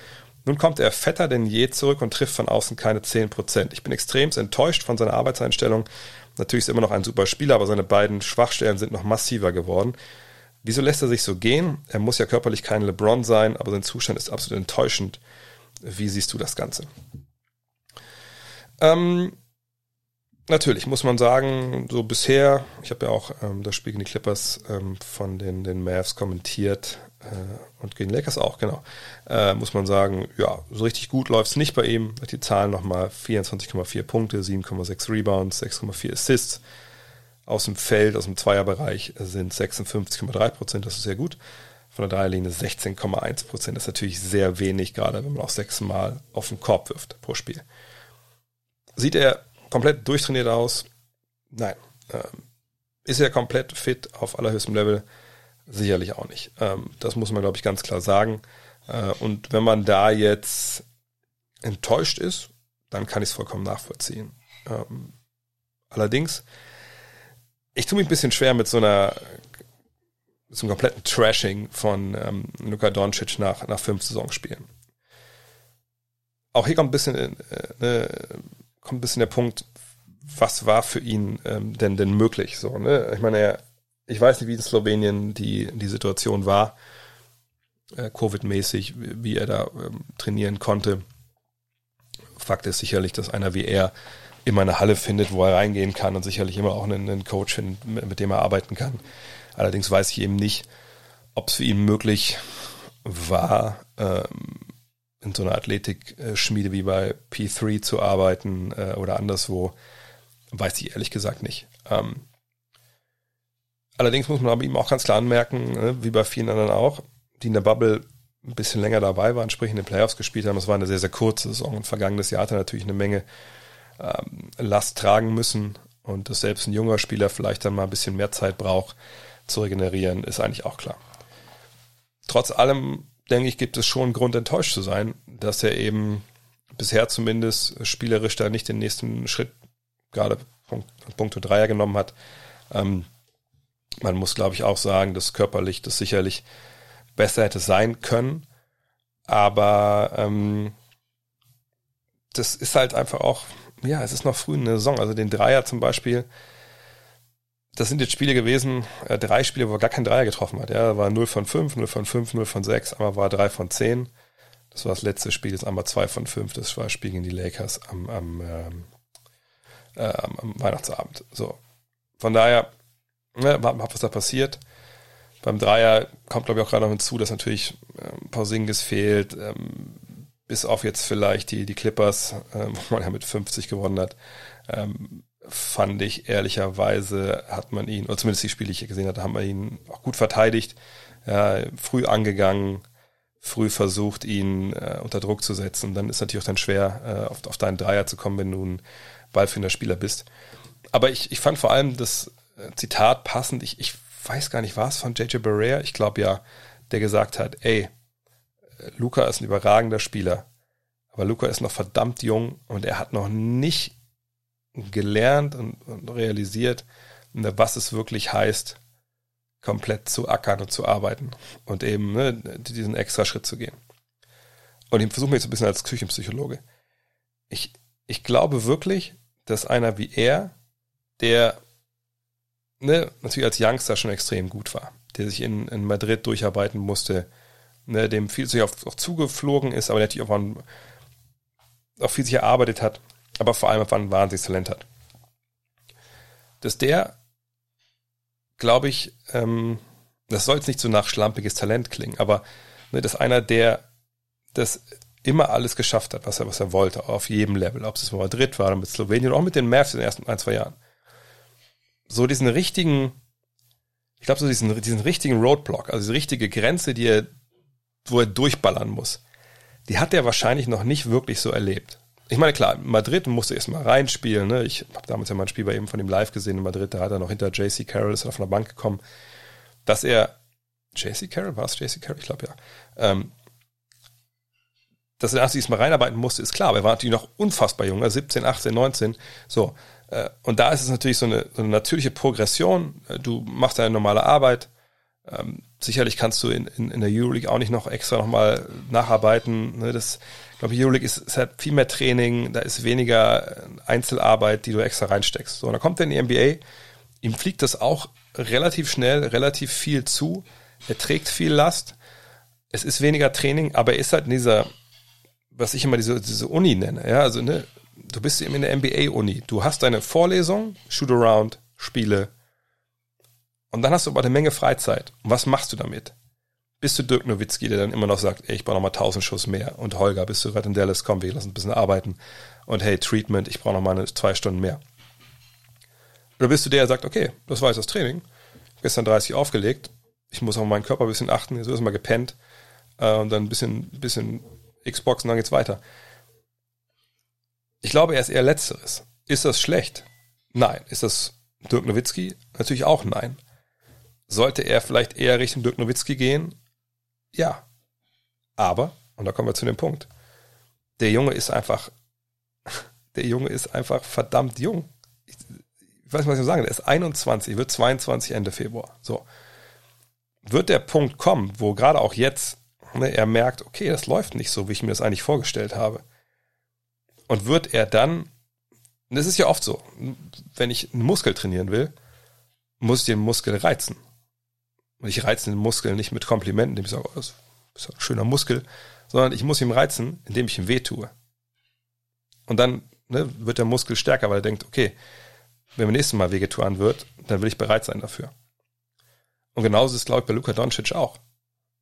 Nun kommt er fetter denn je zurück und trifft von außen keine 10%. Ich bin extrem enttäuscht von seiner Arbeitseinstellung. Natürlich ist er immer noch ein super Spieler, aber seine beiden Schwachstellen sind noch massiver geworden. Wieso lässt er sich so gehen? Er muss ja körperlich kein LeBron sein, aber sein Zustand ist absolut enttäuschend. Wie siehst du das Ganze? Ähm, natürlich muss man sagen, so bisher, ich habe ja auch ähm, das Spiel gegen die Clippers ähm, von den, den Mavs kommentiert und gegen Lakers auch, genau, äh, muss man sagen, ja, so richtig gut läuft's nicht bei ihm. Die Zahlen nochmal 24,4 Punkte, 7,6 Rebounds, 6,4 Assists. Aus dem Feld, aus dem Zweierbereich sind 56,3 Prozent, das ist sehr gut. Von der Dreierlinie 16,1 Prozent, das ist natürlich sehr wenig, gerade wenn man auch sechsmal auf den Korb wirft pro Spiel. Sieht er komplett durchtrainiert aus? Nein. Ähm, ist er komplett fit auf allerhöchstem Level? Sicherlich auch nicht. Ähm, das muss man, glaube ich, ganz klar sagen. Äh, und wenn man da jetzt enttäuscht ist, dann kann ich es vollkommen nachvollziehen. Ähm, allerdings, ich tue mich ein bisschen schwer mit so einer mit so einem kompletten Trashing von ähm, Luka Doncic nach, nach fünf Saisonspielen. Auch hier kommt ein bisschen äh, ne, kommt ein bisschen der Punkt, was war für ihn ähm, denn denn möglich? So, ne? Ich meine, er, ich weiß nicht, wie in Slowenien die, die Situation war, äh, Covid-mäßig, wie er da ähm, trainieren konnte. Fakt ist sicherlich, dass einer wie er immer eine Halle findet, wo er reingehen kann und sicherlich immer auch einen, einen Coach findet, mit, dem er arbeiten kann. Allerdings weiß ich eben nicht, ob es für ihn möglich war, ähm, in so einer Athletik-Schmiede wie bei P3 zu arbeiten äh, oder anderswo, weiß ich ehrlich gesagt nicht. Ähm, allerdings muss man aber ihm auch ganz klar anmerken, äh, wie bei vielen anderen auch, die in der Bubble ein bisschen länger dabei waren, sprich in den Playoffs gespielt haben. Es war eine sehr, sehr kurze Saison. Und vergangenes Jahr hatte natürlich eine Menge ähm, Last tragen müssen und dass selbst ein junger Spieler vielleicht dann mal ein bisschen mehr Zeit braucht zu regenerieren, ist eigentlich auch klar. Trotz allem, denke ich, gibt es schon Grund enttäuscht zu sein, dass er eben bisher zumindest spielerisch da nicht den nächsten Schritt gerade Punkt, Punkte Dreier genommen hat. Ähm, man muss, glaube ich, auch sagen, dass körperlich das sicherlich besser hätte sein können. Aber ähm, das ist halt einfach auch, ja, es ist noch früh in der Saison. Also den Dreier zum Beispiel, das sind jetzt Spiele gewesen, äh, drei Spiele, wo er gar keinen Dreier getroffen hat. Ja, war 0 von 5, 0 von 5, 0 von 6, einmal war 3 von 10. Das war das letzte Spiel, jetzt einmal 2 von 5, das war das Spiel gegen die Lakers am, am, ähm, äh, am Weihnachtsabend. So. Von daher, ne, warten was da passiert. Beim Dreier kommt, glaube ich, auch gerade noch hinzu, dass natürlich ähm, Pausingis fehlt, ähm, bis auf jetzt vielleicht die, die Clippers, ähm, wo man ja mit 50 gewonnen hat, ähm, fand ich ehrlicherweise, hat man ihn, oder zumindest die Spiele, die ich gesehen hatte, haben wir ihn auch gut verteidigt, ja, früh angegangen, früh versucht, ihn äh, unter Druck zu setzen. Dann ist natürlich auch dann schwer, äh, auf, auf deinen Dreier zu kommen, wenn du ein ballführender Spieler bist. Aber ich, ich fand vor allem das äh, Zitat passend. Ich, ich weiß gar nicht, war es von JJ Barrea? Ich glaube ja, der gesagt hat, ey, Luca ist ein überragender Spieler, aber Luca ist noch verdammt jung und er hat noch nicht gelernt und, und realisiert, ne, was es wirklich heißt, komplett zu ackern und zu arbeiten und eben ne, diesen extra Schritt zu gehen. Und ich versuche mir jetzt ein bisschen als Küchenpsychologe. Ich, ich glaube wirklich, dass einer wie er, der ne, natürlich als Youngster schon extrem gut war, der sich in, in Madrid durcharbeiten musste, ne, dem viel sich auch, auch zugeflogen ist, aber natürlich auch, ein, auch viel sich erarbeitet hat, aber vor allem ein wahnsinniges Talent hat. Dass der, glaube ich, ähm, das soll jetzt nicht so nach schlampiges Talent klingen, aber ne, dass einer, der das immer alles geschafft hat, was er, was er wollte, auf jedem Level, ob es mit Madrid war oder mit Slowenien oder auch mit den Mavs in den ersten ein, zwei Jahren. So diesen richtigen, ich glaube, so diesen, diesen richtigen Roadblock, also diese richtige Grenze, die er, wo er durchballern muss, die hat er wahrscheinlich noch nicht wirklich so erlebt. Ich meine, klar, Madrid musste erstmal reinspielen. Ne? Ich habe damals ja mal ein Spiel bei ihm von ihm live gesehen in Madrid, da hat er noch hinter JC Carroll, ist er von der Bank gekommen, dass er JC Carroll, war es JC Carroll? Ich glaube ja. Ähm, dass er erst diesmal reinarbeiten musste, ist klar, aber er war natürlich noch unfassbar jung, 17, 18, 19. So. Äh, und da ist es natürlich so eine, so eine natürliche Progression. Äh, du machst deine normale Arbeit. Ähm, sicherlich kannst du in, in, in der Euroleague auch nicht noch extra nochmal nacharbeiten. Ne? Das, ich glaube, Euroleague ist, ist halt viel mehr Training, da ist weniger äh, Einzelarbeit, die du extra reinsteckst. So, und dann kommt er in die NBA, ihm fliegt das auch relativ schnell, relativ viel zu. Er trägt viel Last. Es ist weniger Training, aber er ist halt in dieser was ich immer diese, diese Uni nenne. Ja, also ne, du bist eben in der MBA-Uni. Du hast deine Vorlesung, Shoot-Around, Spiele. Und dann hast du aber eine Menge Freizeit. Und was machst du damit? Bist du Dirk Nowitzki, der dann immer noch sagt, ey, ich brauche noch mal tausend Schuss mehr. Und Holger, bist du gerade in Dallas, komm, wir lassen ein bisschen arbeiten. Und hey, Treatment, ich brauche noch mal eine, zwei Stunden mehr. Oder bist du der, der sagt, okay, das war jetzt das Training. Gestern 30 aufgelegt. Ich muss auf meinen Körper ein bisschen achten. Jetzt ist mal gepennt. Äh, und dann ein bisschen, bisschen Xbox und dann geht's weiter. Ich glaube, er ist eher Letzteres. Ist das schlecht? Nein. Ist das Dirk Nowitzki? Natürlich auch nein. Sollte er vielleicht eher Richtung Dirk Nowitzki gehen? Ja. Aber, und da kommen wir zu dem Punkt, der Junge ist einfach, der Junge ist einfach verdammt jung. Ich, ich weiß nicht, was ich sagen, der ist 21, wird 22 Ende Februar. So. Wird der Punkt kommen, wo gerade auch jetzt Ne, er merkt, okay, das läuft nicht so, wie ich mir das eigentlich vorgestellt habe. Und wird er dann, das ist ja oft so, wenn ich einen Muskel trainieren will, muss ich den Muskel reizen. Und ich reize den Muskel nicht mit Komplimenten, indem ich sage, oh, das ist ein schöner Muskel, sondern ich muss ihn reizen, indem ich ihm weh tue. Und dann ne, wird der Muskel stärker, weil er denkt, okay, wenn mir nächstes Mal wehgetan wird, dann will ich bereit sein dafür. Und genauso ist es, glaube ich, bei Luka Doncic auch.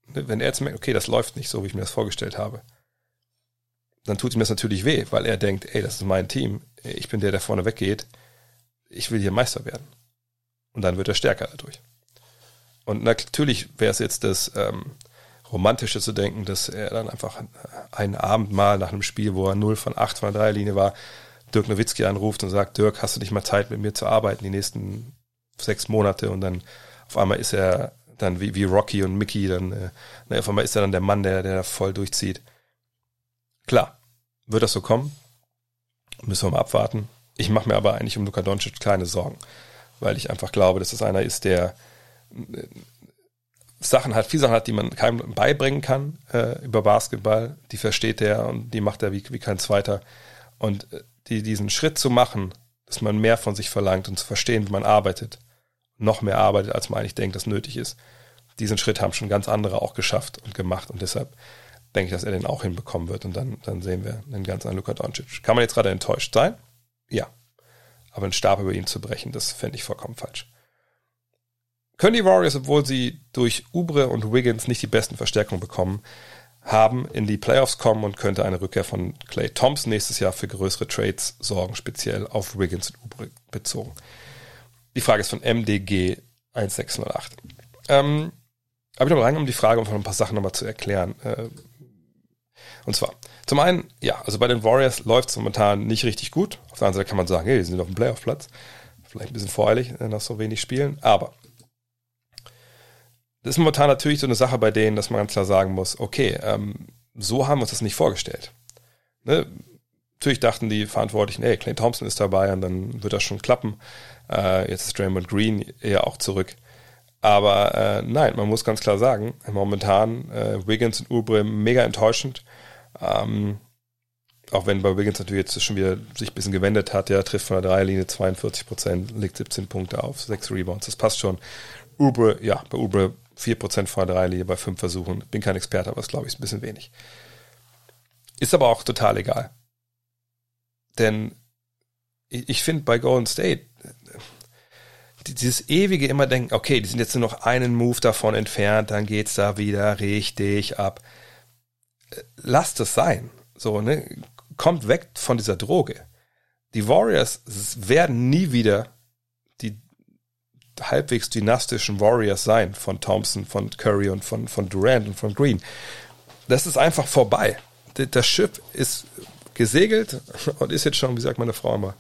Wenn er jetzt merkt, okay, das läuft nicht so, wie ich mir das vorgestellt habe, dann tut ihm das natürlich weh, weil er denkt, ey, das ist mein Team, ich bin der, der vorne weggeht, ich will hier Meister werden. Und dann wird er stärker dadurch. Und natürlich wäre es jetzt das ähm, Romantische zu denken, dass er dann einfach einen Abend mal nach einem Spiel, wo er 0 von 8 von der Dreierlinie war, Dirk Nowitzki anruft und sagt, Dirk, hast du nicht mal Zeit, mit mir zu arbeiten die nächsten sechs Monate? Und dann auf einmal ist er dann wie, wie Rocky und Mickey, dann äh, auf einmal ist er dann der Mann, der, der voll durchzieht. Klar, wird das so kommen? Müssen wir mal abwarten. Ich mache mir aber eigentlich um Luka Doncic keine Sorgen, weil ich einfach glaube, dass es einer ist, der äh, Sachen hat, viele Sachen hat, die man keinem beibringen kann äh, über Basketball. Die versteht er und die macht er wie, wie kein zweiter. Und äh, die, diesen Schritt zu machen, dass man mehr von sich verlangt und zu verstehen, wie man arbeitet, noch mehr arbeitet, als man eigentlich denkt, dass nötig ist. Diesen Schritt haben schon ganz andere auch geschafft und gemacht und deshalb denke ich, dass er den auch hinbekommen wird und dann, dann sehen wir einen ganz anderen Luka Doncic. Kann man jetzt gerade enttäuscht sein? Ja. Aber einen Stab über ihn zu brechen, das fände ich vollkommen falsch. Können die Warriors, obwohl sie durch Ubre und Wiggins nicht die besten Verstärkungen bekommen, haben, in die Playoffs kommen und könnte eine Rückkehr von Clay Thompson nächstes Jahr für größere Trades sorgen, speziell auf Wiggins und Ubre bezogen. Die Frage ist von MDG 1608. Ähm, habe ich noch rein, um die Frage, um ein paar Sachen nochmal zu erklären. Äh, und zwar, zum einen, ja, also bei den Warriors läuft es momentan nicht richtig gut. Auf der anderen Seite kann man sagen, hey, die sind auf dem Playoff-Platz. Vielleicht ein bisschen voreilig, äh, nach so wenig Spielen. Aber das ist momentan natürlich so eine Sache bei denen, dass man ganz klar sagen muss, okay, ähm, so haben wir uns das nicht vorgestellt. Ne? Natürlich dachten die Verantwortlichen, hey, Clay Thompson ist dabei und dann wird das schon klappen. Äh, jetzt ist Draymond Green eher auch zurück. Aber äh, nein, man muss ganz klar sagen, momentan äh, Wiggins und Ubre mega enttäuschend. Ähm, auch wenn bei Wiggins natürlich jetzt schon wieder sich ein bisschen gewendet hat, ja, trifft von der Dreierlinie 42 Prozent, legt 17 Punkte auf, 6 Rebounds, das passt schon. Ubre, ja, bei Ubre 4 Prozent von der Dreierlinie bei 5 Versuchen. Bin kein Experte, aber das glaube ich ist ein bisschen wenig. Ist aber auch total egal. Denn ich, ich finde bei Golden State, dieses ewige immer denken, okay, die sind jetzt nur noch einen Move davon entfernt, dann geht's da wieder richtig ab. Lasst es sein. So, ne? Kommt weg von dieser Droge. Die Warriors werden nie wieder die halbwegs dynastischen Warriors sein von Thompson, von Curry und von, von Durant und von Green. Das ist einfach vorbei. Das Schiff ist gesegelt und ist jetzt schon, wie sagt meine Frau immer,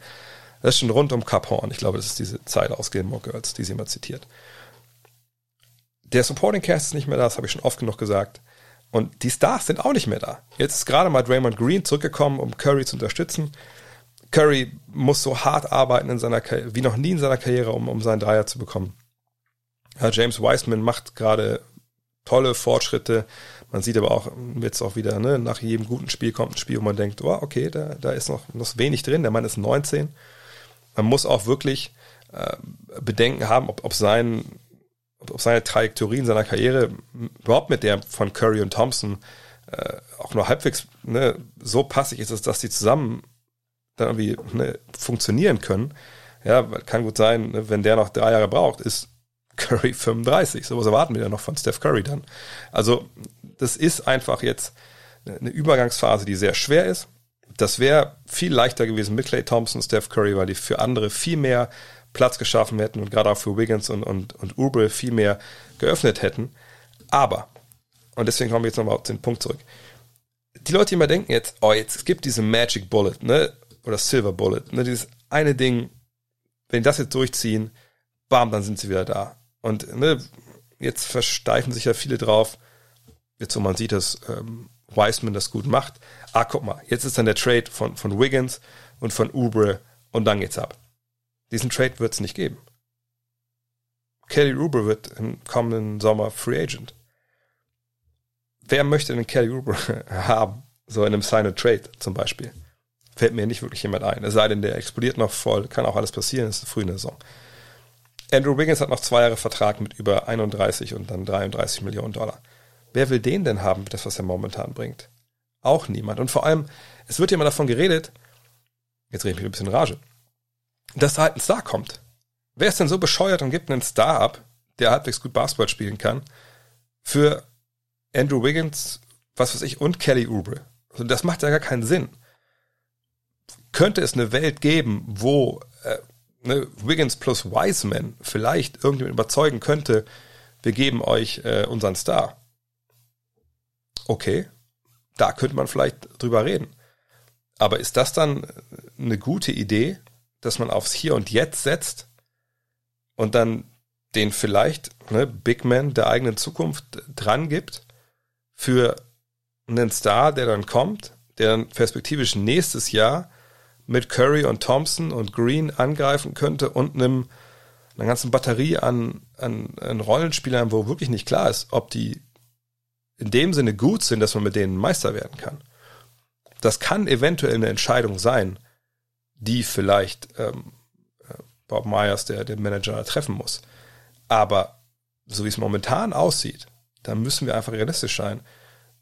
das ist schon rund um Cap Horn. Ich glaube, das ist diese Zeile aus Gilmore Girls, die sie immer zitiert. Der Supporting Cast ist nicht mehr da, das habe ich schon oft genug gesagt. Und die Stars sind auch nicht mehr da. Jetzt ist gerade mal Draymond Green zurückgekommen, um Curry zu unterstützen. Curry muss so hart arbeiten in seiner wie noch nie in seiner Karriere, um, um seinen Dreier zu bekommen. Ja, James Wiseman macht gerade tolle Fortschritte. Man sieht aber auch jetzt auch wieder, ne, nach jedem guten Spiel kommt ein Spiel, wo man denkt, oh, okay, da, da ist noch, noch wenig drin. Der Mann ist 19 man muss auch wirklich äh, Bedenken haben, ob, ob sein ob seine Trajektorie in seiner Karriere überhaupt mit der von Curry und Thompson äh, auch nur halbwegs ne, so passig ist, dass die zusammen dann irgendwie ne, funktionieren können. Ja, kann gut sein, ne, wenn der noch drei Jahre braucht, ist Curry 35. So was erwarten wir ja noch von Steph Curry dann. Also das ist einfach jetzt eine Übergangsphase, die sehr schwer ist. Das wäre viel leichter gewesen mit Clay Thompson, Steph Curry, weil die für andere viel mehr Platz geschaffen hätten und gerade auch für Wiggins und, und, und Ubre viel mehr geöffnet hätten. Aber, und deswegen kommen wir jetzt nochmal auf den Punkt zurück. Die Leute, die immer denken jetzt, oh, jetzt es gibt diese Magic Bullet, ne, oder Silver Bullet, ne, dieses eine Ding, wenn die das jetzt durchziehen, bam, dann sind sie wieder da. Und ne, jetzt versteifen sich ja viele drauf, jetzt wo man sieht, dass ähm, Wiseman das gut macht. Ah, guck mal, jetzt ist dann der Trade von, von Wiggins und von Ubre und dann geht's ab. Diesen Trade wird es nicht geben. Kelly Ubre wird im kommenden Sommer Free Agent. Wer möchte denn Kelly Ubre haben? So in einem Sign-and-Trade zum Beispiel. Fällt mir nicht wirklich jemand ein. Es sei denn, der explodiert noch voll. Kann auch alles passieren, es ist früh in der Saison. Andrew Wiggins hat noch zwei Jahre Vertrag mit über 31 und dann 33 Millionen Dollar. Wer will den denn haben, das, was er momentan bringt? Auch niemand. Und vor allem, es wird ja immer davon geredet, jetzt rede ich mich ein bisschen Rage, dass da halt ein Star kommt. Wer ist denn so bescheuert und gibt einen Star ab, der halbwegs gut Basketball spielen kann, für Andrew Wiggins, was weiß ich, und Kelly Oubre? Also das macht ja gar keinen Sinn. Könnte es eine Welt geben, wo äh, ne, Wiggins plus Wiseman vielleicht irgendjemand überzeugen könnte, wir geben euch äh, unseren Star? Okay, da könnte man vielleicht drüber reden. Aber ist das dann eine gute Idee, dass man aufs Hier und Jetzt setzt und dann den vielleicht ne, Big Man der eigenen Zukunft dran gibt für einen Star, der dann kommt, der dann perspektivisch nächstes Jahr mit Curry und Thompson und Green angreifen könnte und einem, einer ganzen Batterie an, an, an Rollenspielern, wo wirklich nicht klar ist, ob die in dem Sinne gut sind, dass man mit denen Meister werden kann. Das kann eventuell eine Entscheidung sein, die vielleicht ähm, äh, Bob Myers, der, der Manager, treffen muss. Aber so wie es momentan aussieht, da müssen wir einfach realistisch sein,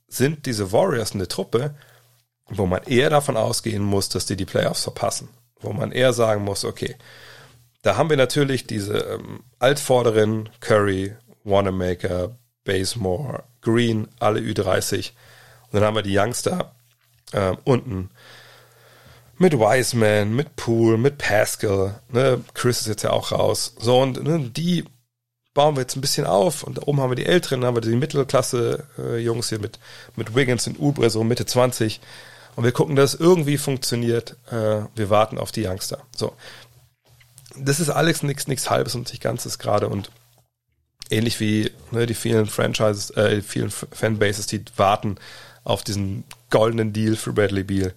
sind diese Warriors eine Truppe, wo man eher davon ausgehen muss, dass die die Playoffs verpassen. Wo man eher sagen muss, okay, da haben wir natürlich diese ähm, Altvorderen, Curry, Wanamaker, Basemore, Green, alle Ü30. Und dann haben wir die Youngster äh, unten mit Wiseman, mit Poole, mit Pascal. Ne? Chris ist jetzt ja auch raus. So, und ne, die bauen wir jetzt ein bisschen auf. Und da oben haben wir die Älteren, haben wir die Mittelklasse-Jungs äh, hier mit, mit Wiggins und Ubre, so Mitte 20. Und wir gucken, dass es irgendwie funktioniert. Äh, wir warten auf die Youngster. So. Das ist alles nichts nichts Halbes und nicht Ganzes gerade. Und ähnlich wie ne, die vielen Franchises, äh, die vielen Fanbases, die warten auf diesen goldenen Deal für Bradley Beal.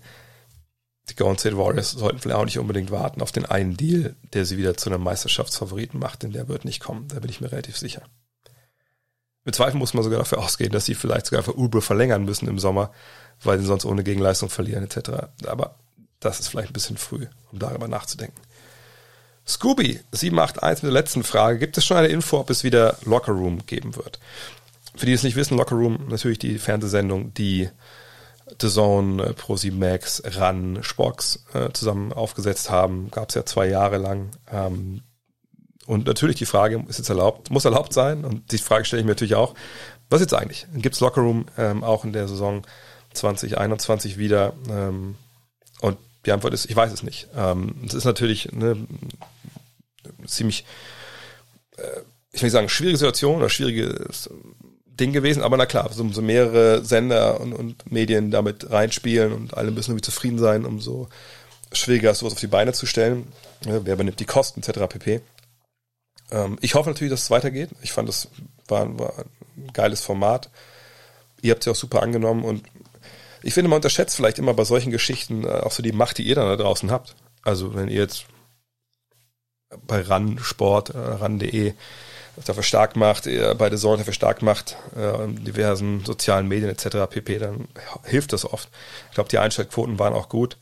Die Golden State Warriors sollten vielleicht auch nicht unbedingt warten auf den einen Deal, der sie wieder zu einem Meisterschaftsfavoriten macht, denn der wird nicht kommen. Da bin ich mir relativ sicher. Mit Zweifel muss man sogar dafür ausgehen, dass sie vielleicht sogar für Uber verlängern müssen im Sommer, weil sie sonst ohne Gegenleistung verlieren etc. Aber das ist vielleicht ein bisschen früh, um darüber nachzudenken. Scooby, 781 mit der letzten Frage. Gibt es schon eine Info, ob es wieder Locker Room geben wird? Für die es nicht wissen, Locker Room, natürlich die Fernsehsendung, die The Zone, äh, Pro7 Max, RAN, Spox äh, zusammen aufgesetzt haben. Gab es ja zwei Jahre lang. Ähm, und natürlich die Frage, ist jetzt erlaubt, muss erlaubt sein? Und die Frage stelle ich mir natürlich auch, was jetzt eigentlich? Gibt es Locker Room ähm, auch in der Saison 2021 wieder? Ähm, und die Antwort ist, ich weiß es nicht. Ähm, es ist natürlich eine ziemlich, äh, ich will nicht sagen, schwierige Situation oder schwieriges Ding gewesen, aber na klar, so, so mehrere Sender und, und, Medien damit reinspielen und alle müssen irgendwie zufrieden sein, umso schwieriger ist sowas auf die Beine zu stellen. Ja, wer übernimmt die Kosten etc. pp. Ähm, ich hoffe natürlich, dass es weitergeht. Ich fand, das war, war ein geiles Format. Ihr habt es ja auch super angenommen und ich finde, man unterschätzt vielleicht immer bei solchen Geschichten äh, auch so die Macht, die ihr dann da draußen habt. Also wenn ihr jetzt bei RAN Sport, äh, RAN.de dafür stark macht, bei der Sorte dafür stark macht, äh, diversen sozialen Medien etc. pp., dann hilft das oft. Ich glaube, die Einschaltquoten waren auch gut.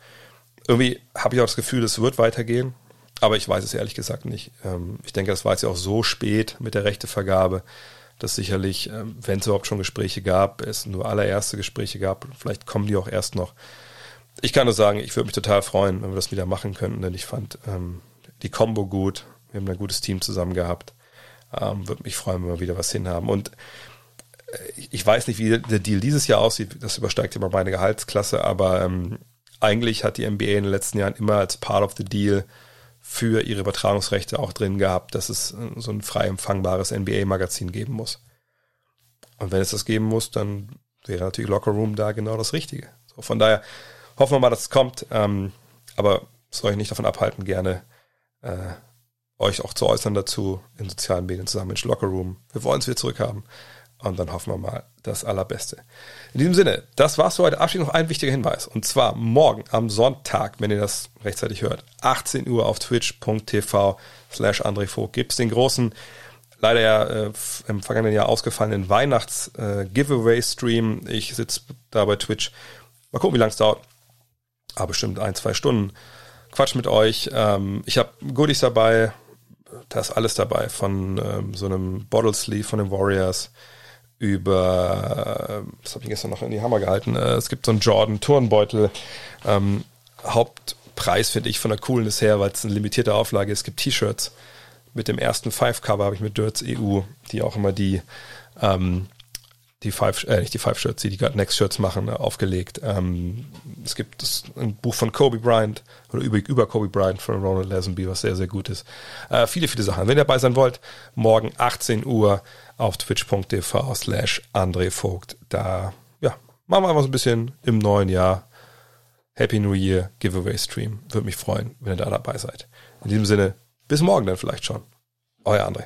Irgendwie habe ich auch das Gefühl, es wird weitergehen, aber ich weiß es ehrlich gesagt nicht. Ähm, ich denke, das war jetzt ja auch so spät mit der Rechtevergabe, dass sicherlich, ähm, wenn es überhaupt schon Gespräche gab, es nur allererste Gespräche gab. Vielleicht kommen die auch erst noch. Ich kann nur sagen, ich würde mich total freuen, wenn wir das wieder machen könnten, denn ich fand ähm, die Combo gut. Wir haben ein gutes Team zusammen gehabt. Ähm, würde mich freuen, wenn wir wieder was hinhaben. Und äh, ich weiß nicht, wie der Deal dieses Jahr aussieht. Das übersteigt immer meine Gehaltsklasse, aber ähm, eigentlich hat die NBA in den letzten Jahren immer als Part of the Deal für ihre Übertragungsrechte auch drin gehabt, dass es äh, so ein frei empfangbares NBA-Magazin geben muss. Und wenn es das geben muss, dann wäre natürlich Locker Room da genau das Richtige. So, von daher hoffen wir mal, dass es kommt. Ähm, aber soll ich nicht davon abhalten, gerne äh, euch auch zu äußern dazu in sozialen Medien zusammen mit Locker Room. Wir wollen es wieder zurückhaben. Und dann hoffen wir mal das Allerbeste. In diesem Sinne, das war's für heute. Abschied noch ein wichtiger Hinweis. Und zwar morgen am Sonntag, wenn ihr das rechtzeitig hört, 18 Uhr auf twitch.tv slash André Vogt gibt's den großen, leider ja äh, im vergangenen Jahr ausgefallenen Weihnachts-Giveaway-Stream. Äh, ich sitze da bei Twitch. Mal gucken, wie lange es dauert. Aber bestimmt ein, zwei Stunden. Quatsch mit euch. Ähm, ich habe Goodies dabei. Da ist alles dabei. Von ähm, so einem Bottle Sleeve von den Warriors über, das habe ich gestern noch in die Hammer gehalten, äh, es gibt so einen Jordan Turnbeutel. Ähm, Hauptpreis finde ich von der Coolness her, weil es eine limitierte Auflage ist. Es gibt T-Shirts. Mit dem ersten Five-Cover habe ich mit Dirts EU, die auch immer die, ähm, die Five, äh, nicht die Five-Shirts, die die God Next Shirts machen, äh, aufgelegt. Ähm, es gibt das, ein Buch von Kobe Bryant oder über, über Kobe Bryant von Ronald Lazenby, was sehr, sehr gut ist. Äh, viele, viele Sachen. Wenn ihr dabei sein wollt, morgen 18 Uhr auf twitch.tv slash André Vogt. Da, ja, machen wir einfach so ein bisschen im neuen Jahr Happy New Year Giveaway Stream. Würde mich freuen, wenn ihr da dabei seid. In diesem Sinne, bis morgen dann vielleicht schon. Euer André.